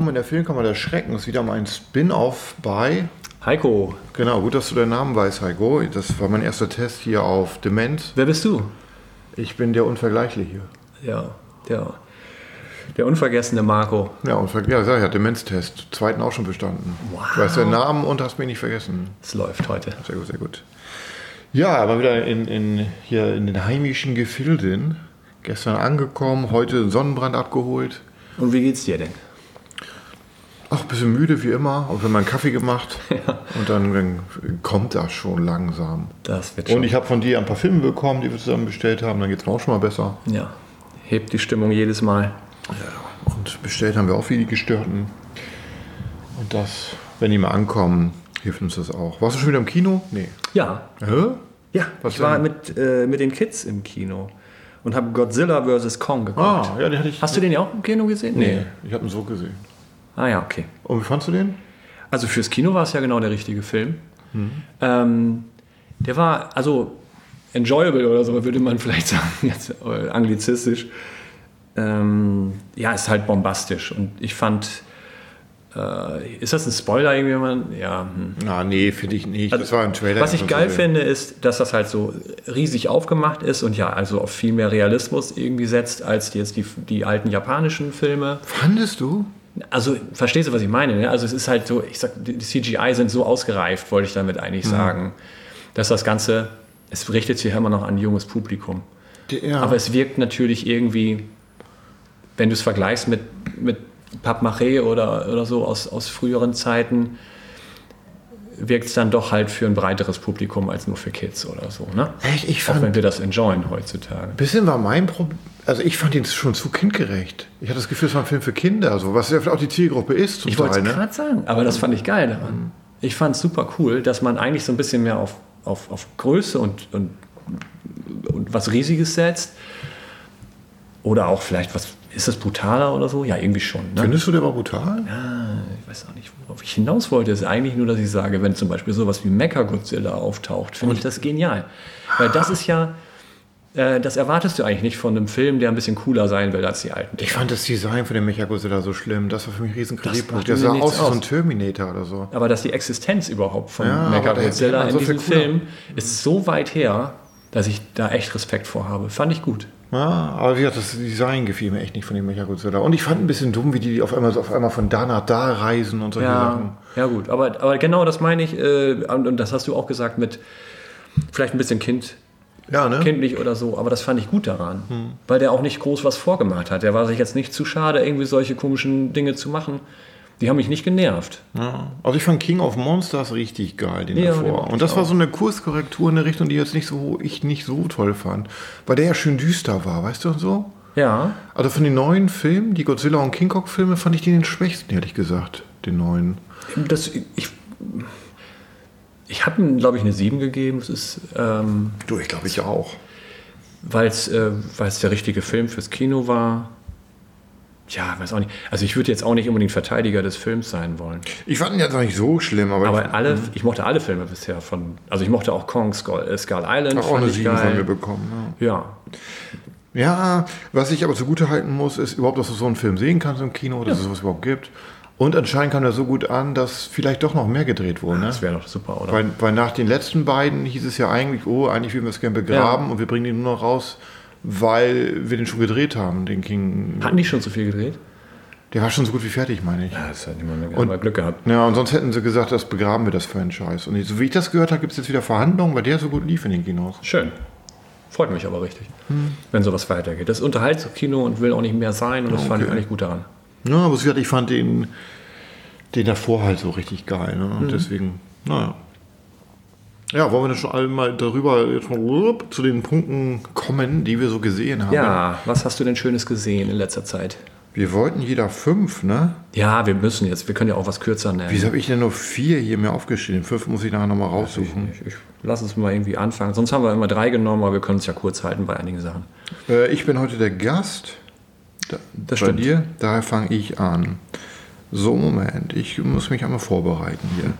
Willkommen in der Filmkammer der Schrecken. Das ist wieder mein Spin-off bei. Heiko, Genau, gut, dass du deinen Namen weißt, Heiko. Das war mein erster Test hier auf Demenz. wer bist du? Ich bin der Unvergleichliche. Ja, der, der unvergessene Marco. Ja, unver ja, sag ich ja, Demenztest. Zweiten auch schon bestanden. Wow. Du weißt deinen Namen und hast mich nicht vergessen. Es läuft heute. Sehr gut, sehr gut. Ja, mal wieder in, in, hier in den heimischen Gefilden. Gestern angekommen, heute Sonnenbrand abgeholt. Und wie geht's dir denn? Ach, ein bisschen müde wie immer, auch wenn man Kaffee gemacht. Und dann, dann kommt das schon langsam. Das wird schon. Und ich habe von dir ein paar Filme bekommen, die wir zusammen bestellt haben. Dann geht es mir auch schon mal besser. ja, hebt die Stimmung jedes Mal. Und bestellt haben wir auch für die Gestörten. Und das, wenn die mal ankommen, hilft uns das auch. Warst du schon wieder im Kino? Nee. Ja, Hä? ja. Was ich war denn? mit, äh, mit den Kids im Kino und habe Godzilla vs. Kong geguckt. Ah, ja, den hatte ich. Hast du den ja auch im Kino gesehen? Nee, ich habe ihn so gesehen. Ah ja, okay. Und wie fandst du den? Also fürs Kino war es ja genau der richtige Film. Ähm, der war, also enjoyable oder so, würde man vielleicht sagen, jetzt äh, anglizistisch. Ähm, ja, ist halt bombastisch. Und ich fand, äh, ist das ein Spoiler irgendwie, wenn man, ja. Hm. Na, nee, finde ich nicht. das war ein Trailer. Was ich geil sehen. finde, ist, dass das halt so riesig aufgemacht ist und ja, also auf viel mehr Realismus irgendwie setzt als jetzt die, die alten japanischen Filme. Fandest du? Also, verstehst du, was ich meine? Ne? Also, es ist halt so, ich sag, die CGI sind so ausgereift, wollte ich damit eigentlich Mhm. sagen, dass das Ganze, es richtet sich ja immer noch an ein junges Publikum. Ja. Aber es wirkt natürlich irgendwie, wenn du es vergleichst mit, mit Pappmaché oder, oder so aus, aus früheren Zeiten, wirkt es dann doch halt für ein breiteres Publikum als nur für Kids oder so. Ne? Echt? Ich Auch fand- wenn wir das enjoyen heutzutage. bisschen war mein Problem. Also ich fand ihn schon zu kindgerecht. Ich hatte das Gefühl, es war ein Film für Kinder, so was ja vielleicht auch die Zielgruppe ist zum Ich wollte es Ne? gerade sagen, aber das fand ich geil daran. Ich fand es super cool, dass man eigentlich so ein bisschen mehr auf, auf, auf Größe und, und, und was Riesiges setzt. Oder auch vielleicht was, ist das brutaler oder so? Ja, irgendwie schon. Ne? Findest du, der war brutal? Ich weiß auch nicht, worauf ich hinaus wollte. ist eigentlich nur, dass ich sage, wenn zum Beispiel sowas wie Mecha-Godzilla auftaucht, finde ich das genial. Weil das ist ja, äh, das erwartest du eigentlich nicht von einem Film, der ein bisschen cooler sein will als die alten. Ich fand das Design von dem Mechagodzilla so schlimm. Das war für mich ein riesen Kritikpunkt. Der sah aus wie so ein. Terminator oder so. Aber dass die Existenz überhaupt von Ja, Mechagodzilla in so diesem. Film ist so weit her, dass ich da echt Respekt vor habe. Fand ich gut. Ja, aber wie gesagt, das Design gefiel mir echt nicht von dem Mechagodzilla. Und ich fand ein bisschen dumm, wie die auf einmal, auf einmal von da nach da reisen und solche Sachen. Ja, ja gut. Aber, aber genau das meine ich. Äh, und, und das hast du auch gesagt mit vielleicht ein bisschen Kind, Ja, ne? kindlich oder so. Aber das fand ich gut daran. Hm. Weil der auch nicht groß was vorgemacht hat. Der war sich jetzt nicht zu schade, irgendwie solche komischen Dinge zu machen. Die haben mich nicht genervt. Ja. Also ich fand King of Monsters richtig geil, den Ja, den davor. mochte Und das war so eine Kurskorrektur in eine Richtung, die jetzt nicht so, ich nicht so toll fand. Weil der ja schön düster war, weißt du und so? Ja. Also von den neuen Filmen, die Godzilla und King Kong Filme, fand ich den den schwächsten, ehrlich gesagt. Den neuen. Das, ich ich habe ihm, glaube ich, eine 7 gegeben. Das ist. Ähm, Du, ich glaube ich auch. weil es äh, weil's der richtige Film fürs Kino war. Ja, weiß auch nicht. Also ich würde jetzt auch nicht unbedingt Verteidiger des Films sein wollen. Ich fand ihn jetzt auch nicht so schlimm, aber, Aber ich alle, ich mochte alle Filme bisher von. Also ich mochte auch Kong Skull, äh, Skull Island. auch fand eine ich 7 von mir geil. bekommen. Ja. Ja. ja, was ich aber zugute halten muss, ist überhaupt, dass du so einen Film sehen kannst im Kino, dass es sowas überhaupt gibt. Und anscheinend kam er so gut an, dass vielleicht doch noch mehr gedreht wurde. Ne? Das wäre doch super, oder? Weil, weil nach den letzten beiden hieß es ja eigentlich, oh, eigentlich würden wir es gerne begraben und wir bringen den nur noch raus, weil wir den schon gedreht haben, den King. Hatten die schon so viel gedreht? Der war schon so gut wie fertig, meine ich. Ja, das hat niemand Und- mehr Glück gehabt. Ja, und sonst hätten sie gesagt, das begraben wir das Franchise. Und so wie ich das gehört habe, gibt es jetzt wieder Verhandlungen, weil der so gut lief in den Kinos. Schön. Freut mich aber richtig, Hm. wenn sowas weitergeht. Das unterhält so Kino und will auch nicht mehr sein und das fand ich Okay. eigentlich gut daran. Ja, aber gesagt, ich fand den, den davor halt so richtig geil. Ne? Und deswegen, naja. Ja, wollen wir dann schon einmal darüber jetzt mal zu den Punkten kommen, die wir so gesehen haben? Ja, was hast du denn Schönes gesehen in letzter Zeit? Wir wollten jeder fünf, ne? Ja, wir müssen jetzt, wir können ja auch was kürzer nennen. Wieso habe ich denn nur vier hier mir aufgeschrieben? Fünf muss ich nachher nochmal raussuchen. Ich, ich, lass uns mal irgendwie anfangen. Sonst haben wir immer drei genommen, aber wir können es ja kurz halten bei einigen Sachen. Äh, ich bin heute der Gast. Da, Das bei stimmt. dir. Daher fange ich an. So, Moment. Ich muss mich einmal vorbereiten hier.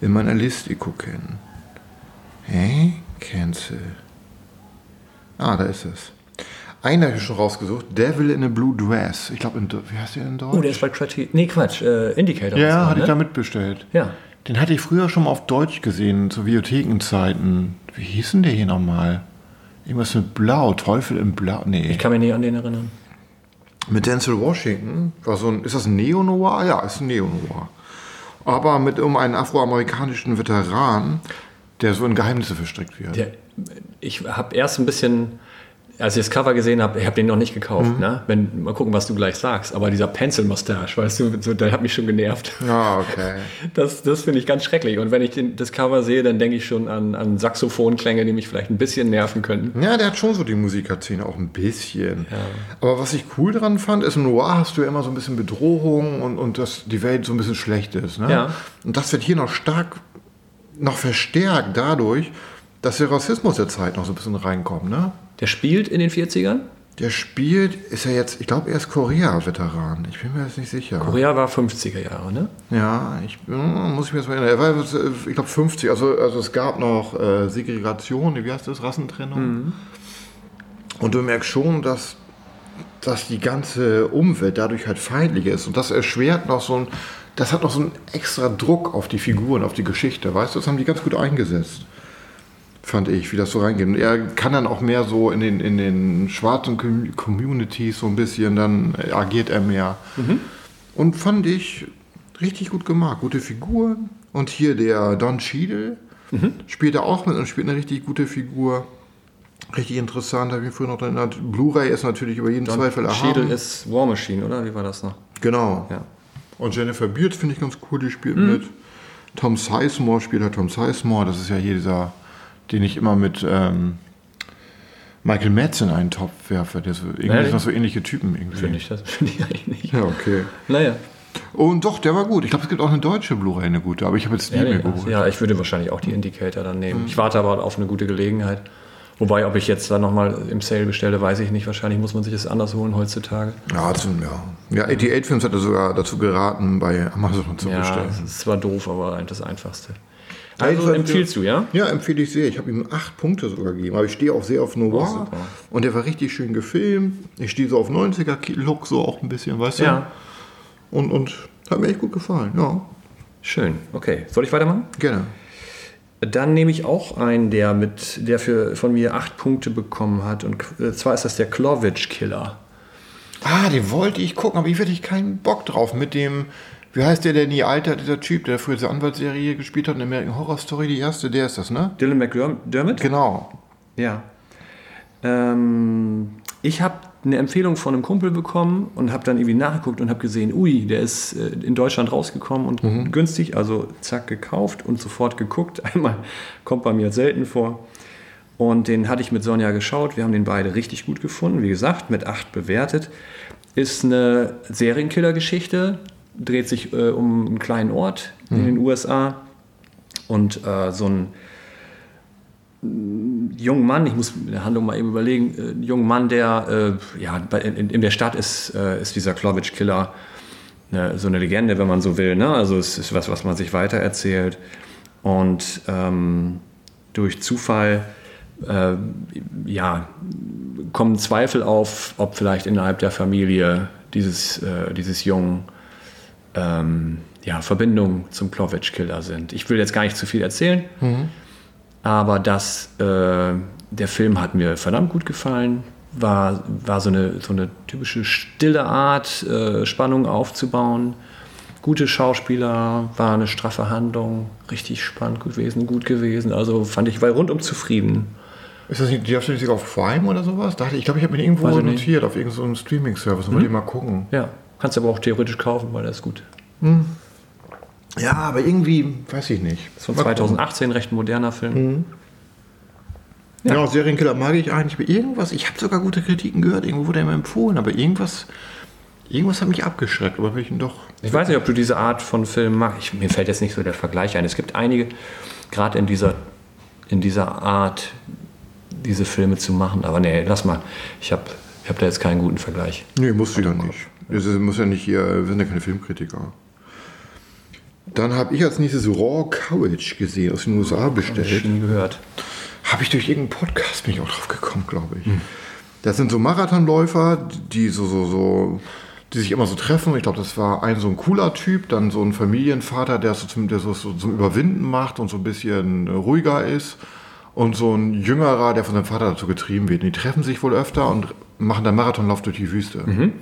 In meiner Liste gucken. Hä? Cancel. Ah, da ist es. Einer habe ich schon rausgesucht. Devil in a Blue Dress. Ich glaube, wie heißt der in Deutsch? Oh, der ist bei Criterion. Nee, Quatsch. Äh, Indicator. ja, war, hatte ich ne? da mitbestellt. Ja. Den hatte ich früher schon mal auf Deutsch gesehen, zu Videothekenzeiten. Wie hieß denn der hier nochmal? Irgendwas mit Blau, Teufel im Blau. Nee. Ich kann mich nicht an den erinnern. Mit Denzel Washington. War so ein, ist das ein Neo-Noir? Ja, ist ein Neo-Noir. Aber mit um einen afroamerikanischen Veteran, der so in Geheimnisse verstrickt wird. Der, ich habe erst ein bisschen, als ich das Cover gesehen habe, ich habe den noch nicht gekauft. Ne? Wenn, mal gucken, was du gleich sagst. Aber dieser Pencil Mustache, weißt du, so, der hat mich schon genervt. Ah, okay. Das, das finde ich ganz schrecklich. Und wenn ich den, das Cover sehe, dann denke ich schon an, an Saxophonklänge, die mich vielleicht ein bisschen nerven könnten. Ja, der hat schon so die Musikerszene auch ein bisschen. Aber was ich cool dran fand, ist im Noir hast du ja immer so ein bisschen Bedrohung und, und dass die Welt so ein bisschen schlecht ist. Ne? Ja. Und das wird hier noch stark, noch verstärkt dadurch, dass der Rassismus der Zeit noch so ein bisschen reinkommt. Ne? Der spielt in den 40ern. Der spielt, ist er jetzt, ich glaube, er ist Korea-Veteran. Ich bin mir jetzt nicht sicher. Korea war 50er Jahre, ne? Ja, ich muss ich mir das mal erinnern. Er war, äh, ich glaube, 50. Also, also es gab noch äh, Segregation, wie heißt das, Rassentrennung. Und du merkst schon, dass, dass die ganze Umwelt dadurch halt feindlich ist. Und das erschwert noch so ein, das hat noch so einen extra Druck auf die Figuren, auf die Geschichte. Weißt du, das haben die ganz gut eingesetzt. Fand ich, wie das so reingeht. Und er kann dann auch mehr so in den, in den schwarzen Com- Communities so ein bisschen, dann agiert er mehr. Und fand ich richtig gut gemacht. Gute Figuren. Und hier der Don Cheadle spielt er auch mit und spielt eine richtig gute Figur. Richtig interessant, habe ich mir früher noch erinnert. Blu-ray ist natürlich über jeden Zweifel Schädel erhaben. ist War Machine, oder? Wie war das noch? Genau. Ja. Und Jennifer Beard finde ich ganz cool, die spielt mit. Tom Sizemore spielt halt Tom Sizemore. Das ist ja hier dieser, den ich immer mit ähm, Michael Metz in einen Topf werfe. Der so, irgendwie Ehrlich? sind das so ähnliche Typen irgendwie. Finde ich das finde ich eigentlich nicht. Ja, okay. Naja. Und doch, der war gut. Ich glaube, es gibt auch eine deutsche Blu-ray, eine gute, aber ich habe jetzt die Ja, mir nee, geholt. ja, ich würde wahrscheinlich auch die Indicator dann nehmen. Ich warte aber auf eine gute Gelegenheit. Wobei, ob ich jetzt dann nochmal im Sale bestelle, weiß ich nicht. Wahrscheinlich muss man sich das anders holen heutzutage. Ja, das, ja. ja 88 Films hatte sogar dazu geraten, bei Amazon zu Ja, bestellen. das ist zwar doof, aber das Einfachste. Also Also empfiehlst du, ja? Ja, empfehle ich sehr. Ich habe ihm acht Punkte sogar gegeben. Aber ich stehe auch sehr auf Oh, Noir. super. und der war richtig schön gefilmt. Ich stehe so auf 90er-Look so auch ein bisschen, weißt du? Ja. Und, und hat mir echt gut gefallen. Ja, Schön. Okay. Soll ich weitermachen? gerne. Dann nehme ich auch einen, der, mit, der für, von mir acht Punkte bekommen hat. Und äh, zwar ist das der Clovage Killer. Ah, den wollte ich gucken, aber ich hatte keinen Bock drauf. Mit dem, wie heißt der, der nie altert, dieser Typ, der früher diese Anwaltsserie gespielt hat, in American Horror Story, die erste, der ist das, ne? Dylan McDermott? Genau. Ja. Ähm, ich habe eine Empfehlung von einem Kumpel bekommen und habe dann irgendwie nachgeguckt und habe gesehen, ui, der ist äh, in Deutschland rausgekommen und günstig, also zack gekauft und sofort geguckt. Einmal kommt bei mir selten vor. Und den hatte ich mit Sonja geschaut. Wir haben den beide richtig gut gefunden. Wie gesagt, mit acht bewertet. Ist eine Serienkiller-Geschichte. Dreht sich äh, um einen kleinen Ort in den USA. Und äh, so ein jungen Mann, ich muss in der Handlung mal eben überlegen, äh, jungen Mann, der äh, ja, in, in der Stadt ist, äh, ist dieser Clovage Killer ne, so eine Legende, wenn man so will. Ne? Also es ist was, was man sich weitererzählt. Und ähm, durch Zufall äh, ja, kommen Zweifel auf, ob vielleicht innerhalb der Familie dieses, äh, dieses Jungen ähm, ja, Verbindungen zum Clovage Killer sind. Ich will jetzt gar nicht zu viel erzählen. Aber das, äh, der Film hat mir verdammt gut gefallen. War, war so, eine, so eine typische stille Art, äh, Spannung aufzubauen. Gute Schauspieler, war eine straffe Handlung, richtig spannend gewesen, gut gewesen. Also fand ich, war rundum zufrieden. Ist das nicht, die nicht auf Prime oder sowas? Ich glaube, ich habe mir irgendwo notiert, auf irgendeinem Streaming-Service. Wollte ich mal gucken. Ja, kannst du aber auch theoretisch kaufen, weil das ist gut. Ja, aber irgendwie, weiß ich nicht. Das ist von Mal gucken. 2018, recht moderner Film. Ja, Serienkiller mag ich eigentlich. Irgendwas, ich habe sogar gute Kritiken gehört, irgendwo wurde er mir empfohlen, aber irgendwas, irgendwas hat mich abgeschreckt. Aber welchen doch. Ich weiß nicht, ob du diese Art von Film magst. Ich, mir fällt jetzt nicht so der Vergleich ein. Es gibt einige, gerade in dieser, in dieser Art, diese Filme zu machen. Aber nee, lass mal. Ich habe ich hab da jetzt keinen guten Vergleich. Nee, muss wieder nicht. Das muss ja nicht hier, wir sind ja keine Filmkritiker. Dann habe ich als nächstes Raw Courage gesehen, aus den USA Hab ich bestellt. nie gehört. Habe ich durch irgendeinen Podcast bin ich auch drauf gekommen, glaube ich. Das sind so Marathonläufer, die so, so, so, die sich immer so treffen. Ich glaube, das war ein so ein cooler Typ, dann so ein Familienvater, der so zum, der so, so zum Überwinden macht und so ein bisschen ruhiger ist. Und so ein Jüngerer, der von seinem Vater dazu getrieben wird. Und die treffen sich wohl öfter und machen dann Marathonlauf durch die Wüste.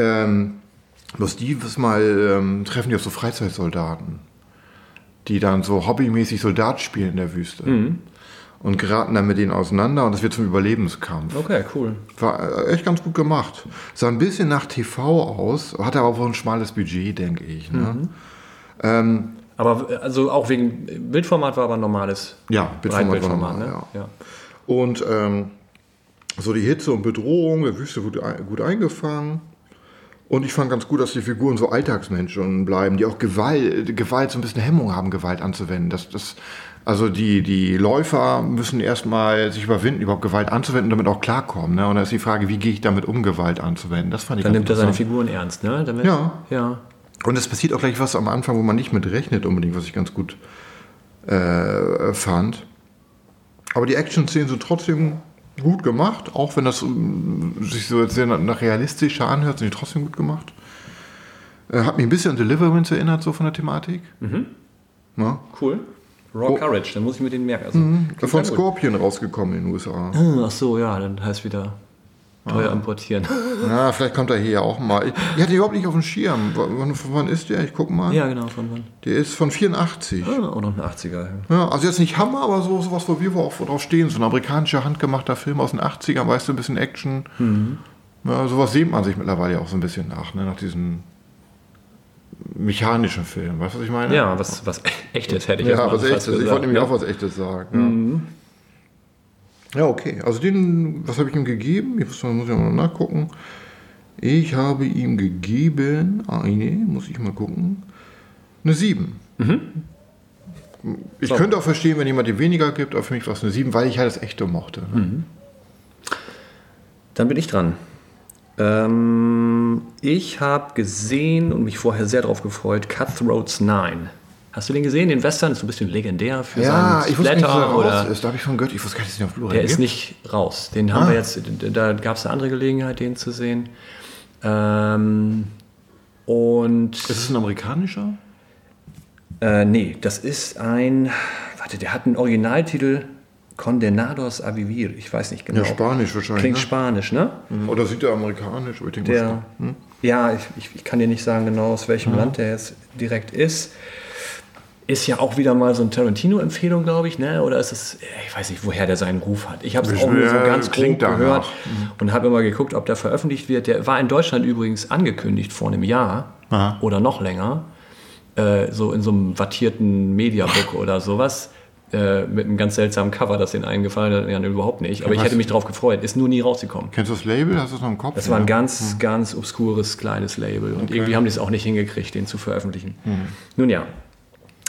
Ähm, bloß dieses Mal ähm, treffen die auf so Freizeitsoldaten, die dann so hobbymäßig Soldat spielen in der Wüste. Und geraten dann mit denen auseinander und das wird zum Überlebenskampf. Okay, cool. War äh, echt ganz gut gemacht. Sah ein bisschen nach TV aus, hatte aber auch ein schmales Budget, denke ich. Ne? Ähm, Aber also auch wegen Bildformat war aber ein normales ja, Bildformat war Breitbildformat, normal, ne? ja. Ja. Und ähm, so die Hitze und Bedrohung, der Wüste wurde gut eingefangen. Und ich fand ganz gut, dass die Figuren so Alltagsmenschen bleiben, die auch Gewalt, Gewalt so ein bisschen Hemmung haben, Gewalt anzuwenden. Das, das, also die, die Läufer müssen erstmal sich überwinden, überhaupt Gewalt anzuwenden und damit auch klarkommen. Ne? Und da ist die Frage, wie gehe ich damit um, Gewalt anzuwenden? Das fand ich Dann nimmt er seine. Figuren ernst, ne? Damit, Ja. Ja. Und es passiert auch gleich was am Anfang, wo man nicht mit rechnet unbedingt, was ich ganz gut äh, fand. Aber die Action-Szenen sind trotzdem gut gemacht, auch wenn das ähm, sich so sehr nach, realistischer anhört, sind die trotzdem gut gemacht. Äh, hat mich ein bisschen an Deliverance erinnert, so von der Thematik. Ja. Cool. Raw Oh. Courage, dann muss ich mir den merken. Also, klingt Von gut. Scorpion rausgekommen in den USA. Hm, Ach so, ja, dann heißt wieder teuer importieren. Na, vielleicht kommt er hier ja auch mal. Ich, ich hatte überhaupt nicht auf dem Schirm. Wann, von wann ist der? Ich guck mal. ja, genau, von wann? Der ist von 84. Ah, auch noch ein 80er. Ja, also jetzt nicht Hammer, aber so sowas, wo wir auch drauf stehen. So ein amerikanischer, handgemachter Film aus den 80ern, weißt du, ein bisschen Action. Ja, sowas sehnt man sich mittlerweile auch so ein bisschen nach, ne? nach diesen mechanischen Filmen. Weißt du, was ich meine? Ja, was, was echtes hätte ich ja was echtes. Ich wollte nämlich ne? auch was echtes sagen. Ja, ja okay. Also den, was habe ich ihm gegeben? Ich muss, muss ich mal nachgucken. Ich habe ihm gegeben, eine, muss ich mal gucken, eine 7. Ich So. könnte auch verstehen, wenn jemand die weniger gibt, aber für mich war es eine 7, weil ich halt das Echte mochte. Ne? Dann bin ich dran. Ähm, ich habe gesehen und mich vorher sehr darauf gefreut, Cutthroats 9. Hast du den gesehen? Den Western ist so ein bisschen legendär für Ja, seinen ich wusste nicht, Splatter. Da habe ich von gehört, ich wusste gar nicht, dass den auf Blu-ray der ist nicht raus. Den haben Ah. wir jetzt, da gab es eine andere Gelegenheit, den zu sehen. Ähm, und Ist es ein amerikanischer? äh, nee, das ist ein, warte, der hat einen Originaltitel Condenados a Vivir. Ich weiß nicht genau. Ja, Spanisch wahrscheinlich. Klingt ne? Spanisch, ne? Oder sieht er amerikanisch? Ich denke, Der, hm? ja, ich, ich, ich kann dir nicht sagen genau, aus welchem Land der jetzt direkt ist. Ist ja auch wieder mal so eine Tarantino-Empfehlung, glaube ich, ne? Oder ist es, ich weiß nicht, woher der seinen Ruf hat. Ich habe es auch nur so ganz grob klingt danach. gehört und habe immer geguckt, ob der veröffentlicht wird. Der war in Deutschland übrigens angekündigt vor einem Jahr Aha. oder noch länger. Äh, so in so einem wattierten Mediabook oder sowas. Äh, mit einem ganz seltsamen Cover, das den eingefallen hat, ja, überhaupt nicht. Aber ich hätte mich darauf gefreut. Ist nur nie rausgekommen. Kennst du das Label? Hast du das noch im Kopf? Das war ein ganz, ganz obskures kleines Label und Okay. irgendwie haben die es auch nicht hingekriegt, den zu veröffentlichen. Nun ja,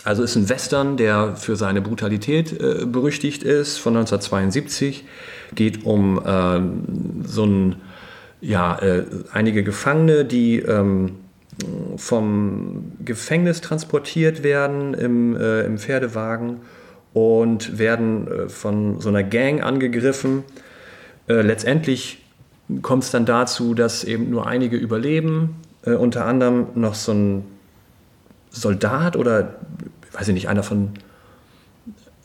also ist ein Western, der für seine Brutalität äh, berüchtigt ist, von 1972. Geht um ähm, so ein, ja, äh, einige Gefangene, die ähm, vom Gefängnis transportiert werden im, äh, im Pferdewagen und werden äh, von so einer Gang angegriffen. Äh, letztendlich kommt es dann dazu, dass eben nur einige überleben, äh, unter anderem noch so ein Soldat oder, weiß ich nicht, einer von,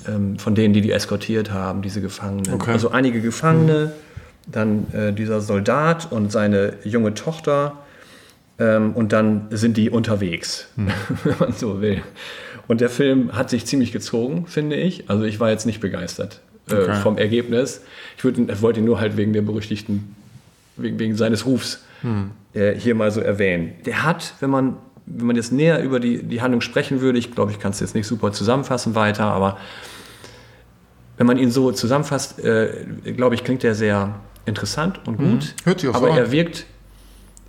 ähm, von denen, die die eskortiert haben, diese Gefangenen. Okay. Also einige Gefangene, dann äh, dieser Soldat und seine junge Tochter ähm, und dann sind die unterwegs, wenn man so will. Und der Film hat sich ziemlich gezogen, finde ich. Also ich war jetzt nicht begeistert äh, Okay. vom Ergebnis. Ich würd, wollte ihn nur halt wegen der berüchtigten, wegen, wegen seines Rufs äh, hier mal so erwähnen. Der hat, wenn man, wenn man jetzt näher über die, die Handlung sprechen würde, ich glaube, ich kann es jetzt nicht super zusammenfassen weiter, aber wenn man ihn so zusammenfasst, äh, glaube ich, klingt er sehr interessant und gut. Hört sich auch so aber an. er wirkt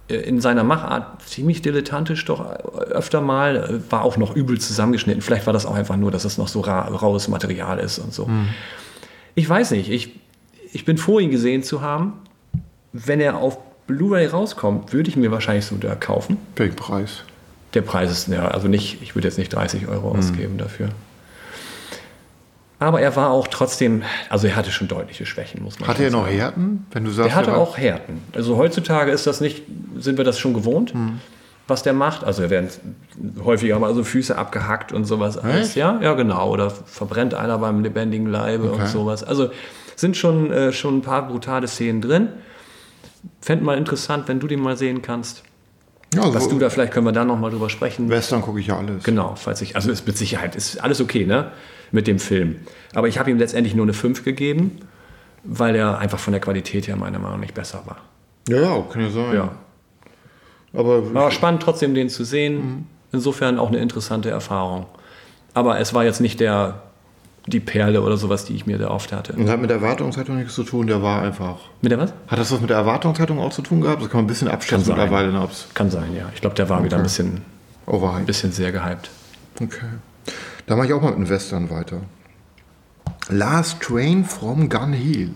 äh, in seiner Machart ziemlich dilettantisch doch öfter mal, äh, war auch noch übel zusammengeschnitten. Vielleicht war das auch einfach nur, dass es noch so ra raues Material ist und so. Ich weiß nicht, ich, ich bin froh, ihn gesehen zu haben. Wenn er auf Blu-ray rauskommt, würde ich mir wahrscheinlich so da kaufen. Welchen Preis? Der Preis ist, ja, also nicht, ich würde jetzt nicht 30 Euro ausgeben dafür. Aber er war auch trotzdem, also er hatte schon deutliche Schwächen, muss man Hatte er noch. Härten? Wenn du sagst, Er hatte er auch Härten. Also heutzutage ist das nicht, sind wir das schon gewohnt, Hm. was der macht. Also er werden häufiger mal so Füße abgehackt und sowas alles. Ja, ja, genau. Oder verbrennt einer beim lebendigen Leibe und Okay. sowas. Also sind schon, äh, schon ein paar brutale Szenen drin. Fände mal interessant, wenn du den mal sehen kannst. Ja, also Was du da, vielleicht können wir da nochmal drüber sprechen. Western gucke ich ja alles. Genau, falls ich, also ist mit Sicherheit, ist alles okay, ne? Mit dem Film. Aber ich habe ihm letztendlich nur eine 5 gegeben, weil er einfach von der Qualität her meiner Meinung nach nicht besser war. Ja, ja, kann ja sein. Ja. Aber War spannend trotzdem, den zu sehen. Insofern auch eine interessante Erfahrung. Aber es war jetzt nicht der, die Perle oder sowas, die ich mir da oft hatte. und hat mit der Erwartungshaltung nichts zu tun, der war einfach. Mit der was? Hat das was mit der Erwartungshaltung auch zu tun gehabt? Das kann man ein bisschen abschätzen mittlerweile, ne, Kann sein, ja. Ich glaube, der war wieder ein bisschen, overhyped. bisschen sehr gehypt. Okay. Da mache ich auch mal mit dem Western weiter. Last Train from Gun Hill.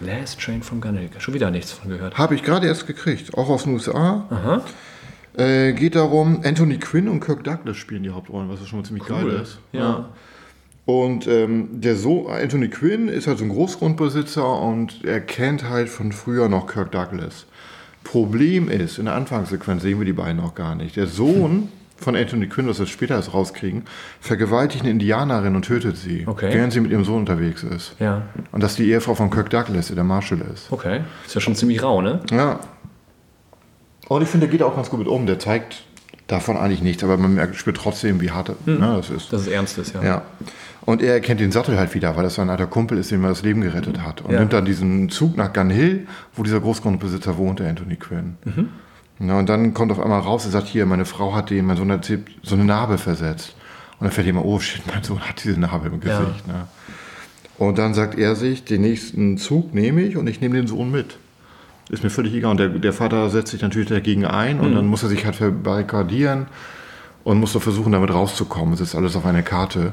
Last Train from Gunhill. Schon wieder nichts von gehört. Habe ich gerade erst gekriegt, auch aus den USA. Aha. Äh, geht darum, Anthony Quinn und Kirk Douglas spielen die Hauptrollen, was schon mal ziemlich geil ist. Ja. Und ähm, der so Anthony Quinn ist halt so ein Großgrundbesitzer und er kennt halt von früher noch Kirk Douglas. Problem ist, in der Anfangssequenz sehen wir die beiden auch gar nicht. Der Sohn von Anthony Quinn, das wir später erst rauskriegen, vergewaltigt eine Indianerin und tötet sie, Okay. während sie mit ihrem Sohn unterwegs ist. Ja. Und dass die Ehefrau von Kirk Douglas, der Marshall ist. Okay. Ist ja schon ziemlich rau, ne? Ja. Und ich finde, der geht auch ganz gut mit um. Der zeigt davon eigentlich nichts, aber man merkt, spürt trotzdem, wie hart ne, das ist. Dass es ernst ist, ja. Ja. Und er erkennt den Sattel halt wieder, weil das sein alter Kumpel ist, dem er das Leben gerettet hat. Und Ja. nimmt dann diesen Zug nach Gun Hill, wo dieser Großgrundbesitzer wohnt, der Anthony Quinn. Mhm. Ja, und dann kommt auf einmal raus, er sagt, hier, meine Frau hat den, mein Sohn hat so eine Narbe versetzt. Und dann fällt ihm, oh shit, mein Sohn hat diese Narbe im Ja. Gesicht. Ne? Und dann sagt er sich, den nächsten Zug nehme ich und ich nehme den Sohn mit. Ist mir völlig egal. Und der, der Vater setzt sich natürlich dagegen ein Mhm. und dann muss er sich halt verbarrikadieren und muss doch versuchen, damit rauszukommen. Es ist alles auf einer Karte.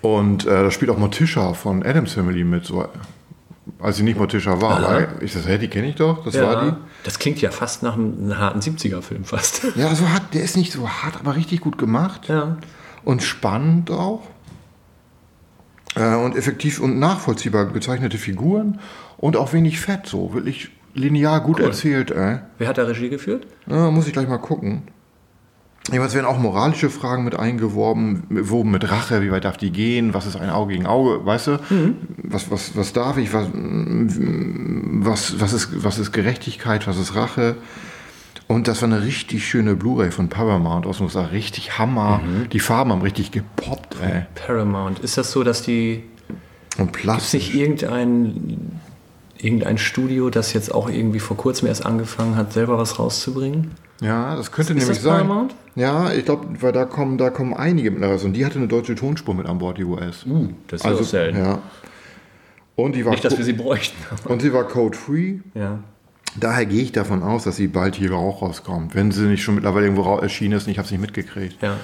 Und äh, da spielt auch Morticia von Adams Family mit, so, als sie nicht Morticia war. Aha. Weil ich das, hä, die kenne ich doch, das war die. Das klingt ja fast nach einem, einem harten 70er-Film fast. Ja, so hart, der ist nicht so hart, aber richtig gut gemacht. Ja. Und spannend auch. Äh, und effektiv und nachvollziehbar gezeichnete Figuren und auch wenig Fett, so wirklich linear gut erzählt. Äh. Wer hat da Regie geführt? Ja, muss ich gleich mal gucken. Jeweils werden auch moralische Fragen mit eingeworben, woben mit Rache, wie weit darf die gehen, was ist ein Auge gegen Auge, weißt du? Was, was, was darf ich, was, was, was, ist, was ist Gerechtigkeit, was ist Rache? Und das war eine richtig schöne Blu-ray von Paramount aus USA, richtig Hammer. Die Farben haben richtig gepoppt, ey. Paramount. Ist das so, dass die. Und plastisch. nicht irgendein, irgendein Studio, das jetzt auch irgendwie vor kurzem erst angefangen hat, selber was rauszubringen? Ja, das könnte Ist nämlich das sein. Paramount? Ja, ich glaube, weil da kommen, da kommen einige mittlerweile. Und die hatte eine deutsche Tonspur mit an Bord, die US. Uh, das ist also, auch selten. ja. Und die war Nicht, dass wir sie bräuchten. und sie war code-free. ja. Daher gehe ich davon aus, dass sie bald hier auch rauskommt. Wenn sie nicht schon mittlerweile irgendwo erschienen ist und ich habe es nicht mitgekriegt. Ja.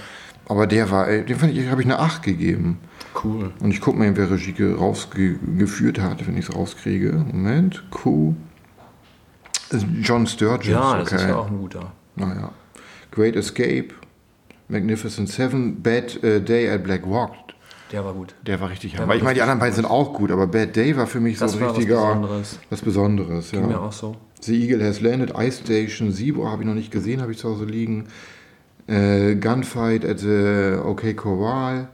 Aber der war, dem fand ich, habe ich eine 8 gegeben. Cool. Und ich gucke mal, wer Regie ge- rausgeführt hat, wenn ich es rauskriege. Moment, Q. John Sturges. Ja, das okay. ist ja auch ein guter. Naja. Great Escape, Magnificent Seven, Bad äh, Day at Black Walk. Der war gut. Der war richtig hammer. Ich meine, die anderen beiden sind auch gut, aber Bad Day war für mich so Das ein war was richtiger. Besonderes. Was Besonderes, ja. Ging mir auch so. The Eagle Has Landed, Ice Station, Sibo habe ich noch nicht gesehen, habe ich zu Hause liegen. Äh, Gunfight at the OK Corral.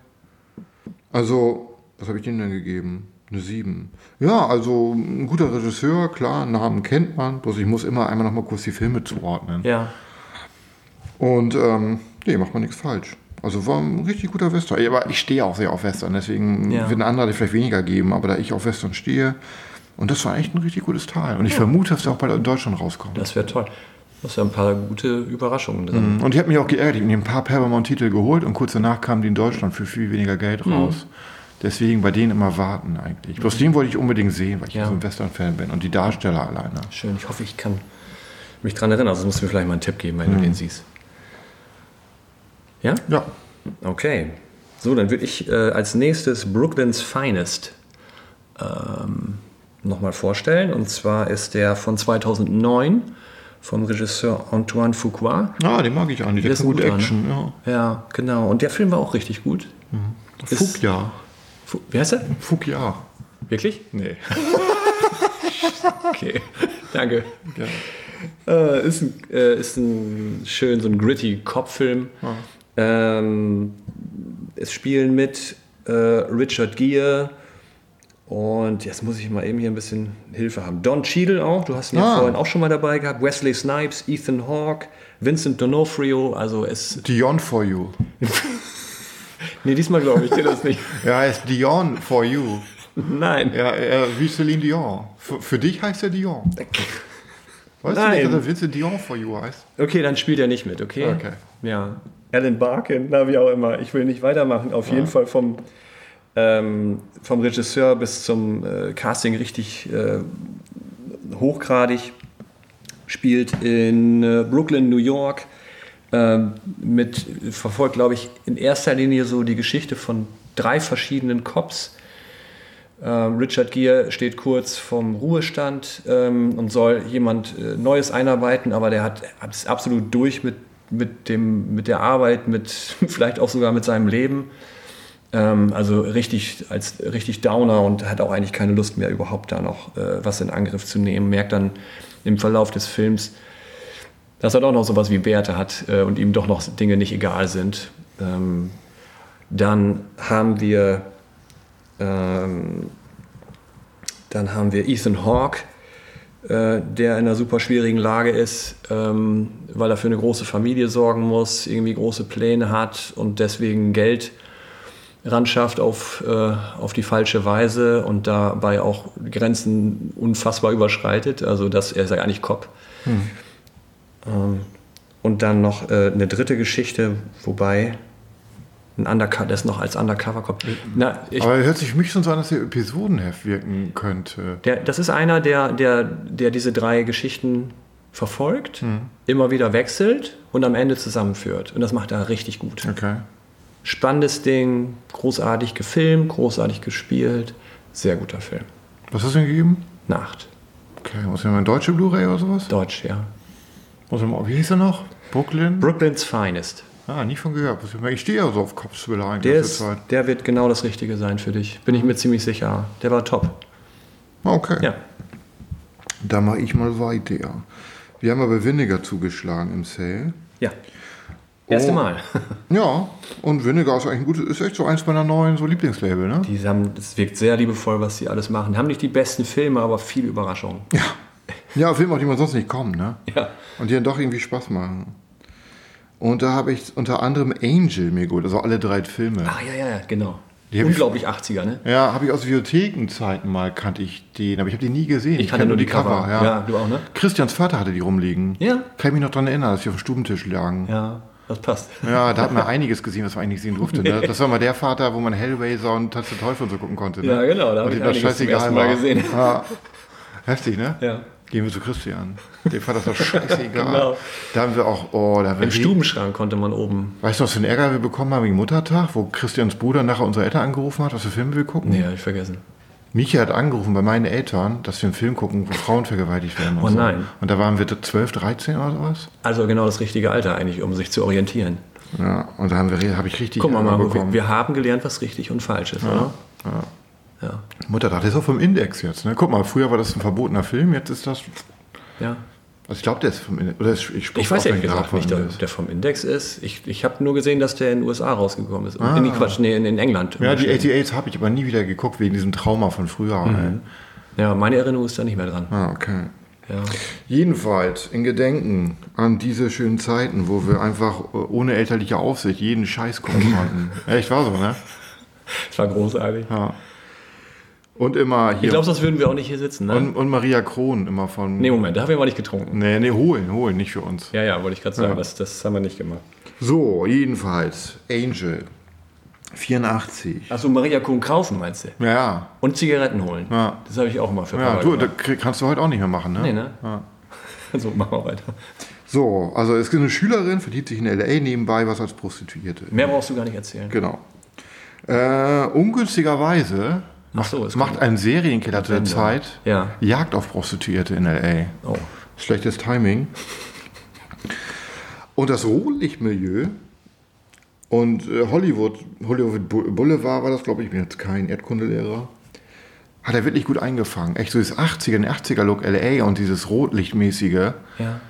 Also, was habe ich denen denn gegeben? Eine 7. Ja, also ein guter Regisseur, klar, Namen kennt man, bloß ich muss immer einmal noch mal kurz die Filme zuordnen. Ja. Und ähm, nee, macht man nichts falsch. Also war ein richtig guter Western. Aber ich stehe auch sehr auf Western, deswegen Ja. würden andere vielleicht weniger geben, aber da ich auf Western stehe, und das war echt ein richtig gutes Teil. Und ich vermute, dass der auch bald in Deutschland rauskommt. Das wäre toll. Da ist ja ein paar gute Überraschungen drin. Und ich habe mich auch geärgert, ich habe mir ein paar Paramount-Titel geholt und kurz danach kamen die in Deutschland für viel weniger Geld Mhm. raus. Deswegen bei denen immer warten eigentlich. Bloß den wollte ich unbedingt sehen, weil ich Ja. so ein Western-Fan bin und die Darsteller alleine. Schön. Ich hoffe, ich kann mich dran erinnern. Also musst du mir vielleicht mal einen Tipp geben, wenn Mhm. du den siehst. Ja? Ja, Okay. So, dann würde ich äh, als nächstes Brooklyn's Finest ähm, nochmal vorstellen. Und zwar ist der von 2009 vom Regisseur Antoine Fuqua. ah, den mag ich eigentlich. Der ist kann ein gut guter, Action. Ja. Ja, genau. Und der Film war auch richtig gut. Ist- Fugja. Fu Wie heißt er? Fukia. Wirklich? Nee. Okay, danke. Ja. Äh, ist, ein, äh, ist ein schön so ein gritty Cop-Film. Ähm, es spielen mit äh, Richard Gere und jetzt muss ich mal eben hier ein bisschen Hilfe haben. Don Cheadle auch, du hast ihn ja Ah. vorhin auch schon mal dabei gehabt. Wesley Snipes, Ethan Hawke, Vincent D'Onofrio. Also es. Dion for you. Nee, diesmal glaube ich dir das nicht. Ja, er ist Dion for you. Nein. Ja, er, wie Celine Dion. Für, für dich heißt er Dion. Weißt du Nein. nicht, dass er Vincent Dion for you heißt? Okay, dann spielt er nicht mit, okay? Okay. Ja. Alan Barkin, na wie auch immer. Ich will nicht weitermachen. Auf jeden Fall vom, ähm, vom Regisseur bis zum äh, Casting richtig äh, hochgradig. Spielt in äh, Brooklyn, New York. Ähm, mit, verfolgt, glaube ich, in erster Linie so die Geschichte von drei verschiedenen Cops. Ähm, Richard Gere steht kurz vom Ruhestand ähm, und soll jemand äh, Neues einarbeiten, aber der hat ist absolut durch mit, mit, dem, mit der Arbeit, mit vielleicht auch sogar mit seinem Leben. Ähm, also richtig als richtig Downer und hat auch eigentlich keine Lust mehr überhaupt da noch äh, was in Angriff zu nehmen. Merkt dann im Verlauf des Films, dass er doch noch sowas wie Werte hat äh, und ihm doch noch Dinge nicht egal sind. Ähm, dann haben wir ähm, dann haben wir Ethan Hawke, äh, der in einer super schwierigen Lage ist, ähm, weil er für eine große Familie sorgen muss, irgendwie große Pläne hat und deswegen Geld ran schafft auf, äh, auf die falsche Weise und dabei auch Grenzen unfassbar überschreitet. Also das, er ist ja gar nicht Cop. Ähm, und dann noch äh, eine dritte Geschichte, wobei ein Undercover, das noch als Undercover Cop. Na, ich, Aber er hört sich für mich schon so an, dass er Episodenheft wirken könnte. der, das ist einer, der, der, der diese drei Geschichten verfolgt, Hm. immer wieder wechselt und am Ende zusammenführt. Und das macht er richtig gut. Okay. Spannendes Ding, großartig gefilmt, großartig gespielt. Sehr guter Film. Was hast du denn gegeben? Nacht. Okay, muss ja mal ein deutsche Blu-ray oder sowas? Deutsch, ja. Muss mal, wie hieß er noch? Brooklyn? Brooklyn's Finest. ah, nie von gehört. Ich Ich stehe ja so auf Kopfswiller eigentlich Der, ist, der Zeit. der wird genau das Richtige sein für dich. Bin ich mir ziemlich sicher. Der war top. Okay. Ja. Da mache ich mal weiter. Wir haben aber Vinegar zugeschlagen im Sale. Ja. Erste Oh. Mal. Ja, und Vinegar ist eigentlich ein gutes, ist echt so eins meiner neuen so Lieblingslabel, ne? Die haben, das wirkt sehr liebevoll, was sie alles machen. Haben nicht die besten Filme, aber viele Überraschungen. Ja, Filme, auf die man sonst nicht kommt, ne? Ja. Und die dann doch irgendwie Spaß machen. Und da habe ich unter anderem Angel mir geholt, also alle drei Filme. Ah, ja, ja, ja, genau. Die hab ich- Unglaublich 80er, ne? Ja, habe ich aus Videothekenzeiten mal, kannte ich den, aber ich habe den nie gesehen. Ich kannte kenn nur die Cover. Ja. du auch, ne? Christians Vater hatte die rumliegen. Ja. Kann ich mich noch dran erinnern, dass die auf dem Stubentisch lagen. Ja, Ja, das passt. da hat man einiges gesehen, was man eigentlich sehen durfte. Ne? Das war mal der Vater, wo man Hellraiser und Tanz der Teufel und so gucken konnte. Ne? Ja, genau, da hab Und ich das ersten Mal gesehen. Ja. Heftig, ne? Ja. Gehen wir zu Christian. Dem fand das doch scheißegal. Genau. Da haben wir auch, oh, da haben wir Im Stubenschrank konnte man oben. Weißt du, was für einen Ärger wir bekommen haben wegen Muttertag, wo Christians Bruder nachher unsere Eltern angerufen hat, was für Filme wir gucken? Nee, hab ich vergessen. Micha hat angerufen bei meinen Eltern, dass wir einen Film gucken, wo Frauen vergewaltigt werden. Und Oh so. nein. Und da waren wir 12, 13 oder sowas. Also genau das richtige Alter eigentlich, um sich zu orientieren. Ja, und da haben wir, habe ich richtig Guck mal, Marco, wir, wir haben gelernt, was richtig und falsch ist, oder? Ja. Muttertag, das ist auch vom Index jetzt. Ne? Guck mal, früher war das ein verbotener Film, jetzt ist das. ja. Also ich glaube, der ist vom Index. Oder ich Ich weiß ehrlich den gesagt nicht, ob der vom Index ist. Ich, ich habe nur gesehen, dass der in den USA rausgekommen ist. Ah. In die Quatsch, nee, in, in England. Ja, die 88s habe ich aber nie wieder geguckt, wegen diesem Trauma von früher. Mhm. Ja, meine Erinnerung ist da nicht mehr dran. Ah, okay. Ja. Jedenfalls in Gedenken an diese schönen Zeiten, wo wir einfach äh, ohne elterliche Aufsicht jeden Scheiß gucken konnten. Echt war so, ne? Das war großartig. Ja. Und immer hier. Ich glaube, sonst würden wir auch nicht hier sitzen, ne? und, und Maria Kron immer von. nee, Moment, da haben wir mal nicht getrunken. Nee, nee, holen, holen, nicht für uns. Ja, ja, wollte ich gerade sagen, Ja. das, das haben wir nicht gemacht. So, jedenfalls, Angel. 84. Achso, Maria Kuhn kaufen, meinst du? Ja, ja. Und Zigaretten holen. Ja. Das habe ich auch mal für Ja, Papa du, das gemacht. krieg- kannst du heute auch nicht mehr machen, ne? Nee, ne? Ja. So, machen wir weiter. So, also es gibt eine Schülerin, verdient sich in L.A. nebenbei was als Prostituierte. Mehr brauchst du gar nicht erzählen. Genau. Äh, ungünstigerweise Ach so, es macht ein Serienkiller zu der. Zeit Ja. Jagd auf Prostituierte in L.A. Oh. Schlechtes Timing. Und das Rotlichtmilieu Und äh, Hollywood, Hollywood Boulevard war das, glaube ich, ich bin jetzt kein Erdkundelehrer. Hat er wirklich gut eingefangen. Echt so das 80er, den 80er-Look LA und dieses Rotlichtmäßige. Ja.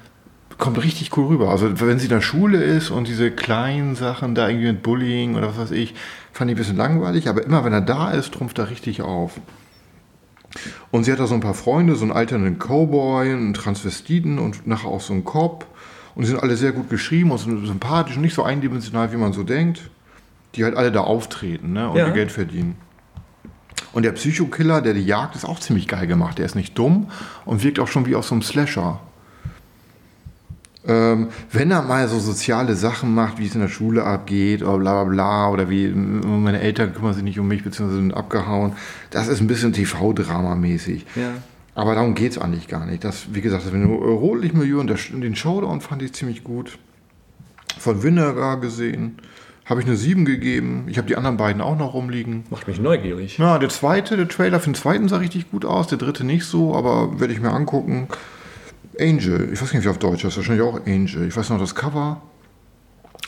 Kommt richtig cool rüber. Also wenn sie in der Schule ist und diese kleinen Sachen da irgendwie mit Bullying oder was weiß ich, fand ich ein bisschen langweilig, aber immer wenn er da ist, trumpft er richtig auf. Und sie hat da so ein paar Freunde, so einen alternden Cowboy, einen Transvestiten und nachher auch so einen Cop. Und die sind alle sehr gut geschrieben und sympathisch und nicht so eindimensional, wie man so denkt. Die halt alle da auftreten ne, und Ja. ihr Geld verdienen. Und der Psychokiller, der die jagt, ist auch ziemlich geil gemacht. Der ist nicht dumm und wirkt auch schon wie aus so einem Slasher. Ähm, wenn er mal so soziale Sachen macht, wie es in der Schule abgeht, oder bla bla bla, oder wie meine Eltern kümmern sich nicht um mich, beziehungsweise sind abgehauen, das ist ein bisschen TV-Drama-mäßig. Ja. Aber darum geht es eigentlich gar nicht. Das, wie gesagt, das Rotlichtmilieu und der, den Showdown fand ich ziemlich gut. Von Vinegar gesehen. Habe ich eine 7 gegeben. Ich habe die anderen beiden auch noch rumliegen. Macht mich neugierig. Ja, der zweite, der Trailer für den zweiten sah richtig gut aus, der dritte nicht so, aber werde ich mir angucken. Angel, ich weiß nicht, wie auf Deutsch heißt, wahrscheinlich auch Angel. Ich weiß noch das Cover.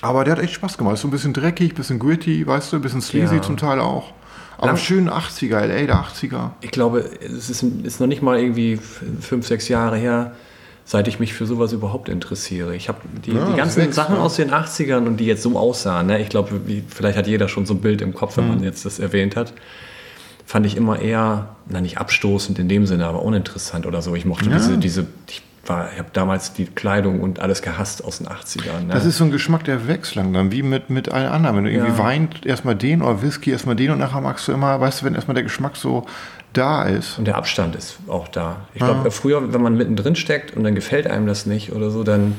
Aber der hat echt Spaß gemacht. Ist so ein bisschen dreckig, bisschen gritty, weißt du, ein bisschen sleazy Ja. zum Teil auch. Aber Lang- schön 80er, LA der 80er. Ich glaube, es ist, ist noch nicht mal irgendwie fünf, sechs Jahre her, seit ich mich für sowas überhaupt interessiere. Ich habe die, Ja, die ganzen wächst, Sachen ja. aus den 80ern und die jetzt so aussahen, ne? ich glaube, vielleicht hat jeder schon so ein Bild im Kopf, wenn Mhm. man jetzt das erwähnt hat, fand ich immer eher, na nicht abstoßend in dem Sinne, aber uninteressant oder so. Ich mochte Ja. diese, diese, ich war, ich habe damals die Kleidung und alles gehasst aus den 80ern. Ne? Das ist so ein Geschmack, der wächst langsam, wie mit, mit allen anderen. Wenn du irgendwie Ja. weint, erstmal den oder Whisky, erstmal den und nachher magst du immer, weißt du, wenn erstmal der Geschmack so da ist. Und der Abstand ist auch da. Ich glaube, früher, wenn man mittendrin steckt und dann gefällt einem das nicht oder so, dann,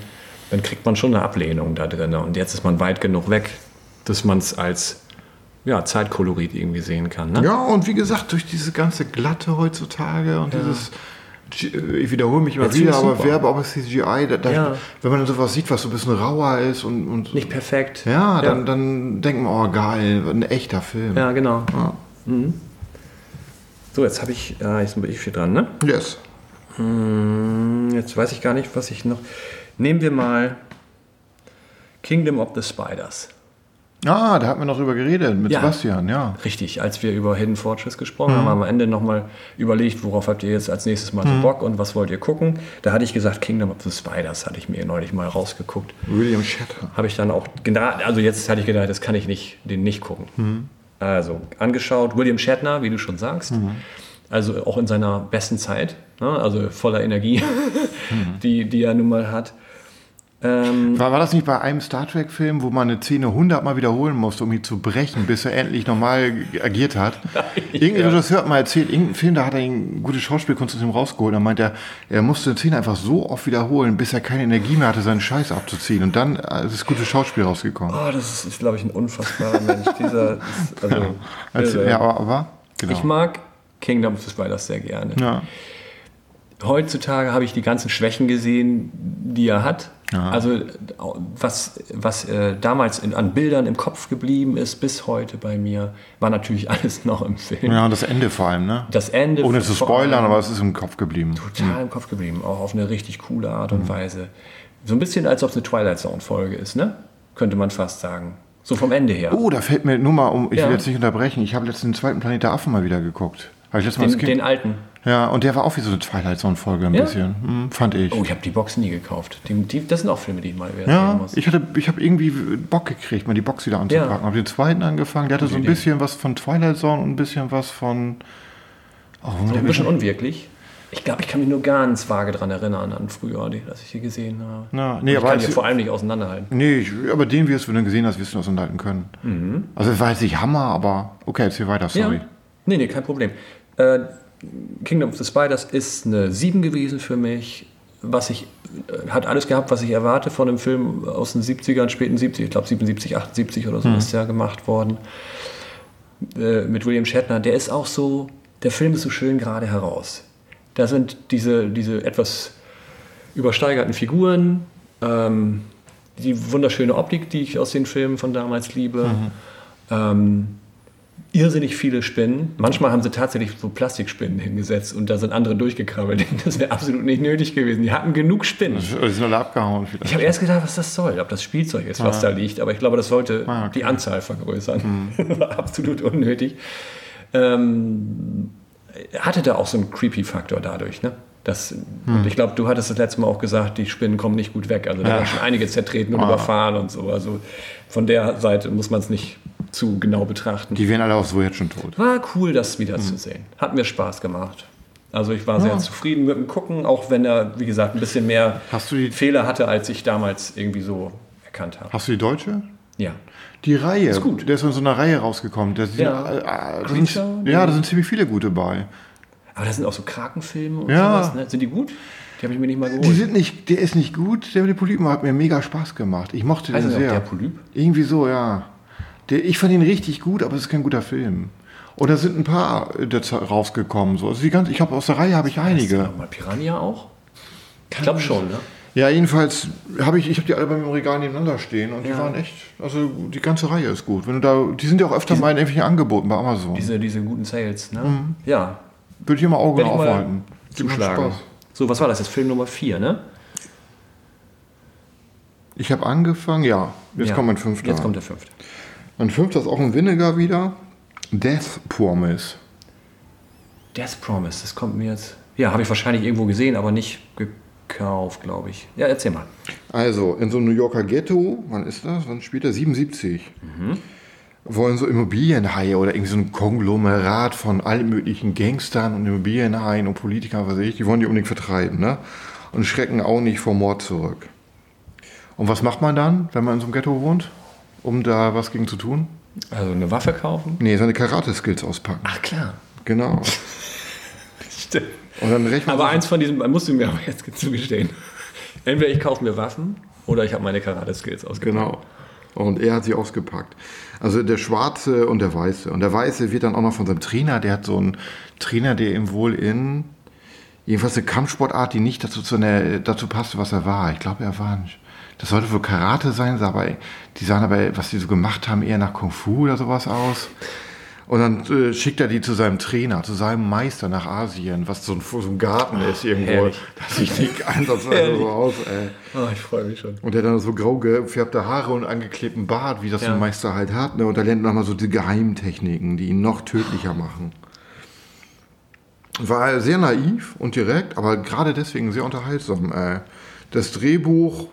dann kriegt man schon eine Ablehnung da drin. Und jetzt ist man weit genug weg, dass man es als ja, Zeitkolorit irgendwie sehen kann. Ne? Ja, und wie gesagt, durch diese ganze Glatte heutzutage und dieses, G- ich wiederhole mich immer Ja, wieder, aber super. Werbe, aber CGI, da, da, Ja. wenn man sowas sieht, was so ein bisschen rauer ist und, und Nicht perfekt. ja, dann, dann denkt man, oh geil, ein echter Film. Ja, genau. Ja. So, jetzt habe ich, äh, jetzt bin ich viel dran, ne? Yes. Hm, Jetzt weiß ich gar nicht, was ich noch. Nehmen wir mal Kingdom of the Spiders. Ah, da hatten wir noch drüber geredet mit Ja. Sebastian, ja. Richtig, als wir über Hidden Fortress gesprochen haben, haben wir am Ende nochmal überlegt, worauf habt ihr jetzt als nächstes Mal so Bock und was wollt ihr gucken. Da hatte ich gesagt, Kingdom of the Spiders hatte ich mir neulich mal rausgeguckt. William Shatter. Habe ich dann auch, also jetzt hatte ich gedacht, das kann ich nicht, den nicht gucken. Also angeschaut, William Shatner, wie du schon sagst. Also auch in seiner besten Zeit, ne? also voller Energie, die, die er nun mal hat. Ähm, War, war das nicht bei einem Star Trek-Film, wo man eine Szene hundertmal wiederholen musste, um ihn zu brechen, bis er endlich normal agiert hat? Irgendein Ja. Regisseur hat mal erzählt, irgendein Film, da hat er ihn gute Schauspielkunst aus ihm rausgeholt. Dann meint er, er musste eine Szene einfach so oft wiederholen, bis er keine Energie mehr hatte, seinen Scheiß abzuziehen. Und dann äh, ist das gute Schauspiel rausgekommen. oh, das ist, ist glaube ich, ein unfassbarer Mensch. Dieser, ist, also, Also, irre. ja, aber, aber genau. Ich mag Kingdom of the Spiders sehr gerne. ja. Heutzutage habe ich die ganzen Schwächen gesehen, die er hat. Also was, was äh, damals in, an Bildern im Kopf geblieben ist, bis heute bei mir, war natürlich alles noch im Film. ja, und das Ende vor allem, ne? Das Ende Ohne zu spoilern, allem aber es ist im Kopf geblieben. total im Kopf geblieben, auch auf eine richtig coole Art Mhm. und Weise. So ein bisschen, als ob es eine Twilight Zone Folge ist, ne? Könnte man fast sagen. So vom Ende her. Oh, da fällt mir nur mal um, ich Ja. will jetzt nicht unterbrechen, ich habe letztens den zweiten Planet der Affen mal wieder geguckt. Habe ich letztes Mal den alten. Ja, und der war auch wie so eine Twilight Zone-Folge ein Ja? bisschen. Hm, fand ich. Oh, ich habe die Box nie gekauft. Die, die, das sind auch Filme, die ich mal wieder sehen ja, muss. ich hatte, ich habe irgendwie Bock gekriegt, mal die Box wieder anzupacken. Ja. Habe den zweiten angefangen, der hatte so ein Idee. bisschen was von Twilight Zone und ein bisschen was von. Oh, So ein bisschen unwirklich. Ich glaube, ich kann mich nur ganz vage daran erinnern, an früher, dass ich die gesehen habe. Na, nee, ich aber kann die vor allem nicht auseinanderhalten. Nee, ich, aber den wirst du, ihn gesehen hast, wirst du ihn auseinanderhalten können. Mhm. Also es war jetzt nicht Hammer, aber okay, erzähl weiter, sorry. Ja. Nee, nee, kein Problem. Äh, Kingdom of the Spiders ist eine 7 gewesen für mich. Was ich, äh, hat alles gehabt, was ich erwarte von einem Film aus den 70ern, späten 70 ich glaube 77, 78 oder so ist ja gemacht worden. Äh, mit William Shatner. Der ist auch so, der Film ist so schön gerade heraus. Da sind diese, diese etwas übersteigerten Figuren, ähm, die wunderschöne Optik, die ich aus den Filmen von damals liebe. Ähm, irrsinnig viele Spinnen. Manchmal haben sie tatsächlich so Plastikspinnen hingesetzt und da sind andere durchgekrabbelt. Das wäre absolut nicht nötig gewesen. Die hatten genug Spinnen. Die sind alle abgehauen vielleicht. Ich habe erst gedacht, was das soll, ob das Spielzeug ist, was Ah. da liegt. Aber ich glaube, das sollte Ah, okay. Hm. die Anzahl vergrößern. War absolut unnötig. Ähm, hatte da auch so einen Creepy-Faktor dadurch. Ne? Das, Hm. Und ich glaube, du hattest das letzte Mal auch gesagt, die Spinnen kommen nicht gut weg. Also da Ja. waren schon einige zertreten und Ah. überfahren und so. Also von der Seite muss man es nicht zu genau betrachten. Die wären alle auch so jetzt schon tot. War cool, das wiederzusehen. Hat mir Spaß gemacht. Also ich war sehr zufrieden mit dem Gucken, auch wenn er, wie gesagt, ein bisschen mehr Hast du die- Fehler hatte, als ich damals irgendwie so erkannt habe. Hast du die deutsche? Ja. Die Reihe. Ist gut. Der ist in so einer Reihe rausgekommen. Da sind, Ja. äh, äh, sind, ja, da sind ziemlich viele gute bei. Aber da sind auch so Krakenfilme und Ja. sowas. Ne? Sind die gut? Die habe ich mir nicht mal geholt. Die sind nicht, der ist nicht gut. Der mit den Polypen hat mir mega Spaß gemacht. Ich mochte Heißt den sehr. der Polyp? Irgendwie so, ja. Der, ich fand ihn richtig gut, aber es ist kein guter Film. Und da sind ein paar äh, rausgekommen. So. Also die ganze, ich habe aus der Reihe habe ich einige. Mal Piranha auch? Ich glaube schon, ne? Ja, jedenfalls habe ich, ich habe die alle bei mir im Regal nebeneinander stehen und die Ja. waren echt, also die ganze Reihe ist gut. Wenn du da, die sind ja auch öfter mal in irgendwelchen Angeboten bei Amazon. Diese, diese guten Sales, ne? Ja. Würde ich immer Augen aufhalten. Die Zuschlagen. Spaß. So, was war das? Das ist Film Nummer 4, ne? Ich habe angefangen, ja. Jetzt Ja. kommt mein fünfter. Jetzt kommt der fünfte. Mein fünfter ist auch ein Vinegar wieder. Death Promise. Death Promise, das kommt mir jetzt. Ja, habe ich wahrscheinlich irgendwo gesehen, aber nicht gekauft, glaube ich. Ja, erzähl mal. Also, in so einem New Yorker Ghetto, wann ist das? Wann spielt er? 77. Wollen so Immobilienhaie oder irgendwie so ein Konglomerat von allen möglichen Gangstern und Immobilienhaien und Politikern, was weiß ich, die wollen die unbedingt vertreiben, ne? Und schrecken auch nicht vor Mord zurück. Und was macht man dann, wenn man in so einem Ghetto wohnt, um da was gegen zu tun? Also eine Waffe kaufen? Nee, seine Karate-Skills auspacken. Ach klar. Genau. Stimmt. Und dann rechnet Aber eins von diesen musst du mir aber jetzt zugestehen. Entweder ich kaufe mir Waffen oder ich habe meine Karate-Skills ausgepackt. Genau. Und er hat sie ausgepackt. Also der Schwarze und der Weiße. Und der Weiße wird dann auch noch von seinem Trainer, der hat so einen Trainer, der ihm wohl in jedenfalls eine Kampfsportart, die nicht dazu, zu einer, dazu passte, was er war. Ich glaube, er war nicht. Das sollte wohl Karate sein, sah aber, die sahen aber, was die so gemacht haben, eher nach Kung Fu oder sowas aus. Und dann äh, schickt er die zu seinem Trainer, zu seinem Meister nach Asien, was so ein, so ein Garten ist irgendwo. herrlich. Das sieht nicht ansatzweise so aus, ey. Oh, ich freue mich schon. Und der dann so grau gefärbte Haare und angeklebten Bart, wie das so Ja. ein Meister halt hat. Ne? Und da lernt man nochmal so die Geheimtechniken, die ihn noch tödlicher machen. War sehr naiv und direkt, aber gerade deswegen sehr unterhaltsam. Äh. Das Drehbuch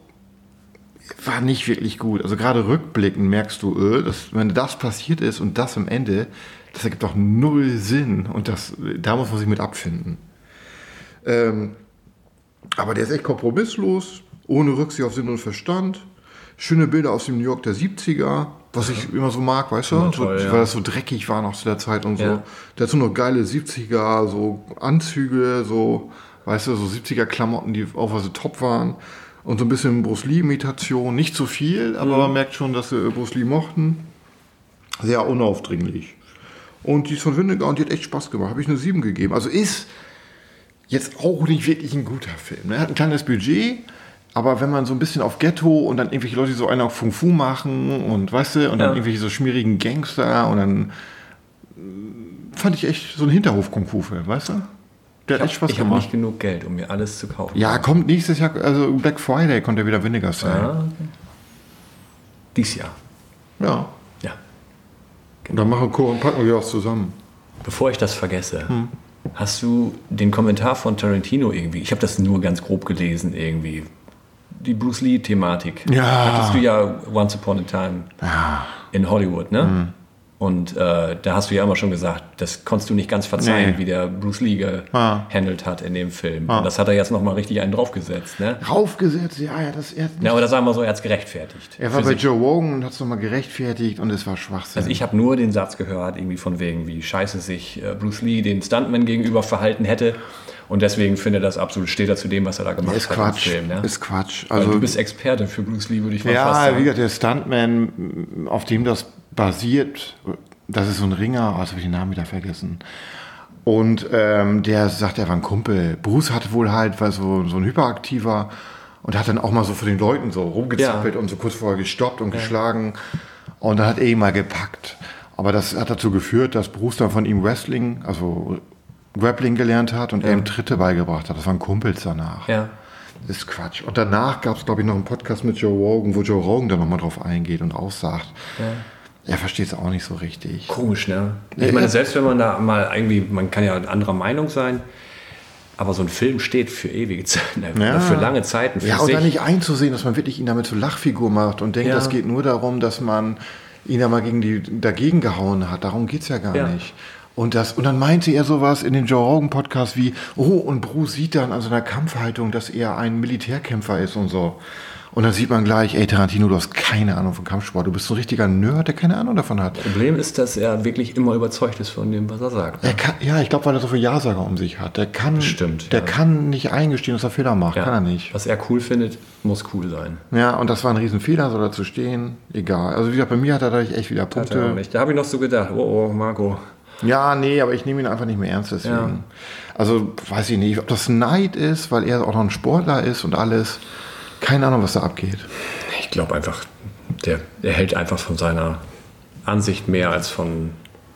war nicht wirklich gut. Also gerade rückblickend merkst du, äh, dass, wenn das passiert ist und das am Ende, das ergibt doch null Sinn. Und das, da muss man sich mit abfinden. Ähm, aber der ist echt kompromisslos, ohne Rücksicht auf Sinn und Verstand. Schöne Bilder aus dem New York der 70er, was ich immer so mag, weißt du? Toll, so, ja. Weil das so dreckig war noch zu der Zeit und so. Ja. Dazu noch geile 70er, so Anzüge, so, weißt du, so 70er Klamotten, die auch so top waren. Und so ein bisschen Bruce Lee-Imitation. Nicht zu viel, aber Mhm. man merkt schon, dass sie Bruce Lee mochten. Sehr unaufdringlich. Und die ist von Winnegar und die hat echt Spaß gemacht. Habe ich eine 7 gegeben. Also ist jetzt auch nicht wirklich ein guter Film. ne? Er hat ein kleines Budget, aber wenn man so ein bisschen auf Ghetto und dann irgendwelche Leute, die so einen auf Kung Fu machen und weißt du, und dann Ja. irgendwelche so schmierigen Gangster und dann äh, fand ich echt so ein Hinterhof-Kung-Fu-Film, weißt du? Der hat echt Spaß Ich habe gemacht. nicht genug Geld, um mir alles zu kaufen. Ja, kommt nächstes Jahr, also Black Friday kommt ja wieder Vinegar sein. Ah, okay. Dies Jahr. Ja. Ja. Und dann machen wir, packen wir was zusammen. Bevor ich das vergesse, Hm. hast du den Kommentar von Tarantino irgendwie, ich habe das nur ganz grob gelesen irgendwie, die Bruce Lee-Thematik. Ja. Hattest du ja Once Upon a Time in Hollywood, ne? Hm. Und äh, da hast du ja immer schon gesagt, das konntest du nicht ganz verzeihen, Nee. wie der Bruce Lee Ah. gehandelt hat in dem Film. Und das hat er jetzt nochmal richtig einen draufgesetzt, ne? Raufgesetzt, ja, ja, das er, Ja, aber das sagen wir so, er hat es gerechtfertigt. er war bei sich. Joe Rogan und hat es nochmal gerechtfertigt und es war Schwachsinn. Also ich habe nur den Satz gehört, irgendwie von wegen, wie scheiße sich äh, Bruce Lee den Stuntman gegenüber verhalten hätte. Und deswegen finde das absolut, steht er zu dem, was er da gemacht ist hat Quatsch. im Film. Ne? Ist Quatsch. Weil Also, du bist Experte für Bruce Lee, würde ich mal fast ja, sagen. wie gesagt, der Stuntman, auf dem das basiert, das ist so ein Ringer, oh, jetzt habe ich den Namen wieder vergessen. Und ähm, der sagt, er war ein Kumpel. Bruce hatte wohl halt, war so, so ein Hyperaktiver und hat dann auch mal so vor den Leuten so rumgezappelt Ja. und so kurz vorher gestoppt und geschlagen. Und dann hat er ihn mal gepackt. Aber das hat dazu geführt, dass Bruce dann von ihm Wrestling, also Grappling gelernt hat und er ihm Tritte beigebracht hat. Das waren Kumpels danach. Ja. Das ist Quatsch. Und danach gab es, glaube ich, noch einen Podcast mit Joe Rogan, wo Joe Rogan da nochmal drauf eingeht und auch sagt, er versteht es auch nicht so richtig. Komisch, ne? Ich Ja, meine, selbst wenn man da mal irgendwie, man kann ja anderer Meinung sein, aber so ein Film steht für ewige Zeiten, Ja. für lange Zeiten, für Ja, und dann nicht einzusehen, dass man wirklich ihn damit zur Lachfigur macht und denkt, Ja. das geht nur darum, dass man ihn da mal gegen die, dagegen gehauen hat. Darum geht es ja gar Ja. nicht. Und, das, und dann meinte er sowas in den Joe Rogan Podcast wie, oh, und Bruce sieht dann an seiner Kampfhaltung, dass er ein Militärkämpfer ist und so. Und dann sieht man gleich, ey Tarantino, du hast keine Ahnung von Kampfsport. Du bist so ein richtiger Nerd, der keine Ahnung davon hat. Problem ist, dass er wirklich immer überzeugt ist von dem, was er sagt. Er kann, ja, ich glaube, weil er so viele Ja-Sager um sich hat. Der kann, Stimmt, der ja. kann nicht eingestehen, dass er Fehler macht. Ja. Kann er nicht. Was er cool findet, muss cool sein. Ja, und das war ein Riesenfehler, soll er zu stehen. Egal. Also wie gesagt, bei mir hat er dadurch echt wieder er Punkte. Da habe ich noch so gedacht, oh, oh, Marco. Ja, nee, aber ich nehme ihn einfach nicht mehr ernst deswegen. Ja. Also weiß ich nicht, ob das Neid ist, weil er auch noch ein Sportler ist und alles. Keine Ahnung, was da abgeht. Ich glaube einfach, der, der hält einfach von seiner Ansicht mehr als von,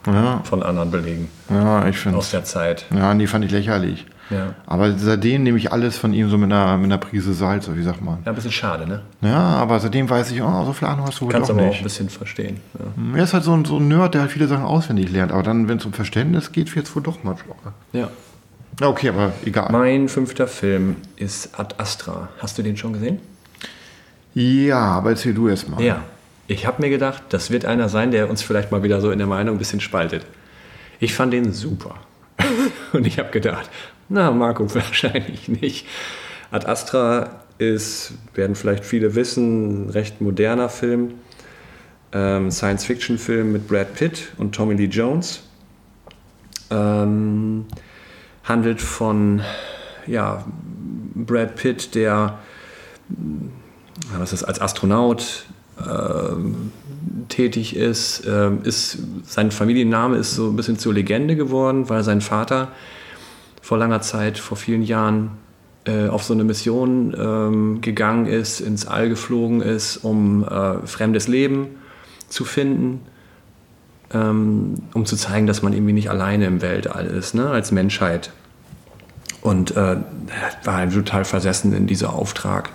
Ja, von anderen Belegen ja ich finde aus der Zeit. Ja, nee, fand ich lächerlich. Ja. Aber seitdem nehme ich alles von ihm so mit einer, mit einer Prise Salz, wie sagt man. Ja, ein bisschen schade, ne? Ja, aber seitdem weiß ich, oh, so viel Ahnung hast du wohl Kannst doch aber auch nicht. ein bisschen verstehen. Ja. Er ist halt so ein, so ein Nerd, der halt viele Sachen auswendig lernt. Aber dann, wenn es um Verständnis geht, wird es wohl doch mal schwacher. ja. Okay, aber egal. Mein fünfter Film ist Ad Astra. Hast du den schon gesehen? Ja, aber erzähl du erst mal. Ja. Ich habe mir gedacht, das wird einer sein, der uns vielleicht mal wieder so in der Meinung ein bisschen spaltet. Ich fand den super. Und ich habe gedacht, na, Marco, wahrscheinlich nicht. Ad Astra ist, werden vielleicht viele wissen, ein recht moderner Film. Ähm, Science-Fiction-Film mit Brad Pitt und Tommy Lee Jones. Ähm, handelt von ja, Brad Pitt, der was ist, als Astronaut ähm, tätig ist, ähm, ist, sein Familienname ist so ein bisschen zur Legende geworden, weil sein Vater vor langer Zeit, vor vielen Jahren, äh, auf so eine Mission ähm, gegangen ist, ins All geflogen ist, um äh, fremdes Leben zu finden, ähm, um zu zeigen, dass man irgendwie nicht alleine im Weltall ist, ne, als Menschheit. Und äh, war halt total versessen in dieser Auftrag.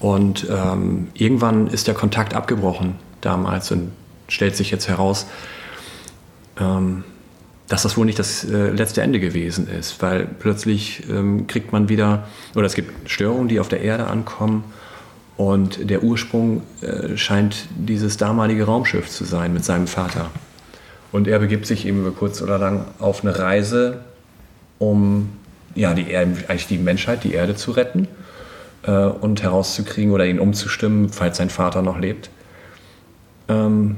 Und ähm, irgendwann ist der Kontakt abgebrochen damals und stellt sich jetzt heraus, ähm, dass das wohl nicht das äh, letzte Ende gewesen ist, weil plötzlich ähm, kriegt man wieder, oder es gibt Störungen, die auf der Erde ankommen und der Ursprung äh, scheint dieses damalige Raumschiff zu sein mit seinem Vater. Und er begibt sich eben über kurz oder lang auf eine Reise, um ja, die eigentlich die Menschheit, die Erde zu retten äh, und herauszukriegen oder ihn umzustimmen, falls sein Vater noch lebt. Ähm,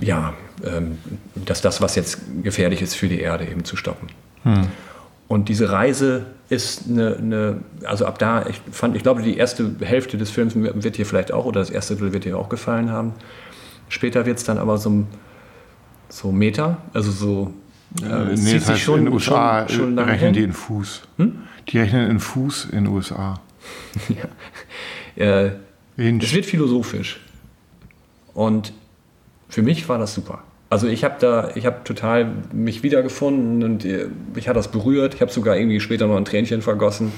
ja, ähm, dass das, was jetzt gefährlich ist für die Erde, eben zu stoppen. Und diese Reise ist eine, eine, also ab da, ich fand, ich glaube, die erste Hälfte des Films wird dir vielleicht auch, oder das erste Drittel wird dir auch gefallen haben. Später wird es dann aber so, so Meta, also so, äh, es nee, zieht das heißt, schon, in den USA schon, schon lange rechnen die hin. in Fuß. Die rechnen in Fuß in den USA. Äh, In Es wird philosophisch. Und für mich war das super. Also ich habe da, ich habe total mich wiedergefunden und äh, mich hat das berührt. Ich habe sogar irgendwie später noch ein Tränchen vergossen.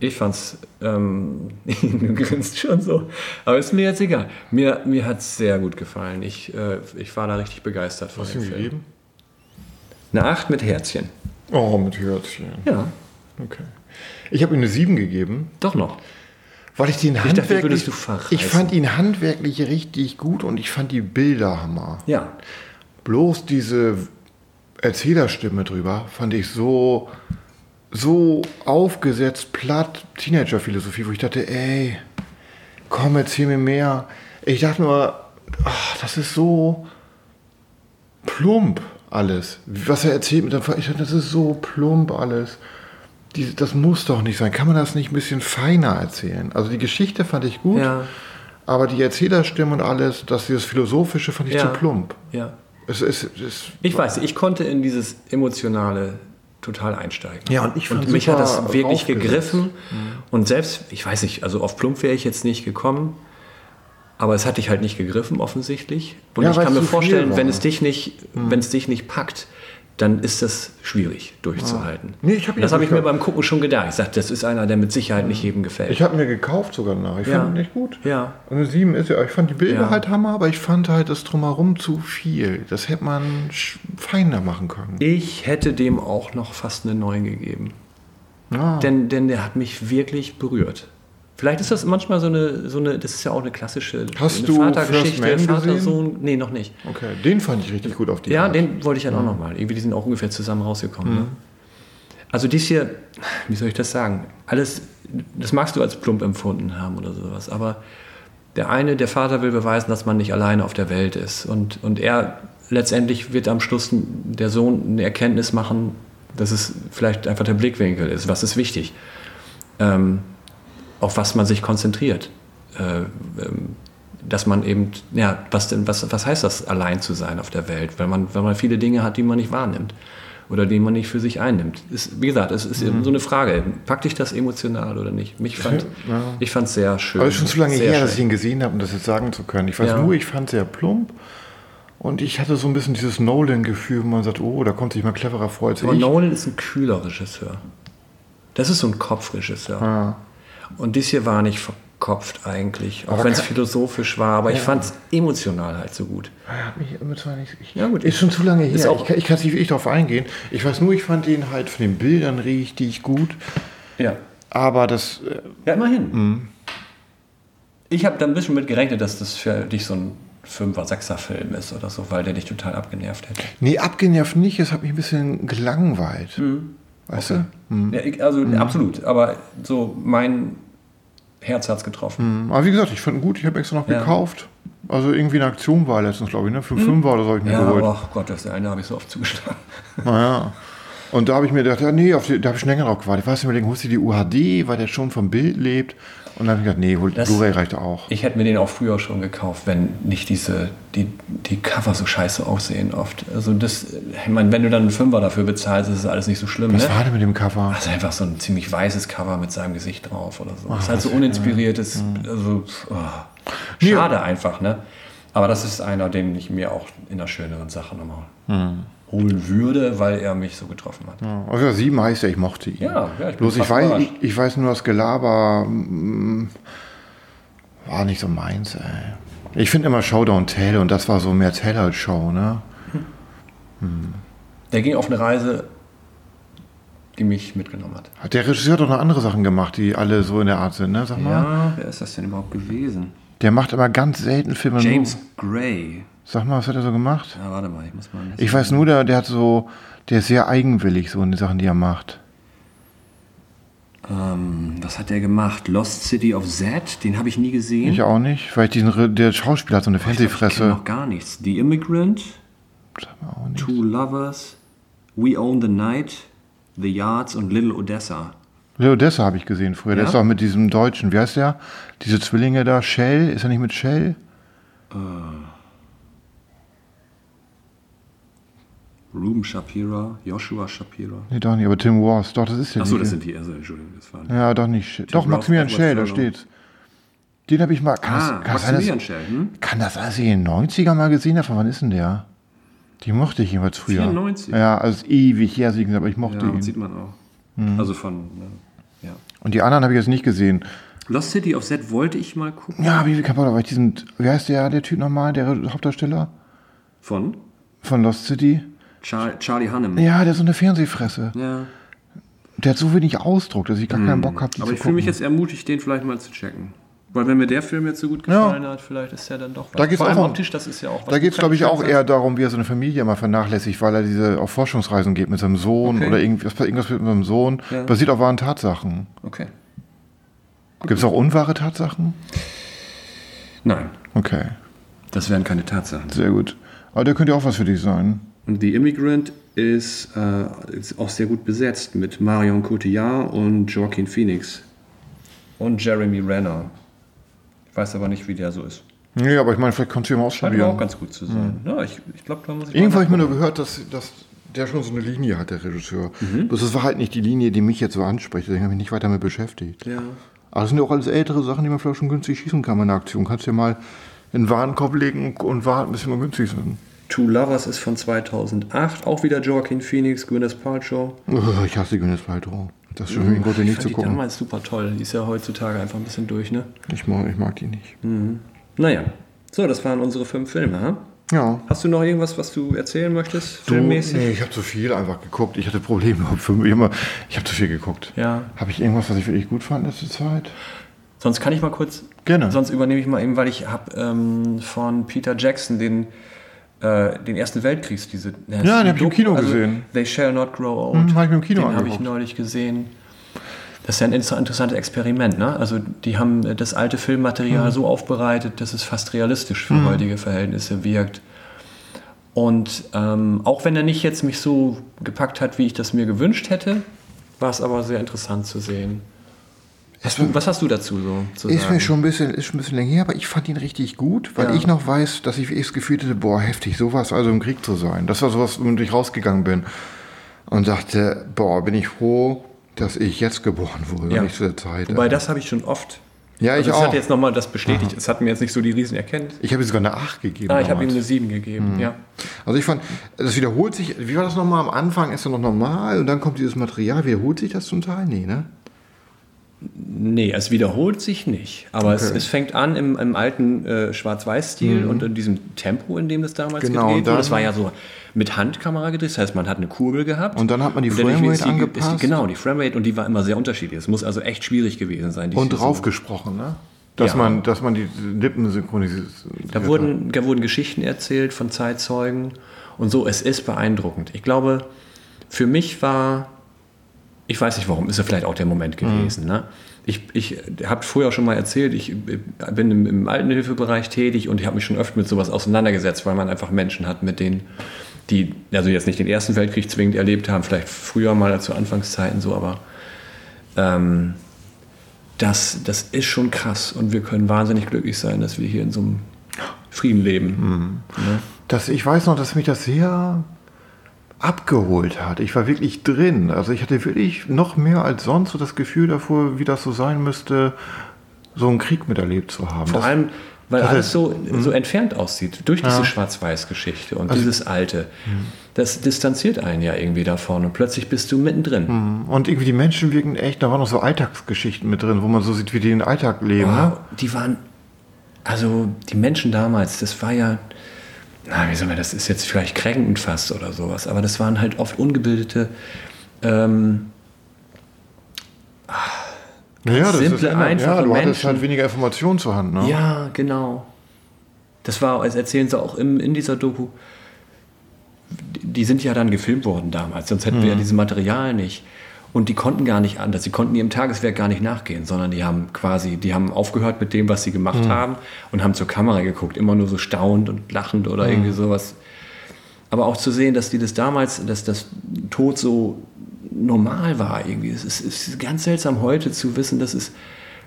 Ich fand's, ähm, du grinst schon so, aber ist mir jetzt egal. Mir, mir hat es sehr gut gefallen. Ich, äh, ich war da richtig begeistert von Hast dem Film. gegeben? Eine Acht mit Herzchen. Oh, mit Herzchen. Ja, Okay. Ich habe ihm eine 7 gegeben, doch noch. weil ich den dachte, handwerklich... verreißen. ich fand ihn handwerklich richtig gut und ich fand die Bilder Hammer. Ja, Bloß diese Erzählerstimme drüber fand ich so, so aufgesetzt, platt, Teenager-Philosophie, wo ich dachte, ey, komm, erzähl mir mehr. Ich dachte nur, ach, das ist so plump alles. Was er erzählt mit dem Ver- ich dachte, das ist so plump alles. Die, das muss doch nicht sein. Kann man das nicht ein bisschen feiner erzählen? Also die Geschichte fand ich gut, ja, aber die Erzählerstimme und alles, das dieses Philosophische fand ich Ja. zu plump. ja. Es, es, es, Ich weiß, ich konnte in dieses emotionale total einsteigen. Ja, und ich fand mich super hat das wirklich gegriffen. Und selbst, ich weiß nicht, also auf Plump wäre ich jetzt nicht gekommen. Aber es hat dich halt nicht gegriffen, offensichtlich. Und Ja, ich kann mir vorstellen, wenn es dich nicht, wenn es dich nicht packt, dann ist das schwierig durchzuhalten. Nee, ich hab das habe ich mir beim Gucken schon gedacht. Ich sagte, das ist einer, der mit Sicherheit nicht jedem gefällt. Ich habe mir gekauft sogar nach. Ich Ja. fand ihn nicht gut. Ja. Und eine 7 ist ja, ich fand die Bilder Ja. halt Hammer, aber ich fand halt das Drumherum zu viel. Das hätte man feiner machen können. Ich hätte dem auch noch fast eine 9 gegeben. Ja. Denn, denn der hat mich wirklich berührt. Vielleicht ist das manchmal so eine, so eine das ist ja auch eine klassische Hast eine Vatergeschichte, Vater? Sohn. Nee, noch nicht. Okay, den fand ich richtig gut auf die Ja, Art. den wollte ich dann auch noch mal. Irgendwie, die sind auch ungefähr zusammen rausgekommen. Ne? Also dies hier, wie soll ich das sagen? Alles, das magst du als plump empfunden haben oder sowas, aber der eine, der Vater will beweisen, dass man nicht alleine auf der Welt ist. Und, und er letztendlich wird am Schluss der Sohn eine Erkenntnis machen, dass es vielleicht einfach der Blickwinkel ist. Was ist wichtig? Ähm, auf was man sich konzentriert. Äh, ähm, dass man eben, ja, was denn, was, was heißt das, allein zu sein auf der Welt, wenn man, wenn man viele Dinge hat, die man nicht wahrnimmt oder die man nicht für sich einnimmt. Ist, wie gesagt, es ist eben so eine Frage. Packt dich das emotional oder nicht? Mich fand, Ja. ich fand es sehr schön. Aber es ist schon zu lange her, dass ich schön. ihn gesehen habe, um das jetzt sagen zu können. Ich weiß Ja. nur, ich fand es sehr plump. Und ich hatte so ein bisschen dieses Nolan-Gefühl, wo man sagt, oh, da kommt sich mal cleverer vor als Aber ich. Nolan ist ein kühler Regisseur. Das ist so ein Kopfregisseur. Ja. Und dies hier war nicht verkopft eigentlich, auch wenn es philosophisch war, aber ich fand es emotional halt so gut. Er hat mich immer zwar nicht. Ich, Ja, gut. Ist schon zu lange her. Ist auch- ich kann, ich kann jetzt nicht wirklich darauf eingehen. Ich weiß nur, ich fand den halt von den Bildern richtig gut. Ja. Aber das. äh, Ja, immerhin. Ich habe da ein bisschen mit gerechnet, dass das für dich so ein Fünfer-, Sechser-Film ist oder so, weil der dich total abgenervt hätte. Nee, abgenervt nicht. Es hat mich ein bisschen gelangweilt. Weißt du? Ja, ich, also absolut, aber so mein Herz hat's getroffen. Aber wie gesagt, ich fand ihn gut. Ich habe extra noch Ja. gekauft. Also irgendwie eine Aktion war letztens, glaube ich, ne? Für einen Fünfer oder so habe ich mir Ja, geholt. oh Gott, das eine habe ich so oft zugeschlagen. Naja. Und da habe ich mir gedacht, ja, nee, auf die, da habe ich schon länger drauf gewartet. Ich weiß nicht, überlegen, holst du die UHD, weil der schon vom Bild lebt? Und dann habe ich gedacht, nee, hol, Das- Blu-ray reicht auch. Ich hätte mir den auch früher schon gekauft, wenn nicht diese, die, die Cover so scheiße aussehen oft. Also das, ich meine, wenn du dann einen Fünfer dafür bezahlst, ist es alles nicht so schlimm, Was ne? war denn mit dem Cover? Also einfach so ein ziemlich weißes Cover mit seinem Gesicht drauf oder so. ist halt so uninspiriert, ist, also, oh. Schade einfach, ne? Aber das ist einer, den ich mir auch in einer schöneren Sache nochmal holen würde, weil er mich so getroffen hat. Ja, Also sieben heißt ja, ich mochte ihn. Ja, ja, ich bin Bloß ich weiß, ich, ich weiß nur, das Gelaber mm, war nicht so meins, ey. Ich finde immer Showdown Tell und das war so mehr Tell als Show, ne? Der ging auf eine Reise, die mich mitgenommen hat. Hat Der Regisseur hat doch noch andere Sachen gemacht, die alle so in der Art sind, ne? Sag mal. Ja, wer ist das denn überhaupt gewesen? Der macht immer ganz selten Filme. James Nur, Gray. sag mal, was hat er so gemacht? Ja, warte mal, ich muss mal. Ich weiß nur, der, der hat so, der ist sehr eigenwillig so in die Sachen, die er macht. Ähm, was hat der gemacht? Lost City of Z? Den habe ich nie gesehen. Ich auch nicht, weil ich diesen, der Schauspieler hat so eine Ich glaub, ich kenn Fernsehfresse. noch gar nichts. The Immigrant, Sag mal auch nicht. Two Lovers, We Own the Night, The Yards und Little Odessa. Leo Dessa habe ich gesehen früher. Der Ja? ist auch mit diesem Deutschen, wie heißt der? Diese Zwillinge da, Shell, ist er nicht mit Shell? Ruben Shapira, Joshua Shapira. Nee, doch nicht, aber Tim Ross, doch, das ist der Achso, das sind die, also Entschuldigung, das waren. Ja, doch nicht. Shell. Doch, Ross, Maximilian Edward Shell, da steht's. Den habe ich mal. Kann, Ah, das, kann, das Maximilian dass, Schell, hm? kann das ich in den 90er mal gesehen habe? Von wann ist denn der? Die mochte ich jeweils früher. 94? Ja, also ewig her, aber ich mochte Ja, ihn. sieht man auch. Also von, ne, ja. Und die anderen habe ich jetzt nicht gesehen. Lost City of Z wollte ich mal gucken. Ja, wie kaputt, weil ich diesen, wie heißt der, der Typ nochmal, der Hauptdarsteller Von von Lost City? Char Charlie Hunnam. Ja, der hat so eine Fernsehfresse. Ja. Der hat so wenig Ausdruck, dass ich gar keinen Bock habe, Aber ich fühle mich jetzt ermutigt, den vielleicht mal zu checken. Weil wenn mir der Film jetzt so gut Ja. gefallen hat, vielleicht ist der dann doch was. Da geht's Vor allem auch um- optisch, das ist ja auch was. Da geht es, glaube ich, auch eher darum, wie er so eine Familie immer vernachlässigt, weil er diese auf Forschungsreisen geht mit seinem Sohn Okay. oder irgendwas, irgendwas mit seinem Sohn. Ja. Basiert auf wahren Tatsachen. Okay. Gibt es auch unwahre Tatsachen? Nein, Okay, das wären keine Tatsachen. sehr gut. Aber der könnte ja auch was für dich sein. Und The Immigrant ist, äh, ist auch sehr gut besetzt mit Marion Cotillard und Joaquin Phoenix. Und Jeremy Renner. Ich weiß aber nicht, wie der so ist. Nee, aber ich meine, vielleicht kannst du ihn mal Scheint mir auch ausprobieren. ganz gut zu sein. Ja, ich, ich glaube, da muss ich Irgendwo habe ich mir nur gehört, dass, dass der schon so eine Linie hat, der Regisseur. Mhm. Bloß das war halt nicht die Linie, die mich jetzt so anspricht. Deswegen habe ich mich nicht weiter damit beschäftigt. Ja. Aber das sind ja auch alles ältere Sachen, die man vielleicht schon günstig schießen kann bei einer Aktion. Kannst du ja mal in den Warenkorb legen und warten, bis sie mal günstig sind. Two Lovers ist von 2008, auch wieder Joaquin Phoenix, Gwyneth Paltrow. Ich hasse Gwyneth Paltrow. Das ist schon für mich ich nicht zu die gucken. damals super toll. Die ist ja heutzutage einfach ein bisschen durch, ne? Ich mag, ich mag die nicht. Naja. So, das waren unsere fünf Filme, ha? Ja. Hast du noch irgendwas, was du erzählen möchtest, Du, filmmäßig? nee, ich habe zu viel einfach geguckt. Ich hatte Probleme. Immer. Ich habe zu viel geguckt. Ja. Habe ich irgendwas, was ich wirklich gut fand in letzter Zeit? Sonst kann ich mal kurz. Gerne. Sonst übernehme ich mal eben, weil ich habe ähm, von Peter Jackson den, äh, den Ersten Weltkriegs diese. Ja, den hab ich im Kino gesehen. They Shall Not Grow Old. Hm, hab ich mir im Kino Den habe ich neulich gesehen. Das ist ja ein inter- interessantes Experiment. Ne? Also die haben äh, das alte Filmmaterial Hm. so aufbereitet, dass es fast realistisch für heutige Verhältnisse wirkt. Und ähm, auch wenn er nicht jetzt mich so gepackt hat, wie ich das mir gewünscht hätte, war es aber sehr interessant zu sehen. Was, was hast du dazu so zu Ist sagen? mir schon ein bisschen, ist schon ein bisschen länger her, aber ich fand ihn richtig gut, weil Ja. ich noch weiß, dass ich das Gefühl hatte, boah, heftig, sowas, also im Krieg zu sein. Das war sowas, womit ich rausgegangen bin und dachte, boah, bin ich froh, dass ich jetzt geboren wurde, Ja. nicht zu der Zeit. Wobei das habe ich schon oft. ja, ich Also es auch. hat jetzt nochmal das bestätigt. Es hat mir jetzt nicht so die riesen Erkenntnis. ich habe ihm sogar eine 8 gegeben. Ah, ich habe ihm eine 7 gegeben, ja. Also ich fand, das wiederholt sich, wie war das nochmal? Am Anfang ist er noch normal und dann kommt dieses Material, wiederholt sich das zum Teil? Nee, ne? Nee, es wiederholt sich nicht. Aber es, Okay. es fängt an im, im alten äh, Schwarz-Weiß-Stil und in diesem Tempo, in dem das damals Genau, gedreht wurde. Das war ja so mit Handkamera gedreht. Das heißt, man hat eine Kurbel gehabt. Und dann hat man die Framerate angepasst. die, genau, die Framerate und die war immer sehr unterschiedlich. Es muss also echt schwierig gewesen sein. die Und so- drauf gesprochen, ne? Dass, Ja. man, dass man die Lippen synchronisiert. Da wurden, da wurden Geschichten erzählt von Zeitzeugen und so. Es ist beeindruckend. Ich glaube, für mich war, ich weiß nicht warum, ist ja vielleicht auch der Moment gewesen. Ne? Ich, ich habe vorher schon mal erzählt, ich bin im, im Altenhilfebereich tätig und ich habe mich schon öfter mit sowas auseinandergesetzt, weil man einfach Menschen hat, mit denen, die, also jetzt nicht den Ersten Weltkrieg zwingend erlebt haben, vielleicht früher mal zu Anfangszeiten so, aber ähm, das, das ist schon krass und wir können wahnsinnig glücklich sein, dass wir hier in so einem Frieden leben. Ne? Das, ich weiß noch, dass mich das sehr abgeholt hat. Ich war wirklich drin. Also ich hatte wirklich noch mehr als sonst so das Gefühl davor, wie das so sein müsste, so einen Krieg miterlebt zu haben. Vor das, allem, weil alles ist- so, so entfernt aussieht, durch diese Ja. Schwarz-Weiß-Geschichte und dieses Alte. Das distanziert einen ja irgendwie davon und plötzlich bist du mittendrin. und irgendwie die Menschen wirken echt, da waren noch so Alltagsgeschichten mit drin, wo man so sieht, wie die den Alltag leben. Ne? Wow, die waren, also die Menschen damals, das war ja, na, wie soll man, das ist jetzt vielleicht kränkend fast oder sowas, aber das waren halt oft ungebildete, ähm, Ja, simple, immer- einfache ja, du hattest Menschen. halt weniger Informationen zur Hand. Ne? Ja, genau. Das war, das erzählen sie auch im, in dieser Doku. Die sind ja dann gefilmt worden damals, sonst hätten wir ja dieses Material nicht. Und die konnten gar nicht anders. Sie konnten ihrem Tageswerk gar nicht nachgehen, sondern die haben quasi, die haben aufgehört mit dem, was sie gemacht haben und haben zur Kamera geguckt, immer nur so staunend und lachend oder irgendwie sowas. Aber auch zu sehen, dass die das damals, dass das Tod so normal war irgendwie. Es ist, es ist ganz seltsam heute zu wissen, dass es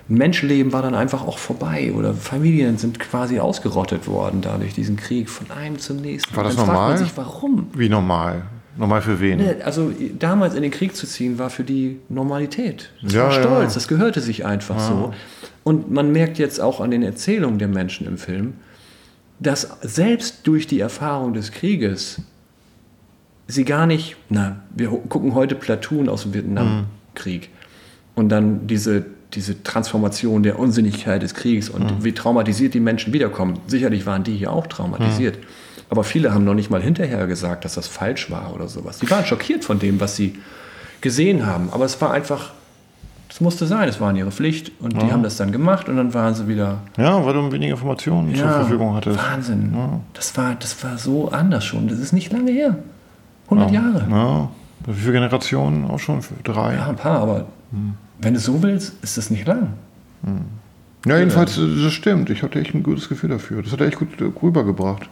ein Menschenleben war dann einfach auch vorbei oder Familien sind quasi ausgerottet worden dadurch diesen Krieg von einem zum nächsten. War das dann fragt normal? man sich, warum? Wie normal. Normal für wen? Ne, Also damals in den Krieg zu ziehen war für die Normalität. Das Ja, war ja. stolz, das gehörte sich einfach so. Und man merkt jetzt auch an den Erzählungen der Menschen im Film, dass selbst durch die Erfahrung des Krieges sie gar nicht, na, wir gucken heute Platoon aus dem Vietnamkrieg und dann diese, diese Transformation der Unsinnigkeit des Kriegs und wie traumatisiert die Menschen wiederkommen. Sicherlich waren die hier auch traumatisiert. Aber viele haben noch nicht mal hinterher gesagt, dass das falsch war oder sowas. Die waren schockiert von dem, was sie gesehen haben. Aber es war einfach, es musste sein, es war ihre Pflicht und die haben das dann gemacht und dann waren sie wieder Ja, weil du weniger Informationen zur Verfügung hattest. Wahnsinn. Das, war, das war so anders schon. Das ist nicht lange her. 100 Jahre. Ja, wie viele Generationen? Auch schon drei. Ja, ein paar, aber wenn du so willst, ist das nicht lang. Ja, jedenfalls, äh, das stimmt. Ich hatte echt ein gutes Gefühl dafür. Das hat er echt gut rübergebracht.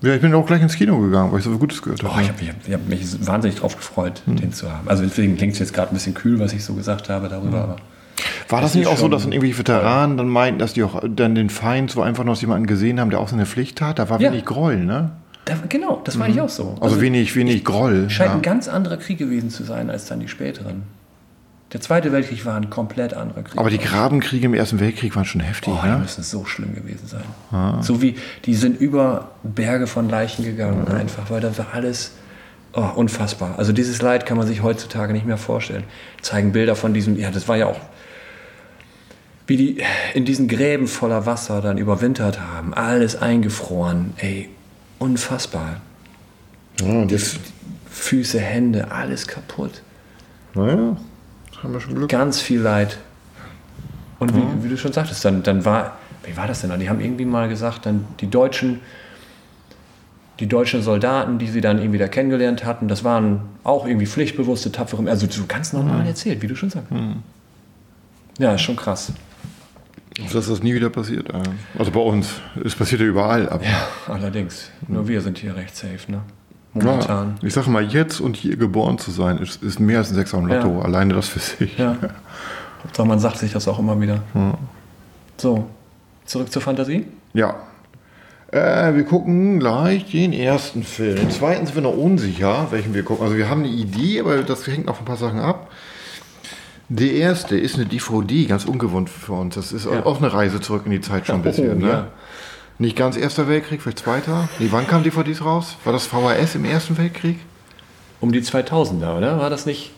Ja, ich bin auch gleich ins Kino gegangen, weil ich so viel Gutes gehört habe. Oh, ich habe mich, ich hab mich wahnsinnig drauf gefreut, den zu haben. Also deswegen klingt es jetzt gerade ein bisschen kühl, was ich so gesagt habe darüber. Aber War das das nicht auch so, dass dann irgendwelche Veteranen dann meinten, dass die auch dann den Feind so einfach noch jemanden gesehen haben, der auch seine Pflicht tat? Da war Ja. wenig Groll, ne? da, genau, das meine ich auch so. Also, wenig, wenig Groll. Scheint ja. ein ganz anderer Krieg gewesen zu sein als dann die späteren. Der Zweite Weltkrieg war ein komplett anderer Krieg. Aber die Grabenkriege im Ersten Weltkrieg waren schon heftig, Oh, die ne? müssen so schlimm gewesen sein. So wie, die sind über Berge von Leichen gegangen, einfach, weil das war alles oh, unfassbar. Also dieses Leid kann man sich heutzutage nicht mehr vorstellen. Zeigen Bilder von diesem, ja, das war ja auch, wie die in diesen Gräben voller Wasser dann überwintert haben, alles eingefroren, ey, unfassbar. Ja, jetzt, Füße, Hände, alles kaputt. naja, haben wir schon Glück. ganz viel Leid. Und wie, wie du schon sagtest, dann, dann war, wie war das denn? dann? Die haben irgendwie mal gesagt, dann die Deutschen, die deutschen Soldaten, die sie dann irgendwie da kennengelernt hatten, das waren auch irgendwie pflichtbewusste, tapfere, also so ganz normal erzählt, wie du schon sagst. Ja, ist schon krass. Dass das nie wieder passiert. Also bei uns. Es passiert ja überall. Aber Ja, allerdings. Nur wir sind hier recht safe, ne? Momentan. Ja, ich sage mal, jetzt und hier geboren zu sein, ist, ist mehr als ein Sechser im Lotto. Ja. Alleine das für sich. Ja. Hauptsache, man sagt sich das auch immer wieder. So, zurück zur Fantasie. Ja. Äh, wir gucken gleich den ersten Film. Den zweiten sind wir noch unsicher, welchen wir gucken. Also wir haben eine Idee, aber das hängt noch ein paar Sachen ab. Der erste ist eine DVD, ganz ungewohnt für uns. Das ist Ja. auch eine Reise zurück in die Zeit schon ein Ja, bisschen. oh, ne? Ja. Nicht ganz Erster Weltkrieg, vielleicht Zweiter. Nee, wann kamen DVDs raus? War das VHS im Ersten Weltkrieg? Um die 2000er, oder? War das nicht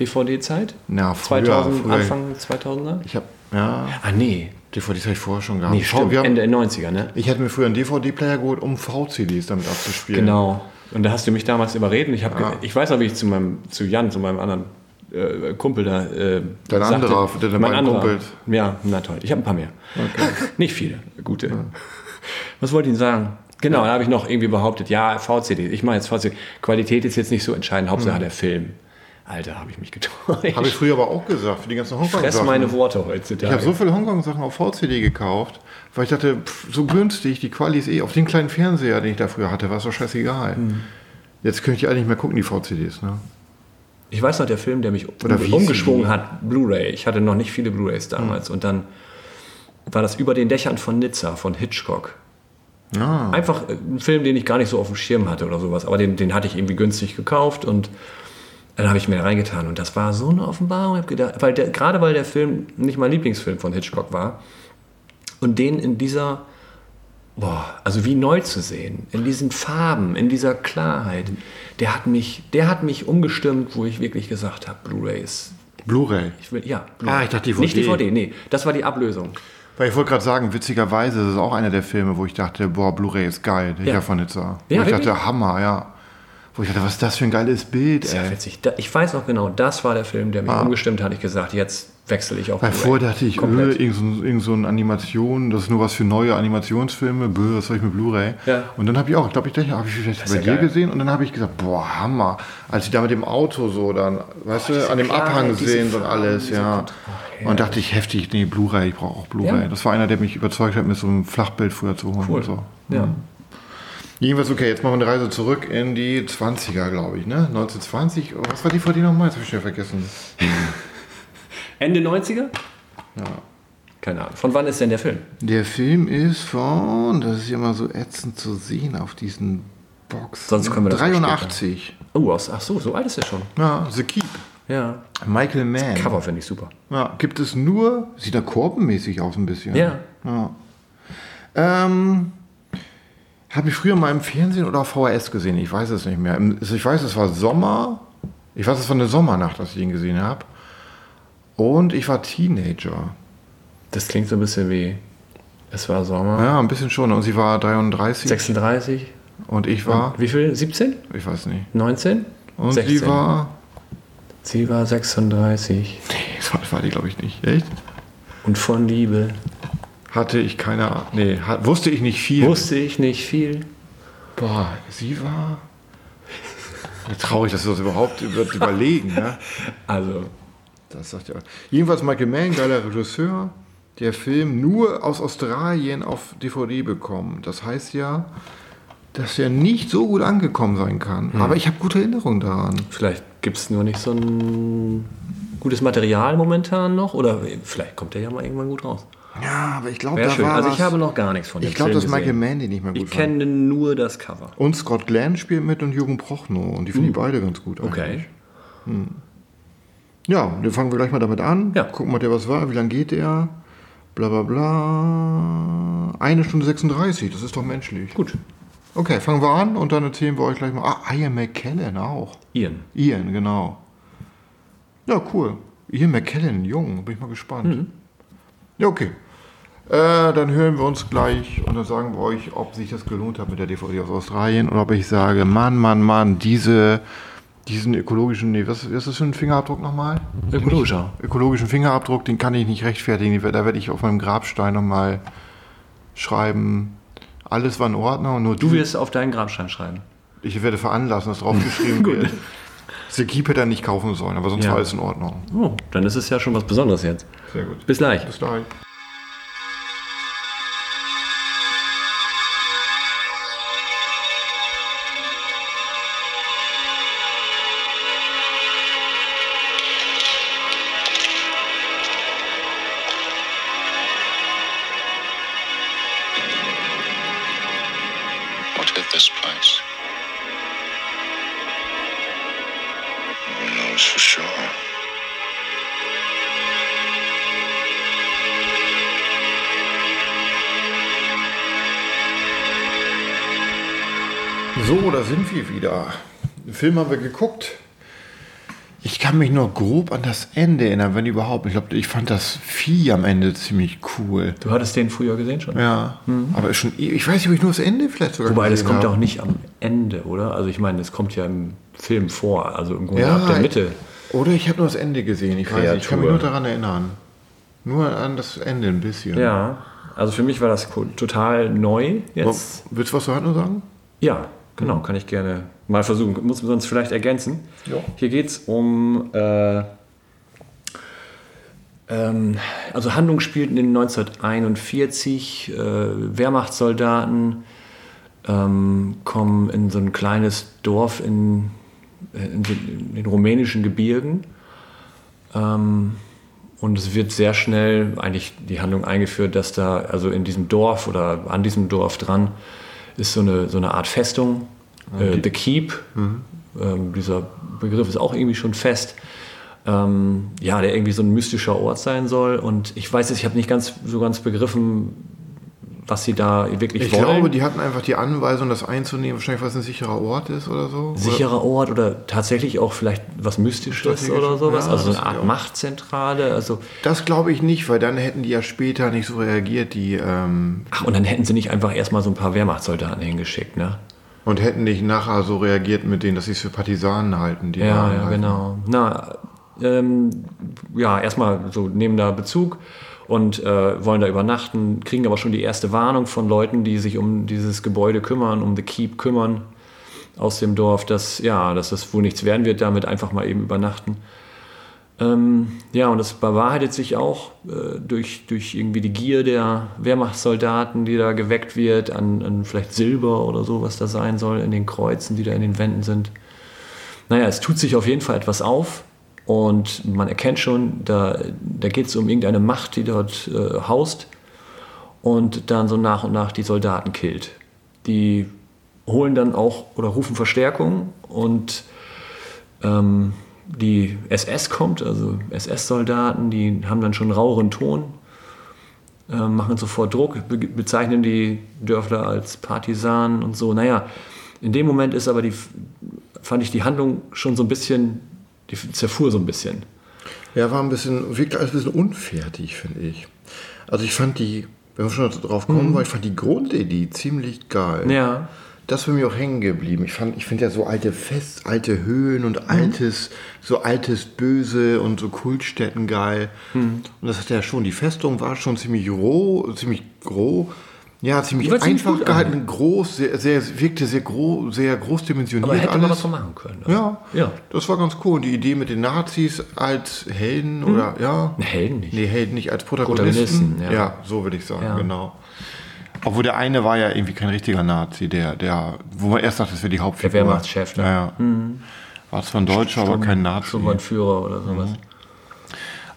DVD-Zeit? Na, früher, 2000, früher. Anfang 2000er? Ich habe, ja, Ah, nee. DVDs habe ich vorher schon gehabt. Nee, stimmt. wir haben, Ende 90er, ne? ich hätte mir früher einen DVD-Player geholt, um VCDs damit abzuspielen. Genau. Und da hast du mich damals überreden. Ich, hab, ge- ich weiß noch, wie ich zu meinem, zu Jan, zu meinem anderen äh, Kumpel da. Äh, Dein anderer, der- der mein anderer. Kumpels. Ja, na toll. Ich habe ein paar mehr. Nicht viele, gute. Was wollte ich Ihnen sagen? Genau, da habe ich noch irgendwie behauptet, ja, VCD. Ich mache jetzt VCD. Qualität ist jetzt nicht so entscheidend, Hauptsache der Film. Alter, habe ich mich getäuscht. Habe ich früher aber auch gesagt, für die ganzen Fress Hongkong-Sachen. meine Worte heutzutage. Ich habe so viele Hongkong-Sachen auf VCD gekauft, weil ich dachte, pff, so günstig, die Quali ist eh auf den kleinen Fernseher, den ich da früher hatte, war es doch scheißegal. Hm. Jetzt könnte ich eigentlich nicht mehr gucken, die VCDs. Ne? Ich weiß noch, der Film, der mich hieß umgeschwungen hat, Blu-ray. Ich hatte noch nicht viele Blu-rays damals. Und dann war das über den Dächern von Nizza, von Hitchcock. Ah, Einfach äh, ein Film, den ich gar nicht so auf dem Schirm hatte oder sowas. Aber den, den hatte ich irgendwie günstig gekauft und dann habe ich mir da reingetan. Und das war so eine Offenbarung. Ich gedacht, weil der, gerade weil der Film nicht mein Lieblingsfilm von Hitchcock war und den in dieser, boah, also wie neu zu sehen, in diesen Farben, in dieser Klarheit, der hat mich, der hat mich umgestimmt, wo ich wirklich gesagt habe, Blu-ray ist, Blu-ray. ich will, ja. Ah, ich dachte DVD. Nicht DVD, nee, das war die Ablösung. Weil ich wollte gerade sagen, witzigerweise ist es auch einer der Filme, wo ich dachte, boah, Blu-ray ist geil, der Ja. von Nizza. Wo Ja, ich wirklich? dachte, Hammer, ja. Wo ich dachte, was ist das für ein geiles Bild, Sehr ey. witzig. Da, ich weiß noch genau, das war der Film, der mich umgestimmt hat. Ich gesagt, jetzt wechsle ich auf Weil vorher dachte ich, öh, Komplett. irgend so, ein- irgend so eine Animation, das ist nur was für neue Animationsfilme, bö, was soll ich mit Blu-ray? Ja. Und dann habe ich auch, ich glaube, ich habe ich vielleicht bei ja dir geil. gesehen und dann habe ich gesagt, boah, Hammer. Als sie da mit dem Auto so dann, weißt du, an dem Klarheit, Abhang sehen und alles, ja. Ach, Und dachte ich, heftig, nee, Blu-ray, ich brauche auch Blu-ray. Das war einer, der mich überzeugt hat, mir so ein Flachbild früher zu holen Cool. und so. Ja. Jedenfalls, okay, jetzt machen wir eine Reise zurück in die 20er, glaube ich, ne? 1920, oh, was war die vor dir nochmal? Jetzt habe ich schon vergessen. Ende 90er? Ja. Keine Ahnung. Von wann ist denn der Film? Der Film ist von, das ist ja immer so ätzend zu sehen auf diesen Boxen. Sonst können wir das auch 83. Oh, ach so, so alt ist er schon. Ja, The Keep. Ja. Michael Mann. Cover finde ich super. Ja, gibt es nur, sieht da korbenmäßig aus ein bisschen. Ja. ja. Ähm, habe ich früher mal im Fernsehen oder auf VHS gesehen, ich weiß es nicht mehr. Ich weiß, es war Sommer. Ich weiß, es war eine Sommernacht, dass ich ihn gesehen habe. Und ich war Teenager. Das klingt so ein bisschen wie, es war Sommer. Ja, ein bisschen schon. Und sie war 33 36. und ich war, Wie viel? 17? ich weiß nicht. 19? Und 16. sie war, Sie war 36. nee, das war, die, glaube ich, nicht. Echt? Und von Liebe Hatte ich keine Ahnung. Nee, hat, wusste ich nicht viel. wusste ich nicht viel. Boah, sie war. Traurig, dass wir das überhaupt über, überlegen, ne? Also, Das sagt ja. Jedenfalls Michael Mann, geiler Regisseur, der Film nur aus Australien auf DVD bekommen. Das heißt ja, dass er nicht so gut angekommen sein kann. Aber ich habe gute Erinnerungen daran. vielleicht gibt es nur nicht so ein gutes Material momentan noch. Oder vielleicht kommt der ja mal irgendwann gut raus. Ja, aber ich glaube, da schön. war Also ich habe noch gar nichts von dem Ich glaube, dass Michael. Mann den nicht mehr gut Ich fand. kenne nur das Cover. Und Scott Glenn spielt mit und Jürgen Prochnow. Und die finde ich beide ganz gut. Okay. eigentlich. Ja, dann fangen wir gleich mal damit an. Ja. Gucken mal, der was war. Wie lange geht der? Bla bla bla. Eine Stunde 36, das ist doch menschlich. Gut. Okay, fangen wir an und dann erzählen wir euch gleich mal. Ah, Ian McKellen auch. Ian. Ian, genau. Ja, cool. Ian McKellen, jung, bin ich mal gespannt. Ja, okay. Äh, dann hören wir uns gleich und dann sagen wir euch, ob sich das gelohnt hat mit der DVD aus Australien und ob ich sage, Mann, Mann, Mann, diese, diesen ökologischen, nee, was, ist das für ein Fingerabdruck nochmal? Ökologischer. ökologischen Fingerabdruck, den kann ich nicht rechtfertigen. Da werde ich auf meinem Grabstein nochmal schreiben, alles war in Ordnung. Nur Du wirst auf deinen Grabstein schreiben. ich werde veranlassen, dass draufgeschrieben wird. Sekip hätte er nicht kaufen sollen, aber sonst Ja. war alles in Ordnung. Oh, dann ist es ja schon was Besonderes jetzt. Sehr gut. Bis gleich. Bis gleich. Film haben wir geguckt. Ich kann mich nur grob an das Ende erinnern, wenn überhaupt. Ich glaube, ich fand das Vieh am Ende ziemlich cool. Du hattest den früher gesehen schon? Ja, aber ist schon, eh- ich weiß nicht, ob ich nur das Ende vielleicht sogar Wobei, das kommt habe. auch nicht am Ende, oder? Also ich meine, es kommt ja im Film vor, also im Grunde Ja, ab der Mitte. Oder ich habe nur das Ende gesehen. Ich weiß nicht, ich kann mich Kreatur. nur daran erinnern. Nur an das Ende ein bisschen. Ja, also für mich war das total neu jetzt. Willst du was zu Hand noch sagen? Ja, genau, kann ich gerne mal versuchen. Muss man sonst vielleicht ergänzen. Ja. Hier geht es um. Äh, ähm, also Handlung spielt in den 1941. Äh, Wehrmachtssoldaten ähm, kommen in so ein kleines Dorf in, äh, in, den- in den rumänischen Gebirgen. Ähm, und es wird sehr schnell eigentlich die Handlung eingeführt, dass da, also in diesem Dorf oder an diesem Dorf dran, ist so eine, so eine Art Festung, äh, The Keep. Ähm, dieser Begriff ist auch irgendwie schon fest. Ähm, ja, der irgendwie so ein mystischer Ort sein soll. Und ich weiß jetzt, ich habe nicht ganz so ganz begriffen, was sie da wirklich Ich wollen. glaube, die hatten einfach die Anweisung, das einzunehmen, wahrscheinlich, weil es ein sicherer Ort ist oder so. sicherer Ort oder tatsächlich auch vielleicht was Mystisches oder sowas. ja, also eine Art. Machtzentrale. Also, Das glaube ich nicht, weil dann hätten die ja später nicht so reagiert, die ähm, ach, und dann hätten sie nicht einfach erstmal so ein paar Wehrmachtssoldaten hingeschickt, ne? und hätten nicht nachher so reagiert mit denen, dass sie es für Partisanen halten. Die Ja, ja, genau. Na, ähm, ja, erstmal so nehmen da Bezug und äh, wollen da übernachten, kriegen aber schon die erste Warnung von Leuten, die sich um dieses Gebäude kümmern, um The Keep kümmern aus dem Dorf, dass ja, dass das wohl nichts werden wird, damit einfach mal eben übernachten. Ähm, ja, und das bewahrheitet sich auch äh, durch, durch irgendwie die Gier der Wehrmachtssoldaten, die da geweckt wird, an, an vielleicht Silber oder so, was da sein soll, in den Kreuzen, die da in den Wänden sind. Naja, es tut sich auf jeden Fall etwas auf und man erkennt schon, da, da geht es um irgendeine Macht, die dort äh, haust und dann so nach und nach die Soldaten killt. Die holen dann auch oder rufen Verstärkung und ähm, die SS kommt, also SS-Soldaten, die haben dann schon einen raueren Ton, äh, machen sofort Druck, be bezeichnen die Dörfler als Partisanen und so. Naja, in dem Moment ist aber die, fand ich die Handlung schon so ein bisschen, die zerfuhr so ein bisschen. Ja, war ein bisschen, wirkte alles ein bisschen unfertig, finde ich. Also ich fand die, wenn wir schon drauf kommen, weil ich fand die Grundidee ziemlich geil. Ja. Das für mich auch hängen geblieben. Ich fand, ich finde ja so alte Fest, alte Höhen und altes, so altes Böse und so Kultstätten geil. Und das hat ja schon, die Festung war schon ziemlich roh, ziemlich groß. Ja, ziemlich ziemlich einfach gut gehalten, groß, sehr, sehr, wirkte sehr groß, sehr großdimensioniert Aber hätte alles. man was von machen können. ne? Ja, Ja. das war ganz cool. Und die Idee mit den Nazis als Helden oder ja. Helden nicht. Nee, Helden nicht als Protagonisten. Protagonisten, ja. ja. so würde ich sagen, Ja. genau. Obwohl der eine war ja irgendwie kein richtiger Nazi, der, der, wo man erst dachte, das wäre die Hauptfigur. Der Wehrmachtschef, ne? Ja, ja. War zwar ein Deutscher, aber kein Nazi. Schon mal ein Führer oder sowas.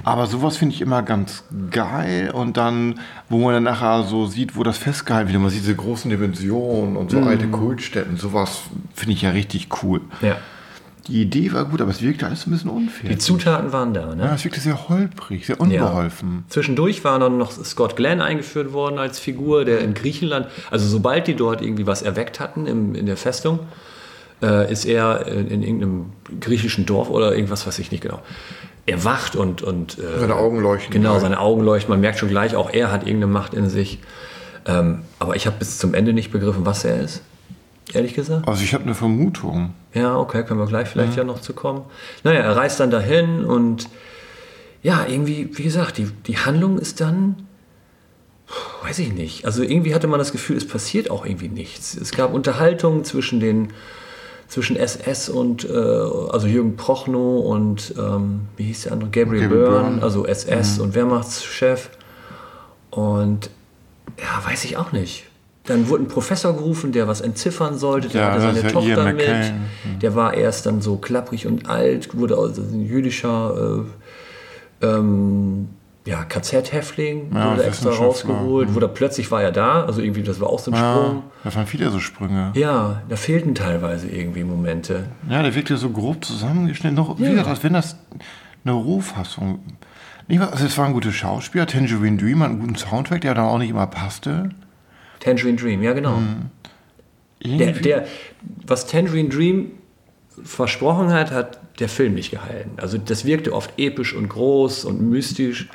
Aber sowas finde ich immer ganz geil. Und dann, wo man dann nachher so sieht, wo das festgehalten wird, man sieht diese großen Dimensionen und so Mhm. alte Kultstätten, sowas finde ich ja richtig cool. Ja. Die Idee war gut, aber es wirkte alles ein bisschen unfair. Die Zutaten waren da, ne? ja, es wirkte sehr holprig, sehr unbeholfen. Zwischendurch war dann noch Scott Glenn eingeführt worden als Figur, der in Griechenland, also sobald die dort irgendwie was erweckt hatten im, in der Festung, äh, ist er in, in irgendeinem griechischen Dorf oder irgendwas, weiß ich nicht genau, erwacht und, und äh, Seine Augen leuchten. Genau, seine Augen leuchten. Man merkt schon gleich, auch er hat irgendeine Macht in sich. Ähm, aber ich habe bis zum Ende nicht begriffen, was er ist. Ehrlich gesagt. Also ich habe eine Vermutung. Ja, okay, können wir gleich vielleicht ja, noch zu kommen. Naja, er reist dann dahin und ja, irgendwie, wie gesagt, die, die Handlung ist dann, weiß ich nicht. Also irgendwie hatte man das Gefühl, es passiert auch irgendwie nichts. Es gab Unterhaltungen zwischen den zwischen SS und äh, also Jürgen Prochnow und ähm, wie hieß der andere Gabriel, Gabriel Byrne, Byrne. also SS und Wehrmachtschef und ja, weiß ich auch nicht. Dann wurde ein Professor gerufen, der was entziffern sollte. Der Ja, hatte seine Tochter mit. McKellen. Der war erst dann so klapprig und alt, wurde also ein jüdischer äh, ähm, ja, KZ-Häftling, Ja, wurde extra rausgeholt. Wurde plötzlich war er da, also irgendwie, das war auch so ein Ja, Sprung. das waren viele so Sprünge. Ja, da fehlten teilweise irgendwie Momente. Ja, der wirkte so grob zusammengeschnitten. Noch, wie Ja. gesagt, als wenn das eine Rohfassung. Nicht mal, also es war ein guter Schauspieler, Tangerine Dream hat einen guten Soundtrack, der dann auch nicht immer passte. Tangerine Dream, ja genau. Der, Irgendwie- der, was Tangerine Dream versprochen hat, hat der Film nicht gehalten. Also das wirkte oft episch und groß und mystisch.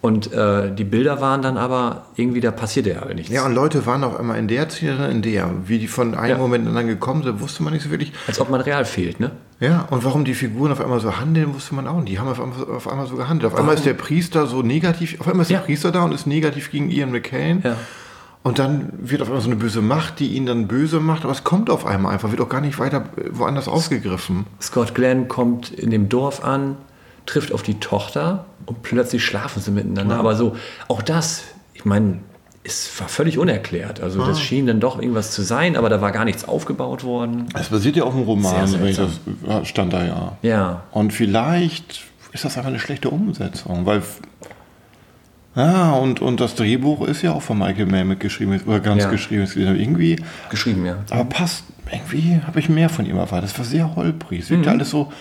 Und äh, die Bilder waren dann aber irgendwie, da passierte ja nichts. ja, und Leute waren auf einmal in der Szene, dann in der. Wie die von einem Ja. Moment in den anderen gekommen sind, wusste man nicht so wirklich. Als ob man real fehlt, ne? Ja, und warum die Figuren auf einmal so handeln, wusste man auch nicht. Die haben auf einmal, auf einmal so gehandelt. Auf einmal ist der Priester so negativ, auf einmal ist Ja. der Priester da und ist negativ gegen Ian McCain. Ja. Und dann wird auf einmal so eine böse Macht, die ihn dann böse macht, aber es kommt auf einmal einfach, wird auch gar nicht weiter äh, woanders aufgegriffen. Scott Glenn kommt in dem Dorf an, trifft auf die Tochter und plötzlich schlafen sie miteinander. Aber so, auch das, ich meine, es war völlig unerklärt. Also das schien dann doch irgendwas zu sein, aber da war gar nichts aufgebaut worden. Es basiert ja auf einem Roman, wenn ich das ja, stand da ja. Ja, Und vielleicht ist das einfach eine schlechte Umsetzung, weil ja, und, und das Drehbuch ist ja auch von Michael Mann mitgeschrieben, oder ganz Ja. geschrieben. ist Irgendwie, geschrieben, ja. aber passt, irgendwie habe ich mehr von ihm erwartet. Das war sehr holprig. Es wirkte Mhm. alles so,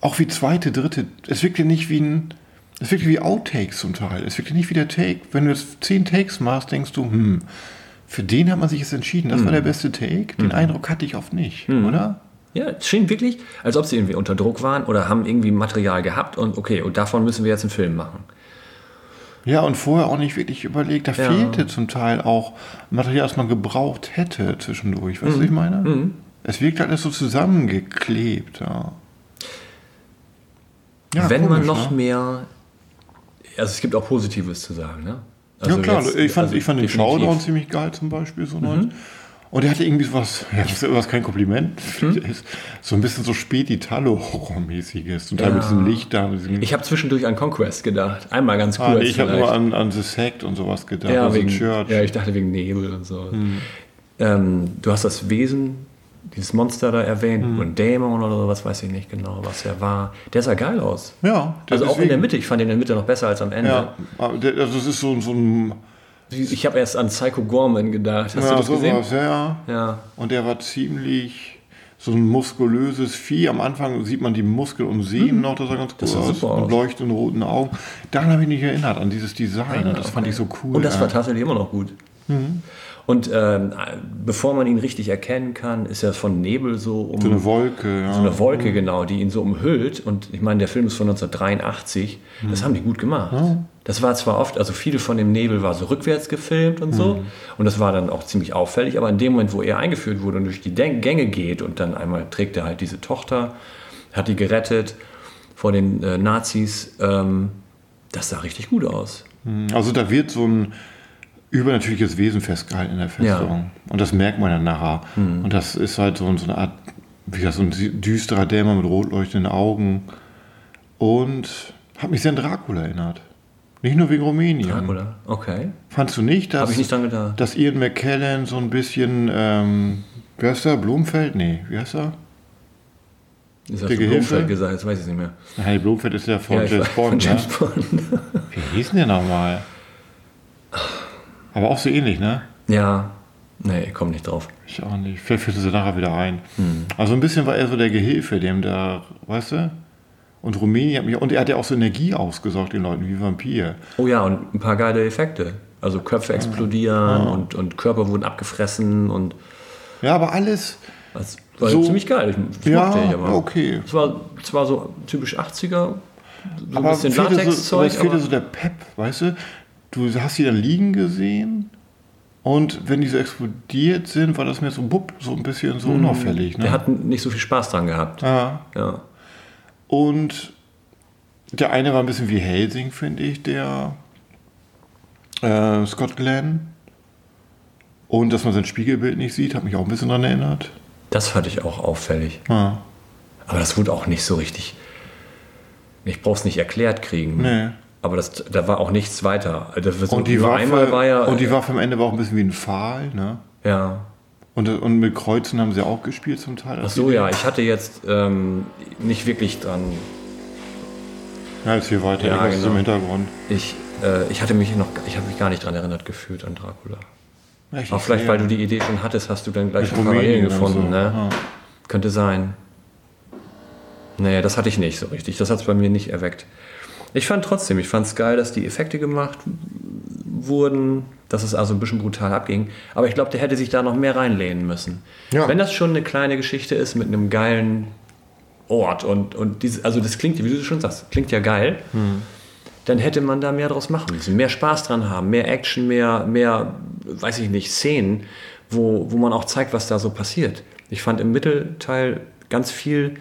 auch wie zweite, dritte, es wirkte nicht wie ein, es wirkte wie Outtakes zum Teil. Es wirkte nicht wie der Take. Wenn du jetzt zehn Takes machst, denkst du, hm, für den hat man sich jetzt entschieden. Das war Mhm. der beste Take. Den Eindruck hatte ich oft nicht, oder? Ja, es schien wirklich, als ob sie irgendwie unter Druck waren oder haben irgendwie Material gehabt und okay, und davon müssen wir jetzt einen Film machen. Ja, und vorher auch nicht wirklich überlegt. Da Ja. fehlte zum Teil auch Material, das man gebraucht hätte zwischendurch. Mhm. Weißt du, was ich meine? Es wirkt alles so zusammengeklebt. Ja. Ja, Wenn man komisch, noch ne? mehr, also es gibt auch Positives zu sagen, ne? ja, klar. jetzt- ich fand, also ich fand den. Mhm. Showdown ziemlich geil zum Beispiel. So neu. Und er hatte irgendwie so was, ja, das ist was kein Kompliment, ist so ein bisschen so spät Italo-Horror-mäßiges. Teil Ja. mit diesem Licht da. Diesem, Ich habe zwischendurch an Conquest gedacht. Einmal ganz kurz. ah, nee, ich habe nur an, an The Sect und sowas gedacht. ja, also wegen, Church. ja, ich dachte wegen Nebel und so. Ähm, du hast das Wesen, dieses Monster da erwähnt, Mhm. und Dämon oder sowas, weiß ich nicht genau, was er war. Der sah geil aus. ja Also auch in deswegen- der Mitte. Ich fand ihn in der Mitte noch besser als am Ende. Ja, also es ist so, so ein Ich habe erst an Psycho Gorman gedacht. Hast ja, du das gesehen? sowas, ja, ja. Ja. Und der war ziemlich so ein muskulöses Vieh. Am Anfang sieht man die Muskeln und Sehnen noch, das sah ganz cool Mhm. Das sah aus. super und aus. leuchtenden roten Augen. Daran habe ich mich erinnert, an dieses Design. und das fand ich so cool. Und das ja. war tatsächlich immer noch gut. Und ähm, bevor man ihn richtig erkennen kann, ist er von Nebel so um so eine Wolke. Ja. so eine Wolke, genau, die ihn so umhüllt. Und ich meine, der Film ist von 1983. Das haben die gut gemacht. Das war zwar oft, also viel von dem Nebel war so rückwärts gefilmt und so. Und das war dann auch ziemlich auffällig. Aber in dem Moment, wo er eingeführt wurde und durch die Den Gänge geht und dann einmal trägt er halt diese Tochter, hat die gerettet vor den äh, Nazis, ähm, das sah richtig gut aus. Also da wird so ein übernatürliches Wesen festgehalten in der Festung. Und das merkt man dann nachher. Hm. Und das ist halt so, so eine Art, wie gesagt, so ein düsterer Dämon mit rot leuchtenden Augen. Und hat mich sehr an Dracula erinnert. Nicht nur wegen Rumänien. Dracula, okay. Fandst du nicht, dass, ich nicht dran gedacht. dass Ian McKellen so ein bisschen, ähm, wie heißt der, Blumfeld? Nee, wie heißt er? Ist das? Blumfeld gesagt? Das weiß ich nicht mehr. Nein, Blumfeld ist ja von Ja, James Bond. von James ne? Bond. Wie hieß denn der nochmal? Aber auch so ähnlich, ne? ja, Nee, ich komme nicht drauf. Ich auch nicht. Vielleicht fällt sie nachher wieder ein. Hm. Also ein bisschen war er so der Gehilfe, dem da, weißt du? Und Rumänien hat mich, und er hat ja auch so Energie ausgesaugt den Leuten wie Vampir. Oh ja, und ein paar geile Effekte. Also Köpfe explodieren und, und Körper wurden abgefressen und Ja, aber alles, das war So- ziemlich geil. Ich, ich Ja, ich aber. okay. Es war zwar so typisch 80er, so ein aber bisschen fehlte so, aber Latexzeug, es fehlte so der Pep, weißt du? Du hast sie dann liegen gesehen und wenn die so explodiert sind, war das mir so, bupp, so ein bisschen so unauffällig. Ne? der hat nicht so viel Spaß dran gehabt. ja. Ja. Und der eine war ein bisschen wie Helsing, finde ich, der äh, Scott Glenn. Und dass man sein Spiegelbild nicht sieht, hat mich auch ein bisschen daran erinnert. Das fand ich auch auffällig. Ja. Aber das wurde auch nicht so richtig. Ich brauch's nicht erklärt kriegen. Nee. Aber das, da war auch nichts weiter. Das Und die, Waffe, einmal war ja. und die Waffe am Ende war auch ein bisschen wie ein Pfahl. Ne? ja. Und, und mit Kreuzen haben sie auch gespielt zum Teil. Ach so, ja. Ich hatte jetzt ähm, nicht wirklich dran. Ja, jetzt hier weiter, Ja, genau. im Hintergrund. Ich, äh, ich hatte mich noch, ich habe mich gar nicht dran erinnert gefühlt an Dracula. Ja, Aber vielleicht, weil du die Idee schon hattest, hast du dann gleich schon Parallelen gefunden. so. Ne? Ja. Könnte sein. Nee, das hatte ich nicht so richtig. Das hat es bei mir nicht erweckt. Ich fand trotzdem, ich fand es geil, dass die Effekte gemacht wurden, dass es also ein bisschen brutal abging. Aber ich glaube, der hätte sich da noch mehr reinlehnen müssen. Ja. Wenn das schon eine kleine Geschichte ist mit einem geilen Ort und, und diese, also das klingt, wie du schon sagst, klingt ja geil, dann hätte man da mehr draus machen müssen. Mehr Spaß dran haben, mehr Action, mehr, mehr, weiß ich nicht, Szenen, wo, wo man auch zeigt, was da so passiert. Ich fand im Mittelteil ganz viel,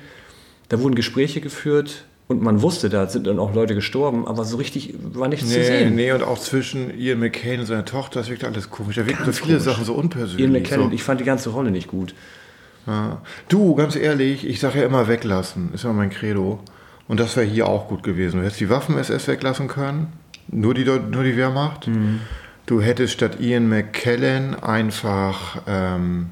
da wurden Gespräche geführt und man wusste, da sind dann auch Leute gestorben, aber so richtig war nichts zu Nee, sehen. nee, und auch zwischen Ian McCain und seiner Tochter, das wirkt alles komisch. Da wirken so viele komisch. Sachen so unpersönlich. Ian McKellen, so. ich fand die ganze Rolle nicht gut. Ja. Du, ganz ehrlich, ich sage ja immer weglassen. Ist ja mein Credo. Und das wäre hier auch gut gewesen. Du hättest die Waffen-SS weglassen können. Nur die, nur die Wehrmacht. Du hättest statt Ian McKellen einfach ähm,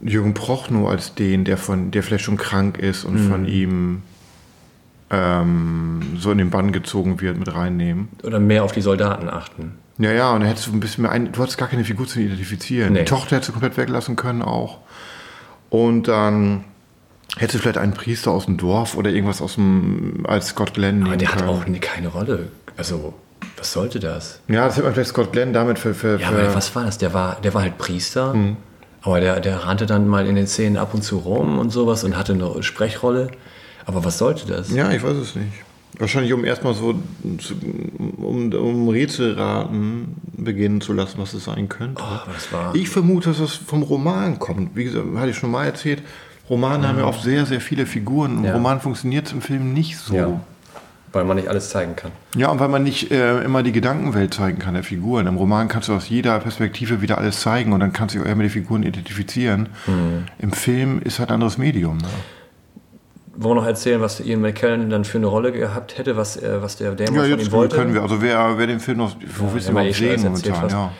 Jürgen Prochnow als den, der, von, der vielleicht schon krank ist und von ihm ähm, so in den Bann gezogen wird, mit reinnehmen. Oder mehr auf die Soldaten achten. Ja, ja, und dann hättest du ein bisschen mehr ein, du hattest gar keine Figur zu identifizieren. Nee. Die Tochter hättest du komplett weglassen können auch. Und dann hättest du vielleicht einen Priester aus dem Dorf oder irgendwas aus dem, als Scott Glenn Aber nehmen der hat können. auch nie- keine Rolle. Also, was sollte das? ja, das hätte man vielleicht Scott Glenn damit für, für, Ja, aber was war das? Der war, der war halt Priester, Hm. aber der, der rannte dann mal in den Szenen ab und zu rum und sowas und hatte eine Sprechrolle. Aber was sollte das? Ja, ich weiß es nicht. Wahrscheinlich, um erstmal so, um, um Rätselraten beginnen zu lassen, was es sein könnte. Oh, das war, Ich vermute, dass das vom Roman kommt. Wie gesagt, hatte ich schon mal erzählt. Romane haben ja oft sehr, sehr viele Figuren. Ein Ja. Roman funktioniert im Film nicht so. ja, weil man nicht alles zeigen kann. Ja, und weil man nicht äh, immer die Gedankenwelt zeigen kann der Figuren. Im Roman kannst du aus jeder Perspektive wieder alles zeigen und dann kannst du dich auch eher mit den Figuren identifizieren. Mhm. Im Film ist halt ein anderes Medium. Ne? Wollen wir noch erzählen, was Ian McKellen dann für eine Rolle gehabt hätte, was, äh, was der Dämon Ja, von jetzt ihm wollte? können wir. Also wer, wer den Film noch, wo willst du überhaupt eh sehen momentan? Ja.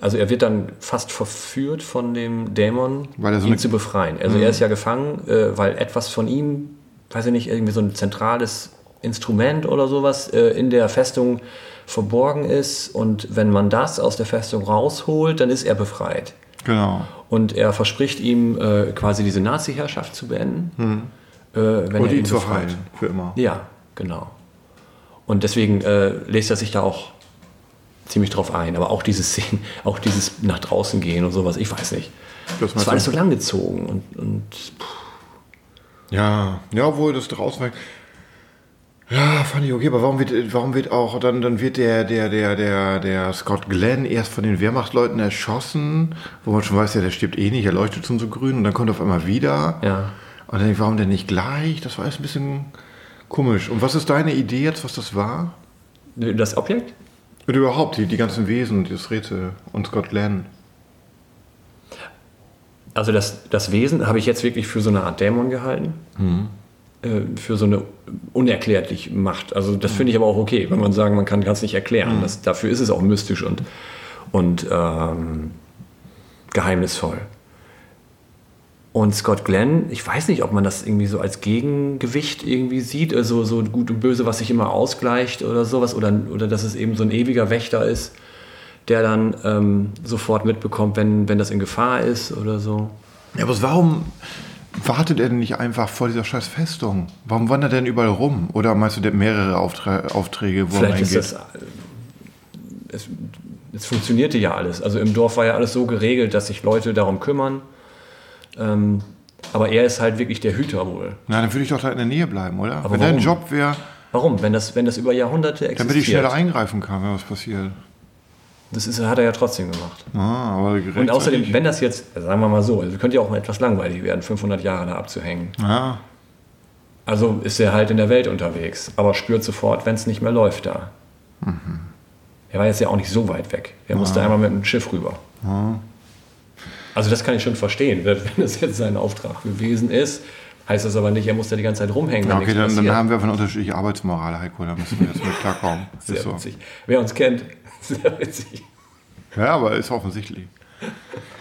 Also er wird dann fast verführt von dem Dämon, so ihn zu befreien. Also er ist ja gefangen, äh, weil etwas von ihm, weiß ich nicht, irgendwie so ein zentrales Instrument oder sowas äh, in der Festung verborgen ist. Und wenn man das aus der Festung rausholt, dann ist er befreit. Genau. Und er verspricht ihm äh, quasi diese Nazi-Herrschaft zu beenden. Äh, wenn Und er ihn zu heilen. Für immer. Ja, genau. Und deswegen äh, lässt er sich da auch ziemlich drauf ein. Aber auch diese Szenen, auch dieses nach draußen gehen und sowas, ich weiß nicht. Das Das war alles so langgezogen und, und Ja, ja, obwohl das draußen. Ja, fand ich okay, aber warum wird, warum wird auch, dann, dann wird der, der, der, der, der Scott Glenn erst von den Wehrmachtleuten erschossen, wo man schon weiß, ja, der stirbt eh nicht, er leuchtet schon so grün und dann kommt er auf einmal wieder. ja. Und dann warum denn nicht gleich? Das war jetzt ein bisschen komisch. Und was ist deine Idee jetzt, was das war? Das Objekt? Und überhaupt, die, die ganzen Wesen, das Rätsel und Scott Glenn. Also das, das Wesen habe ich jetzt wirklich für so eine Art Dämon gehalten. Äh, für so eine unerklärliche Macht. Also das finde ich aber auch okay, wenn man sagen, man kann es nicht erklären. Das, dafür ist es auch mystisch und, und ähm, geheimnisvoll. Und Scott Glenn, ich weiß nicht, ob man das irgendwie so als Gegengewicht irgendwie sieht, also so gut und böse, was sich immer ausgleicht oder sowas, oder, oder dass es eben so ein ewiger Wächter ist, der dann ähm, sofort mitbekommt, wenn, wenn das in Gefahr ist oder so. Ja, aber warum wartet er denn nicht einfach vor dieser scheiß Festung? Warum wandert er denn überall rum? Oder meinst du, der hat mehrere Auftra Aufträge, wo er Vielleicht ist hingeht? das. äh, Es, es funktionierte ja alles. Also im Dorf war ja alles so geregelt, dass sich Leute darum kümmern. Ähm, aber er ist halt wirklich der Hüter wohl. Na, dann würde ich doch da in der Nähe bleiben, oder? Aber wenn dein warum? Job wäre, Warum? Wenn das, wenn das über Jahrhunderte existiert. damit ich schneller eingreifen kann, wenn was passiert. Das ist, hat er ja trotzdem gemacht. Ah, aber Und außerdem, wenn das jetzt, sagen wir mal so, also könnte ja auch mal etwas langweilig werden, 500 Jahre da abzuhängen. Ja, Also ist er halt in der Welt unterwegs, aber spürt sofort, wenn es nicht mehr läuft da. Er war jetzt ja auch nicht so weit weg. Er musste einmal mit dem Schiff rüber. Also das kann ich schon verstehen. Wenn das jetzt sein Auftrag gewesen ist, heißt das aber nicht, er muss da die ganze Zeit rumhängen. ja okay, dann, dann haben wir eine unterschiedliche Arbeitsmoral, Heiko. Da müssen wir jetzt mit klarkommen. Sehr Ist so. witzig. Wer uns kennt, sehr witzig. Ja, aber ist offensichtlich.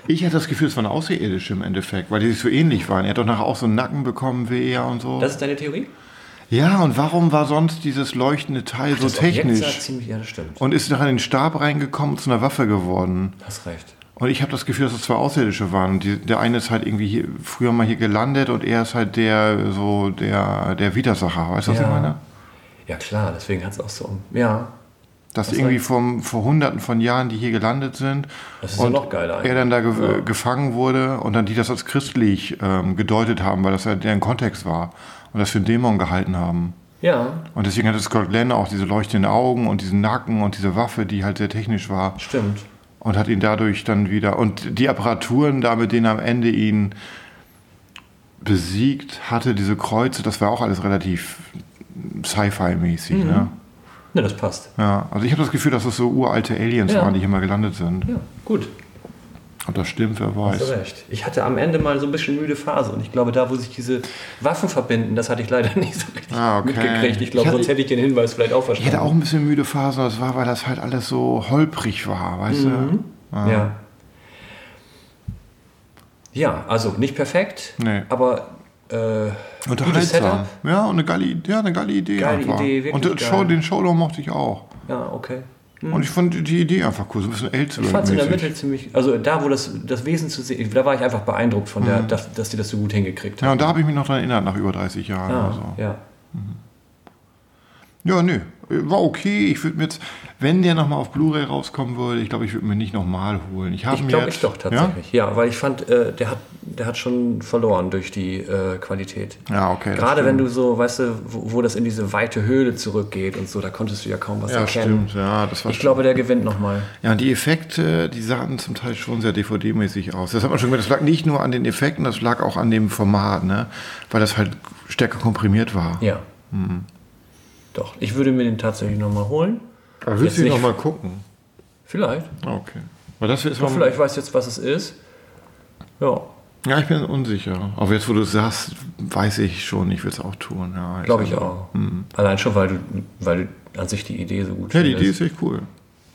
Ich hatte das Gefühl, es waren Außerirdische im Endeffekt, weil die sich so ähnlich waren. Er hat doch nachher auch so einen Nacken bekommen wie er und so. Das ist deine Theorie? ja, und warum war sonst dieses leuchtende Teil so das Objekt technisch? sah ziemlich, ja, das stimmt. Und ist nachher in den Stab reingekommen und zu einer Waffe geworden. Hast recht. Und ich habe das Gefühl, dass es zwei Außerirdische waren. Und Die, der eine ist halt irgendwie hier, früher mal hier gelandet und er ist halt der so der, der Widersacher. Weißt du, was Ja. ich meine? Ja klar, deswegen hat es auch so. Ja, Dass Was irgendwie vom, vor hunderten von Jahren, die hier gelandet sind. Das ist ja und noch geiler Er dann da ge. Ja. gefangen wurde und dann die das als christlich ähm, gedeutet haben, weil das ja deren Kontext war. Und das für einen Dämon gehalten haben. ja, Und deswegen hatte Scott Glenn auch diese leuchtenden Augen und diesen Nacken und diese Waffe, die halt sehr technisch war. stimmt. Und hat ihn dadurch dann wieder. Und die Apparaturen, da mit denen am Ende ihn besiegt hatte, diese Kreuze, das war auch alles relativ Sci-Fi-mäßig. Mhm. Ne? Ne, das passt. Ja, also ich habe das Gefühl, dass das so uralte Aliens Ja. waren, die hier mal gelandet sind. Ja, gut. Ob das stimmt, wer Hast weiß. du recht. Ich hatte am Ende mal so ein bisschen müde Phase und ich glaube, da, wo sich diese Waffen verbinden, das hatte ich leider nicht so richtig Ah, okay. mitgekriegt. Ich glaube, Ich hatte- sonst hätte ich den Hinweis vielleicht auch Ich verstanden. hatte auch ein bisschen müde Phasen, das war, weil das halt alles so holprig war, weißt Mhm. du? Ja. Ja, also nicht perfekt, Nee. aber äh, Unterhaltsam. Ja, und eine geile, Idee- ja, eine geile Idee Geile einfach. Idee, wirklich und. Show, den Showdown mochte ich auch. Ja, okay. Und ich fand die Idee einfach cool, so ein bisschen Ich fand es in der. Mitte ziemlich, also da, wo das, das Wesen zu sehen, da war ich einfach beeindruckt von der, dass, dass die das so gut hingekriegt Mhm. Ja, haben. und da habe ich mich noch dran erinnert, nach über 30 Jahren Ja, oder so. ja. Ja, nö. War okay. Ich würde mir jetzt, wenn der nochmal auf Blu-ray rauskommen würde, ich glaube, ich würde mir nicht nochmal holen. Ich Ich glaube ich doch tatsächlich. Ja, weil ich fand, äh, der, hat, der hat schon verloren durch die äh, Qualität. Ja, ja okay. Gerade wenn du so, weißt du, wo, wo das in diese weite Höhle zurückgeht und so, da konntest du ja kaum was Ja, erkennen. stimmt. Ja, das war Ich glaube, der gewinnt nochmal. Ja, und die Effekte, die sahen zum Teil schon sehr DVD-mäßig aus. Das hat man schon gemerkt, das lag nicht nur an den Effekten, das lag auch an dem Format, ne? Weil das halt stärker komprimiert war. Ja. Mhm. Doch, ich würde mir den tatsächlich nochmal holen. Aber willst du nicht- noch mal gucken? Vielleicht. Okay. Weil das ist vielleicht weiß jetzt, was es ist. Ja, Ja, ich bin unsicher. Aber jetzt, wo du es sagst, weiß ich schon, ich will es auch tun. Ja, glaube ich also- auch. Allein schon, weil du, weil du an sich die Idee so gut Ja, die findest. Idee ist echt cool.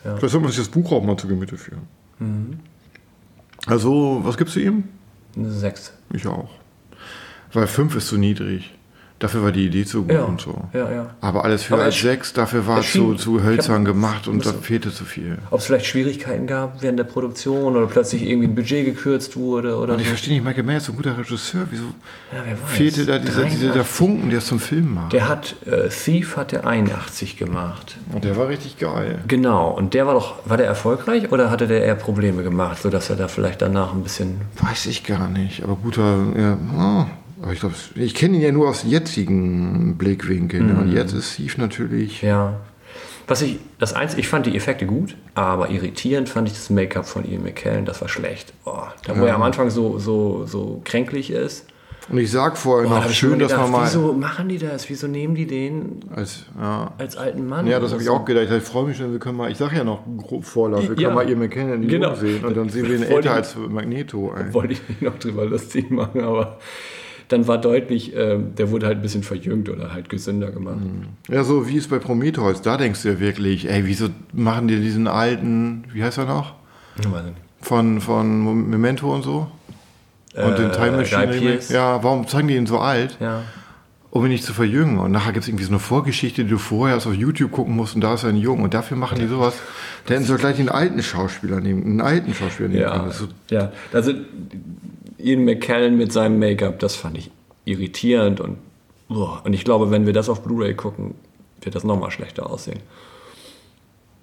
Ja. Vielleicht soll man sich das Buch auch mal zu Gemüte führen. Also, was gibst du ihm? Eine Sechs. Ich auch. Weil 5 ist zu niedrig. Dafür war die Idee zu gut Ja, und so. ja, ja. Aber alles für als 6, dafür war es zu, zu hölzern gemacht und da fehlte zu viel. Ob es vielleicht Schwierigkeiten gab während der Produktion oder plötzlich irgendwie ein Budget gekürzt wurde oder Und ich so. verstehe nicht, Michael Mann ist so ein guter Regisseur. Wieso fehlte da dieser, dieser, der 83. Funken, der es zum Film macht? Der hat, äh, Thief hat der 81 gemacht. Und der war richtig geil. Genau, und der war doch, war der erfolgreich oder hatte der eher Probleme gemacht, sodass er da vielleicht danach ein bisschen. Weiß ich gar nicht, aber guter. Ja, ah, aber ich glaube, ich kenne ihn ja nur aus jetzigen Blickwinkeln. Mhm. Und jetzt ist Steve natürlich. Ja. Was ich, das Einzige, ich fand die Effekte gut, aber irritierend fand ich das Make-up von Ian McKellen, das war schlecht. Oh, da wo Ja. er am Anfang so, so, so kränklich ist. Und ich sag vorher Oh, da noch, ich schön, dass gedacht, man mal. Wieso machen die das? Wieso nehmen die den Als, ja. als alten Mann? Ja, das habe ich so? auch gedacht. Ich freue mich schon, wir können mal, ich sage ja noch grob Vorlauf, wir Ja. können mal ihr McKenna in die Genau. Sehen und dann sehen wir ihn älter ich- als Magneto. Wollte ich mich noch drüber lustig machen, aber dann war deutlich, ähm, der wurde halt ein bisschen verjüngt oder halt gesünder gemacht. Ja, so wie es bei Prometheus, da denkst du ja wirklich, ey, wieso machen die diesen alten, wie heißt er noch? Von, von Memento und so? Und den Äh, Time Machine. Ja, warum zeigen die ihn so alt? Ja. um ihn nicht zu verjüngen. Und nachher gibt es irgendwie so eine Vorgeschichte, die du vorher erst auf YouTube gucken musst und da ist er ein Jung. Und dafür machen die sowas. Da hätten sie doch gleich den alten Schauspieler nehmen, einen alten Schauspieler nehmen können. Ja, Das ist so, ja. Also Ian McKellen mit seinem Make-up, das fand ich irritierend und, boah. und ich glaube, wenn wir das auf Blu-ray gucken, wird das nochmal schlechter aussehen.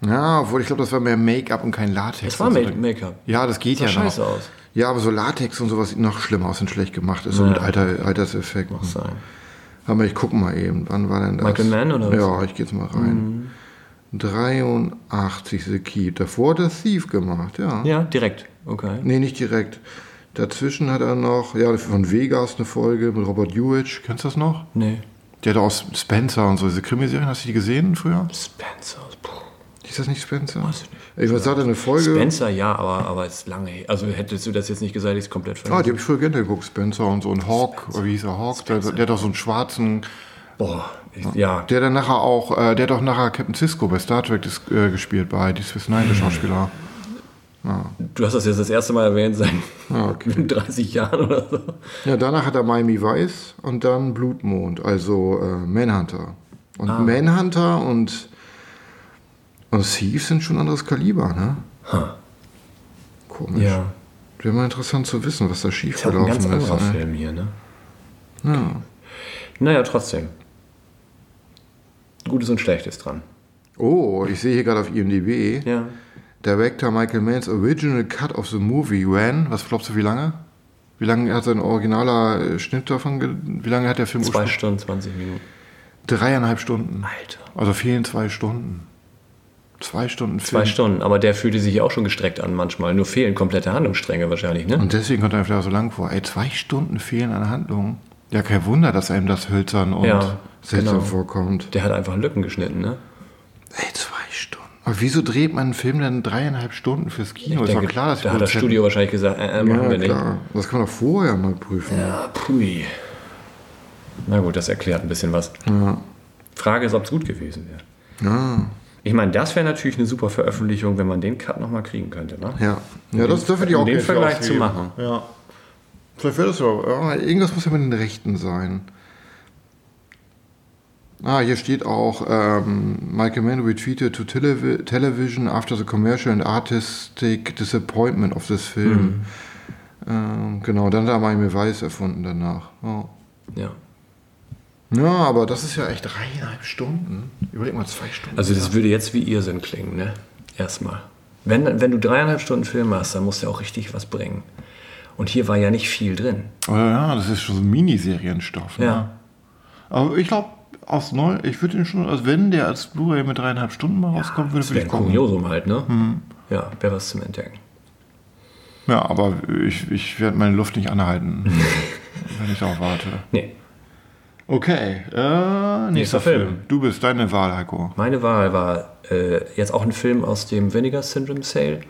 ja, obwohl ich glaube, das war mehr Make-up und kein Latex. Es war so. Ma- Make-up. Ja, das geht Sah ja noch. scheiße aus. Ja, aber so Latex und sowas sieht noch schlimmer aus und schlecht gemacht ist. So Ja. mit Alter, Alterseffekten. Sein. Aber ich gucke mal eben. Wann war denn das? Michael Mann oder was? Mhm. Ja, ich gehe jetzt mal rein. 83 The Keep. Davor hat er Thief gemacht, ja. Ja, direkt. Okay. Nee, nicht direkt. Dazwischen hat er noch, ja, von Vegas eine Folge mit Robert Hewitt. Kennst du das noch? Nee. Der hat aus Spencer und so diese Krimiserien. Hast du die gesehen früher? Spencer. Puh. Ist das nicht Spencer? Weiß ich nicht. Ich weiß, hat er eine Folge. Spencer, ja, aber, aber ist lange. Also hättest du das jetzt nicht gesagt, ich es komplett Ah, die vergessen. habe ich früher gerne geguckt, Spencer und so. Und Hawk, oder wie hieß er, Hawk? Der, der hat doch so einen schwarzen, Boah, ich, ja. der dann nachher auch, äh, der hat auch nachher Captain Cisco bei Star Trek das, äh, gespielt, bei die Swiss Nine, der Schauspieler. Du hast das jetzt das erste Mal erwähnt seit Ah, okay. 30 Jahren oder so. Ja, danach hat er Miami Vice und dann Blutmond, also äh, Manhunter. Und Ah. Manhunter und, und Thief sind schon anderes Kaliber, ne? Komisch. Ja. Wäre mal interessant zu wissen, was da Ist ja auch ein ganz schiefgelaufen ist. anderer ne? Film hier, ne? Ja. Naja, trotzdem. Gutes und Schlechtes dran. Oh, ich sehe hier gerade auf IMDb. Ja. Director Michael Manns Original Cut of the Movie ran. Was glaubst du, wie lange? Wie lange hat sein originaler äh, Schnitt davon? Wie lange hat der Film Zwei? Stunden, 20 Minuten. Dreieinhalb Stunden. Alter. Also fehlen zwei Stunden. Zwei Stunden Zwei Film. Stunden, aber der fühlte sich auch schon gestreckt an manchmal. Nur fehlen komplette Handlungsstränge wahrscheinlich, ne? Und deswegen kommt er vielleicht auch so lang vor. Ey, zwei Stunden fehlen an Handlung. Ja, kein Wunder, dass einem das hölzern und Ja, seltsam genau. vorkommt. Der hat einfach Lücken geschnitten, ne? Ey, zwei. Aber wieso dreht man einen Film dann dreieinhalb Stunden fürs Kino? ist doch klar, dass da hat das Studio wahrscheinlich gesagt, äh, äh, machen Ja, wir nicht. klar. Das kann man doch vorher mal prüfen. Ja, pui. Na gut, das erklärt ein bisschen was. Frage ist, ob es gut gewesen wäre. Ja, Ich meine, das wäre natürlich eine super Veröffentlichung, wenn man den Cut nochmal kriegen könnte, ne? ja. Ja, das dürfte um auch den Vergleich zu machen. Ja. Vielleicht wäre das ja. ja. Irgendwas muss ja mit den Rechten sein. Ah, hier steht auch, ähm, Michael Mann retweeted to televi television after the commercial and artistic disappointment of this film. Ähm, genau, dann hat er Miami Vice erfunden danach. Ja. Ja. ja, aber das ist ja echt dreieinhalb Stunden. Überleg mal, zwei Stunden. Also das würde jetzt wie Irrsinn klingen, ne? Erstmal. Wenn, wenn du dreieinhalb Stunden Film hast, dann musst du auch richtig was bringen. Und hier war ja nicht viel drin. Oh ja, das ist schon so Miniserienstoff. Ne? Ja. Aber ich glaube, aus neu, ich würde ihn schon, also wenn der als Blu-ray mit dreieinhalb Stunden mal rauskommt, würde ich ein gucken. Kuriosum halt, ne? Ja, wäre was zum Entdecken. Ja, aber ich, ich werde meine Luft nicht anhalten, wenn ich darauf warte. Nee. Okay, äh, nächster, Nächster Film. Film. Du bist deine Wahl, Heiko. Meine Wahl war äh, jetzt auch ein Film aus dem Vinegar Syndrome Sale.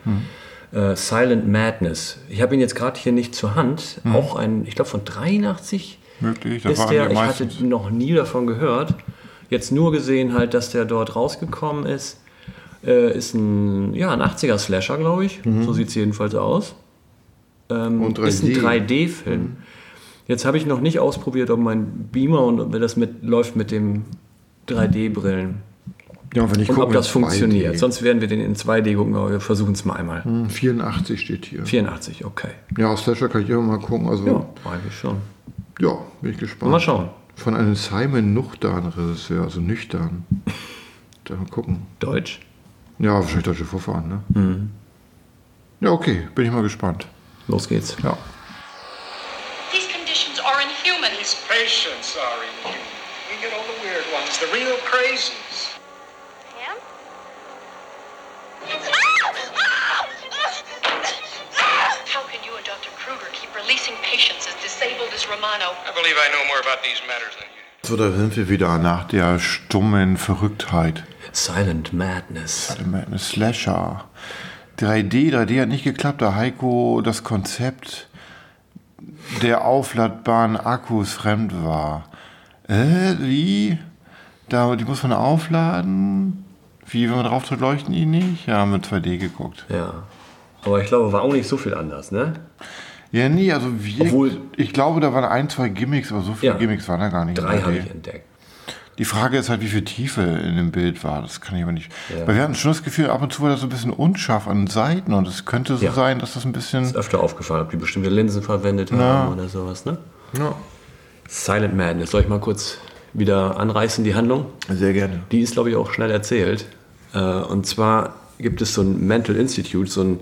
Äh, Silent Madness. Ich habe ihn jetzt gerade hier nicht zur Hand. Auch ein, ich glaube von 83 Möglich, das ist waren der. Ich hatte noch nie davon gehört. Jetzt nur gesehen halt, dass der dort rausgekommen ist. Äh, ist ein, ja, ein 80er Slasher, glaube ich. So sieht es jedenfalls aus. Ähm, Und Ist ein 3D. 3D-Film. Jetzt habe ich noch nicht ausprobiert, ob mein Beamer und ob das mit, läuft mit dem 3D-Brillen. Ja, wenn ich Und gucke, ob das in 2D. funktioniert. Sonst werden wir den in 2D gucken, aber wir versuchen es mal einmal. Hm, 84 steht hier. 84, okay. Ja, aus Slasher kann ich immer mal gucken. Also, ja, eigentlich schon. Bin ich gespannt. Mal schauen. Von einem Simon Nuchtan Regisseur, also nüchtern. Da mal gucken. Deutsch. Ja, wahrscheinlich deutsche Vorfahren, ne? Mhm. Ja, okay, bin ich mal gespannt. Los geht's. Ja. These conditions are inhuman. These patients are inhuman. We get all the weird ones, the real crazies. Pam? How can you and Dr. Kruger releasing patients as disabled as Romano? I believe I know more about these matters than you. So, da sind wir wieder nach der stummen Verrücktheit. Silent Madness. Ein Slasher. 3D, 3D hat nicht geklappt, da Heiko das Konzept der aufladbaren Akkus fremd war. Äh, wie? Da, die muss man aufladen? Wie, wenn man drauf drückt, leuchten die nicht? Ja, haben wir 2D geguckt. Ja. Aber ich glaube, war auch nicht so viel anders, ne? Ja, nee, also wir, Obwohl- ich glaube, da waren ein, zwei Gimmicks, aber so viele Ja. Gimmicks waren da gar nicht. Drei habe 3D. ich entdeckt. Die Frage ist halt, wie viel Tiefe in dem Bild war. Das kann ich aber nicht. Ja. Weil wir hatten schon das Gefühl, ab und zu war das so ein bisschen unscharf an den Seiten und es könnte so Ja. sein, dass das ein bisschen. Ist öfter aufgefallen, ob die bestimmte Linsen verwendet haben oder sowas, ne? Ja. Silent Madness. Soll ich mal kurz wieder anreißen, die Handlung? Sehr gerne. Die ist, glaube ich, auch schnell erzählt. Äh, Und zwar gibt es so ein Mental Institute, so ein,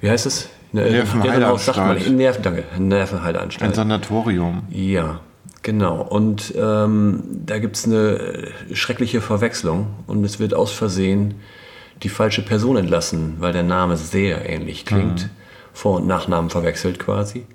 wie heißt es? Eine Nervenheilanstalt. sagt man nicht. Nerven, danke, Ein Nervenheilanstalt. Sanatorium. Ja, genau. Und ähm, da gibt es eine schreckliche Verwechslung und es wird aus Versehen die falsche Person entlassen, weil der Name sehr ähnlich klingt. Vor- und Nachnamen verwechselt quasi.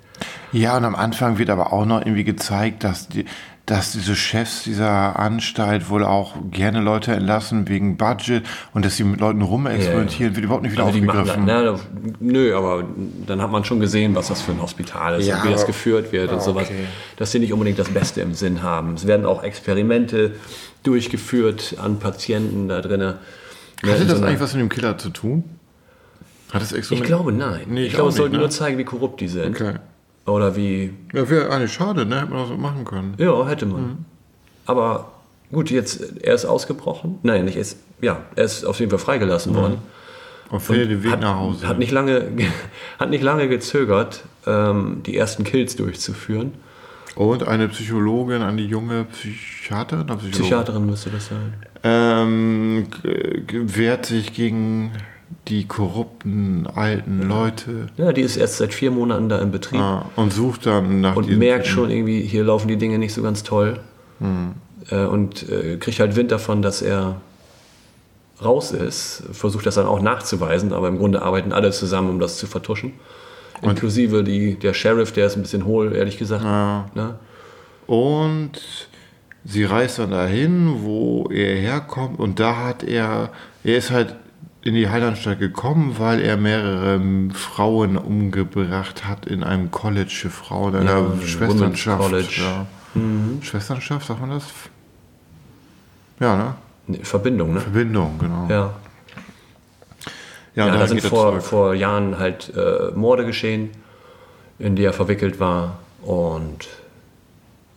Ja, und am Anfang wird aber auch noch irgendwie gezeigt, dass, die, dass diese Chefs dieser Anstalt wohl auch gerne Leute entlassen wegen Budget und dass sie mit Leuten rumexperimentieren, wird überhaupt nicht wieder Also die machen, aufgegriffen. na, nö, aber dann hat man schon gesehen, was das für ein Hospital ist Ja, und wie das geführt wird und Ah, sowas. okay. Dass sie nicht unbedingt das Beste im Sinn haben. Es werden auch Experimente durchgeführt an Patienten da drinnen. Hatte das eigentlich was mit dem Killer zu tun? Hat das Ich Experiment? glaube, nein. Nee, ich ich glaube, es sollte ne? nur zeigen, wie korrupt die sind. Okay. Oder wie. Ja, wäre eigentlich schade, ne? Hätte man das so machen können. Ja, hätte man. Mhm. Aber gut, jetzt, er ist ausgebrochen. Nein, nicht ist. Ja, er ist auf jeden Fall freigelassen Mhm. worden. Und findet den Weg hat, nach Hause. Hat nicht lange, hat nicht lange gezögert, ähm, die ersten Kills durchzuführen. Und eine Psychologin die junge Psychiaterin? oder Psychologin? Psychiaterin müsste das sein. Ähm, wehrt sich gegen die korrupten alten Leute Ja, die ist erst seit vier Monaten da im Betrieb ah, und sucht dann nach und merkt schon irgendwie, hier laufen die Dinge nicht so ganz toll. Hm. Äh, und äh, kriegt halt Wind davon, dass er raus ist, versucht das dann auch nachzuweisen, aber im Grunde arbeiten alle zusammen, um das zu vertuschen. Inklusive die, der Sheriff, der ist ein bisschen hohl, ehrlich gesagt. Ne? Und sie reist dann dahin, wo er herkommt und da hat er, er ist halt in die Heilanstalt gekommen, weil er mehrere Frauen umgebracht hat in einem College für Frauen, in einer Women's Schwesternschaft. College. Ja. Schwesternschaft, sagt man das? Ja, ne? Verbindung, ne? Verbindung, genau. Ja. Ja, Ja, da sind vor, vor Jahren halt äh, Morde geschehen, in die er verwickelt war. Und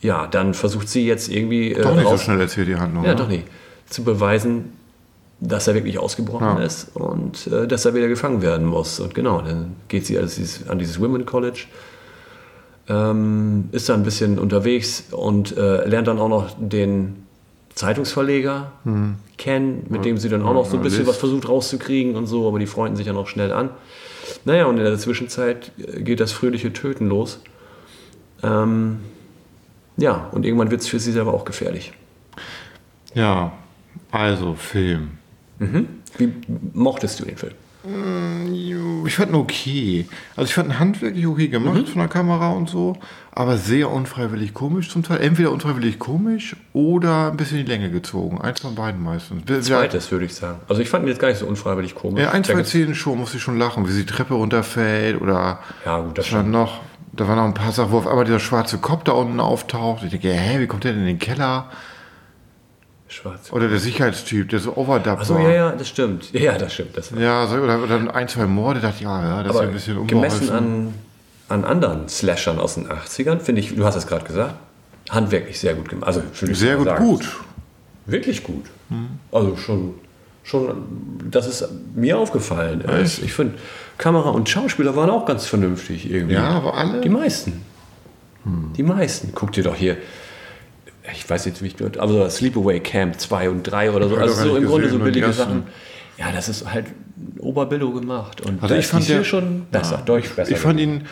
ja, dann versucht sie jetzt irgendwie äh, Doch nicht so schnell erzählt die Handlung. Ja, ne? doch nicht. Zu beweisen, dass er wirklich ausgebrochen Ja. ist und äh, dass er wieder gefangen werden muss. Und genau, dann geht sie an dieses, an dieses Women College, ähm, ist da ein bisschen unterwegs und äh, lernt dann auch noch den Zeitungsverleger kennen, mit dem sie dann auch noch so ein bisschen was versucht rauszukriegen und so, aber die freunden sich ja noch schnell an. Naja, und in der Zwischenzeit äh, geht das fröhliche Töten los. Ähm, ja, und irgendwann wird es für sie selber auch gefährlich. Ja, also Film. Wie mochtest du den Film? Ich fand ihn okay. Also ich fand ihn handwerklich okay gemacht von der Kamera und so, aber sehr unfreiwillig komisch zum Teil. Entweder unfreiwillig komisch oder ein bisschen die Länge gezogen. Eins von beiden meistens. Zweites, würde ich sagen. Also ich fand ihn jetzt gar nicht so unfreiwillig komisch. Ja, ein, zwei Szenen schon, muss ich schon lachen, wie sie die Treppe runterfällt oder Ja, gut, das war schon. noch, da waren noch ein paar Sachen, wo auf einmal dieser schwarze Kopf da unten auftaucht. Ich denke, hä, wie kommt der denn in den Keller? Schwarz. Oder der Sicherheitstyp, der so overdubbt Achso, war. ja, ja, das stimmt. Ja, das stimmt. Das Ja, so, oder, oder ein, zwei Morde, dachte ich, ja, ja, das ist aber ja ein bisschen gemessen unbeholfen. an, an anderen Slashern aus den 80ern, finde ich, du hast es gerade gesagt, handwerklich sehr gut gemacht. Also, Sehr gut, sagen. gut. Wirklich gut. Also schon, schon, dass es mir aufgefallen ist. Ich finde, Kamera und Schauspieler waren auch ganz vernünftig irgendwie. Ja, aber alle? Die meisten. Die meisten. Guck dir doch hier, ich weiß jetzt nicht, aber so Sleepaway Camp 2 und 3 oder so. Also so im Grunde so billige. Sachen. Ja, das ist halt Oberbillo gemacht. Und Also ich fand der- schon besser, deutlich besser. Ich fand ihn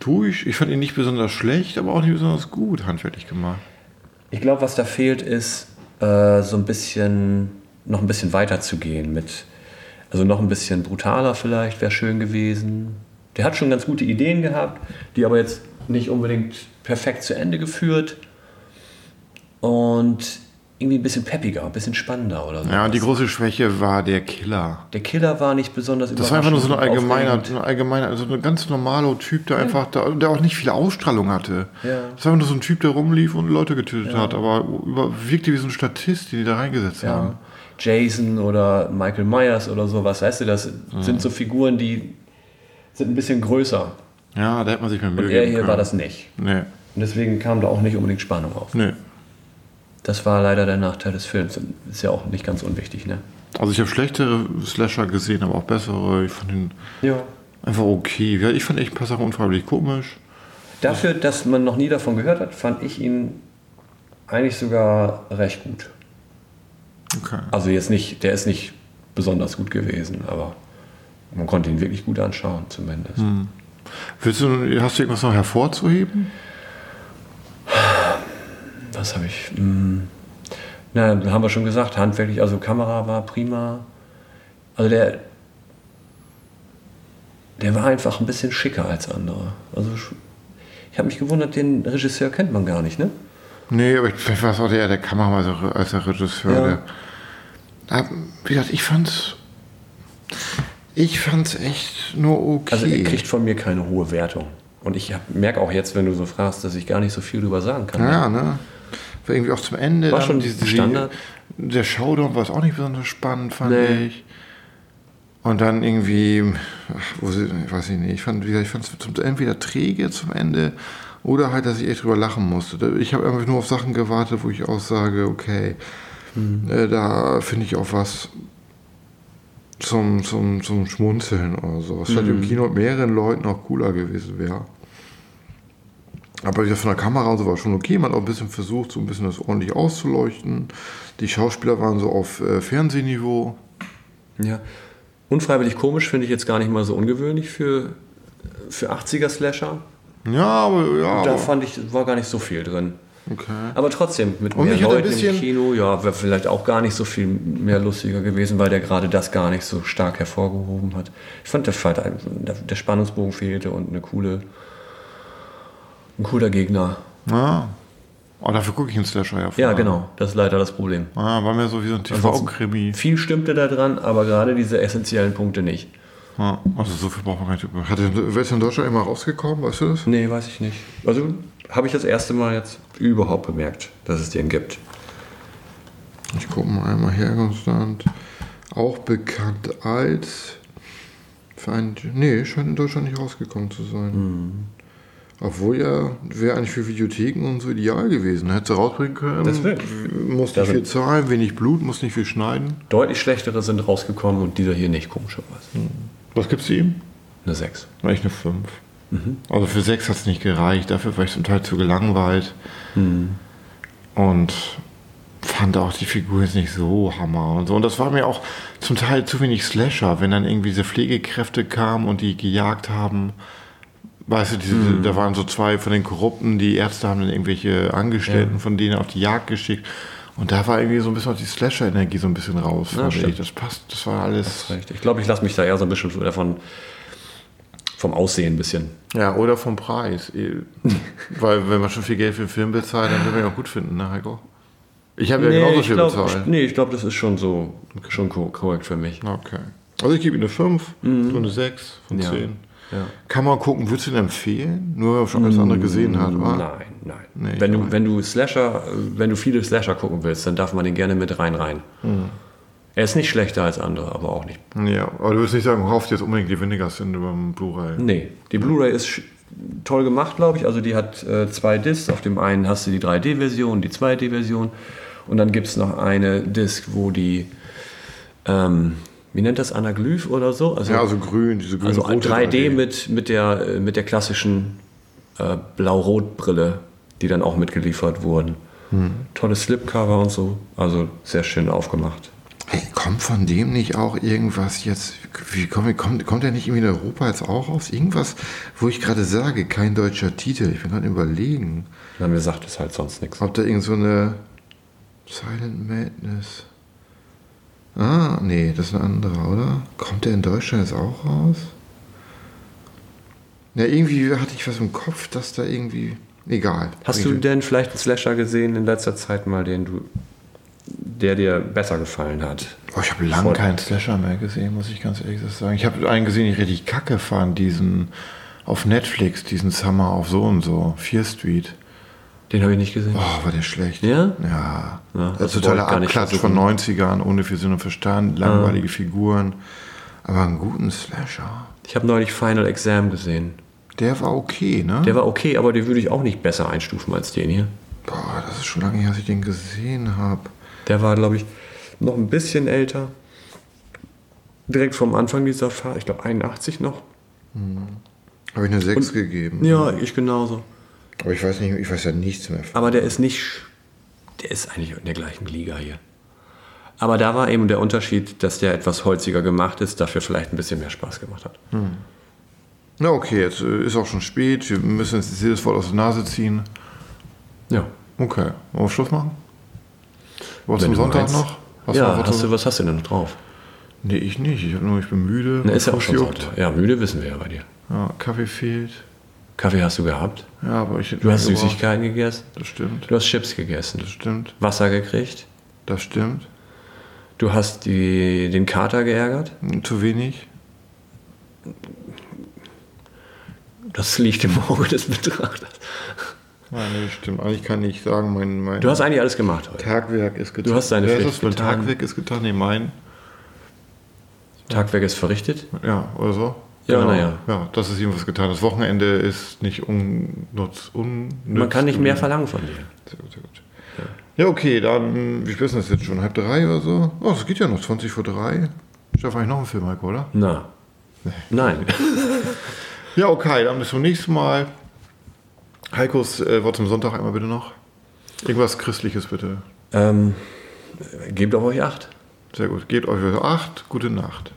durch, ich fand ihn nicht besonders schlecht, aber auch nicht besonders gut handwerklich gemacht. Ich glaube, was da fehlt, ist äh, so ein bisschen, noch ein bisschen weiter zu gehen mit, also noch ein bisschen brutaler vielleicht wäre schön gewesen. Der hat schon ganz gute Ideen gehabt, die aber jetzt nicht unbedingt perfekt zu Ende geführt. Und irgendwie ein bisschen peppiger, ein bisschen spannender oder so. Ja, und die große Schwäche war der Killer. Der Killer war nicht besonders Das war einfach nur so ein allgemeiner, so ein allgemeiner, also ein ganz normaler Typ, der einfach, da, der auch nicht viel Ausstrahlung hatte. Ja. Das war einfach nur so ein Typ, der rumlief und Leute getötet hat, aber über, wirkte wie so ein Statist, den die da reingesetzt Ja. haben. Jason oder Michael Myers oder sowas, weißt du, das Mhm. sind so Figuren, die sind ein bisschen größer. Ja, da hätte man sich mehr Mühe Und er hier können. war das nicht. Nee, Und deswegen kam da auch nicht unbedingt Spannung auf. nee. Das war leider der Nachteil des Films. Ist ja auch nicht ganz unwichtig, ne? Also ich habe schlechtere Slasher gesehen, aber auch bessere. Ich fand ihn Ja. einfach okay. Ich fand echt ein paar Sachen unfreiwillig komisch. Dafür, dass man noch nie davon gehört hat, fand ich ihn eigentlich sogar recht gut. Okay. Also jetzt nicht, der ist nicht besonders gut gewesen, aber man konnte ihn wirklich gut anschauen, zumindest. Willst du, hast du irgendwas noch hervorzuheben? Was habe ich? Hm, na, haben wir schon gesagt, handwerklich, also Kamera war prima. Also der, der war einfach ein bisschen schicker als andere. Also ich habe mich gewundert, den Regisseur kennt man gar nicht, ne? Nee, aber ich, vielleicht war es auch der, der Kameramann als der- als der Regisseur. Ja. Der, Aber, wie gesagt, ich fand's. Ich fand's echt nur okay. Also er kriegt von mir keine hohe Wertung. Und ich merke auch jetzt, wenn du so fragst, dass ich gar nicht so viel drüber sagen kann. ja, ne? War irgendwie auch zum Ende. War dann schon diese- Standard. Der Showdown war es auch nicht besonders spannend, fand Nee. ich. Und dann irgendwie, ach, sie, ich weiß ich nicht, ich fand es entweder träge zum Ende oder halt, dass ich echt drüber lachen musste. Ich habe einfach nur auf Sachen gewartet, wo ich auch sage, okay, Mhm. äh, da finde ich auch was zum, zum, zum Schmunzeln oder so. Was Mhm. im Kino mit mehreren Leuten auch cooler gewesen wäre. Aber wie gesagt, von der Kamera und so war schon okay. Man hat auch ein bisschen versucht, so ein bisschen das ordentlich auszuleuchten. Die Schauspieler waren so auf äh, Fernsehniveau. Ja. Unfreiwillig komisch finde ich jetzt gar nicht mal so ungewöhnlich für, für 80er-Slasher. Ja, aber ja. Da fand ich, war gar nicht so viel drin. okay. Aber trotzdem, mit Und mehr Leuten im Kino, ja, wäre vielleicht auch gar nicht so viel mehr lustiger gewesen, weil der gerade das gar nicht so stark hervorgehoben hat. Ich fand, der, der Spannungsbogen fehlte und eine coole, ein cooler Gegner. Ja. Oh, dafür gucke ich einen Slasher ja Ja, genau, das ist leider das Problem. Ah, war mir so wie so ein TV-Krimi. Viel stimmte da dran, aber gerade diese essentiellen Punkte nicht. Ja, also so viel braucht man gar nicht. Hat der, wer ist in Deutschland immer rausgekommen, weißt du das? Nee, weiß ich nicht. Also habe ich das erste Mal jetzt überhaupt bemerkt, dass es den gibt. Ich gucke mal einmal her, konstant. Auch bekannt als. Für einen, nee, scheint in Deutschland nicht rausgekommen zu sein. Obwohl ja, wäre eigentlich für Videotheken und so ideal gewesen. Hätte sie rausbringen können. Deswegen. Muss nicht viel zahlen, wenig Blut, muss nicht viel schneiden. Deutlich schlechtere sind rausgekommen und dieser hier nicht, komischerweise. Was gibt's ihm? Eine 6. War ich eine 5. Also für 6 hat es nicht gereicht. Dafür war ich zum Teil zu gelangweilt. Und fand auch die Figur jetzt nicht so hammer und so. Und das war mir auch zum Teil zu wenig Slasher, wenn dann irgendwie diese Pflegekräfte kamen und die gejagt haben. Weißt du, diese, da waren so zwei von den Korrupten, die Ärzte haben dann irgendwelche Angestellten von denen auf die Jagd geschickt. Und da war irgendwie so ein bisschen auch die Slasher-Energie so ein bisschen raus. Ja. Das passt, das war alles. Recht. Ich glaube, ich lasse mich da eher so ein bisschen davon vom Aussehen ein bisschen. Ja, oder vom Preis. Weil wenn man schon viel Geld für einen Film bezahlt, dann will man ja auch gut finden, ne, Heiko? Ich habe ja genauso viel glaub, bezahlt. ich, nee, ich glaube, das ist schon so schon ko- korrekt für mich. Okay. Also ich gebe ihm eine 5, so eine 6 von Mhm. Ja. 10. Ja. Kann man gucken, würdest du ihn empfehlen? Nur wenn man schon alles andere gesehen hat, oder? Nein, nein. Nee, wenn, du, nein. wenn du Slasher, wenn du viele Slasher gucken willst, dann darf man den gerne mit rein rein. Mhm. Er ist nicht schlechter als andere, aber auch nicht. Ja, aber du würdest nicht sagen, kauft jetzt unbedingt die Vinegar Syndrome beim Blu-ray. Nee, die Blu-ray ist toll gemacht, glaube ich. Also die hat äh, zwei Discs. Auf dem einen hast du die 3D-Version, die 2D-Version. Und dann gibt es noch eine Disc, wo die, ähm, wie nennt das, Anaglyph oder so? Also, Ja, also grün, diese grüne also rote 3D mit, mit, der, äh, mit der klassischen äh, Blau-Rot-Brille, die dann auch mitgeliefert wurden. Hm. Tolles Slipcover und so. Also sehr schön aufgemacht. Hey, kommt von dem nicht auch irgendwas jetzt, wie kommt, kommt, kommt der nicht irgendwie in Europa jetzt auch raus? Irgendwas, wo ich gerade sage, kein deutscher Titel. Ich bin gerade überlegen. Na, mir sagt es halt sonst nichts. Ob da irgend so eine Silent Madness. Ah, nee, das ist ein anderer, oder? Kommt der in Deutschland jetzt auch raus? Ja, irgendwie hatte ich was im Kopf, dass da irgendwie. Egal. Hast du denn vielleicht einen Slasher gesehen in letzter Zeit mal, den du, der dir besser gefallen hat? Oh, ich habe lange keinen Slasher mehr gesehen, muss ich ganz ehrlich sagen. Ich habe einen gesehen, den ich richtig kacke fand, diesen auf Netflix, diesen Summer auf so und so, Fear Street. Den habe ich nicht gesehen. Oh, war der schlecht. Ja? Ja. Ja, das das totaler gar nicht Abklatsch von versuchen. 90ern, ohne viel Sinn und Verstand, langweilige Figuren. Aber einen guten Slasher. Ich habe neulich Final Exam gesehen. Der war okay, ne? Der war okay, aber den würde ich auch nicht besser einstufen als den hier. Boah, das ist schon lange her, dass ich den gesehen habe. Der war, glaube ich, noch ein bisschen älter. Direkt vom Anfang dieser Fahrt, ich glaube 81 noch. Habe ich eine 6 gegeben. Ja, ich genauso. Aber ich weiß nicht, ich weiß ja nichts mehr. von. Aber der ist nicht, der ist eigentlich in der gleichen Liga hier. Aber da war eben der Unterschied, dass der etwas holziger gemacht ist, dafür vielleicht ein bisschen mehr Spaß gemacht hat. Na okay, jetzt äh, ist auch schon spät. Wir müssen jetzt jedes Wort aus der Nase ziehen. Ja. Okay, wollen wir Schluss machen? Was zum Sonntag meinst. noch? Hast ja, noch was hast du, was hast du denn noch drauf? Nee, ich nicht. Ich hab nur, ich bin müde. Na, ist ja auch schon. Sonntag. Ja, müde wissen wir ja bei dir. Ja, Kaffee fehlt. Kaffee hast du gehabt? Ja, aber ich Du hast gebraucht. Süßigkeiten gegessen? Das stimmt. Du hast Chips gegessen? Das stimmt. Wasser gekriegt? Das stimmt. Du hast die, den Kater geärgert? Zu wenig. Das liegt im Auge des Betrachters. Nein, nee, stimmt. Eigentlich kann ich sagen, mein, mein Du hast eigentlich alles gemacht heute. Tagwerk ist getan. Du hast deine ist Pflicht das? Mein getan. Tagwerk ist getan. Nee, mein. Tagwerk ist verrichtet. Ja, oder so? Ja, na ja. Ja, das ist jedenfalls getan. Das Wochenende ist nicht unnutz. unnütz Man kann nicht mehr verlangen von dir. Sehr gut, sehr gut. Ja, okay, dann, wie spät ist das jetzt schon? Halb drei oder so? Oh, es geht ja noch, 20 vor drei. Schaffen eigentlich noch einen Film, Heiko, oder? Na. Nein. Ja, okay, dann bis zum nächsten Mal. Heikos äh, Wort zum Sonntag einmal bitte noch. Irgendwas Christliches bitte. ähm, gebt auf euch acht. Sehr gut. Geht euch acht. Gute Nacht.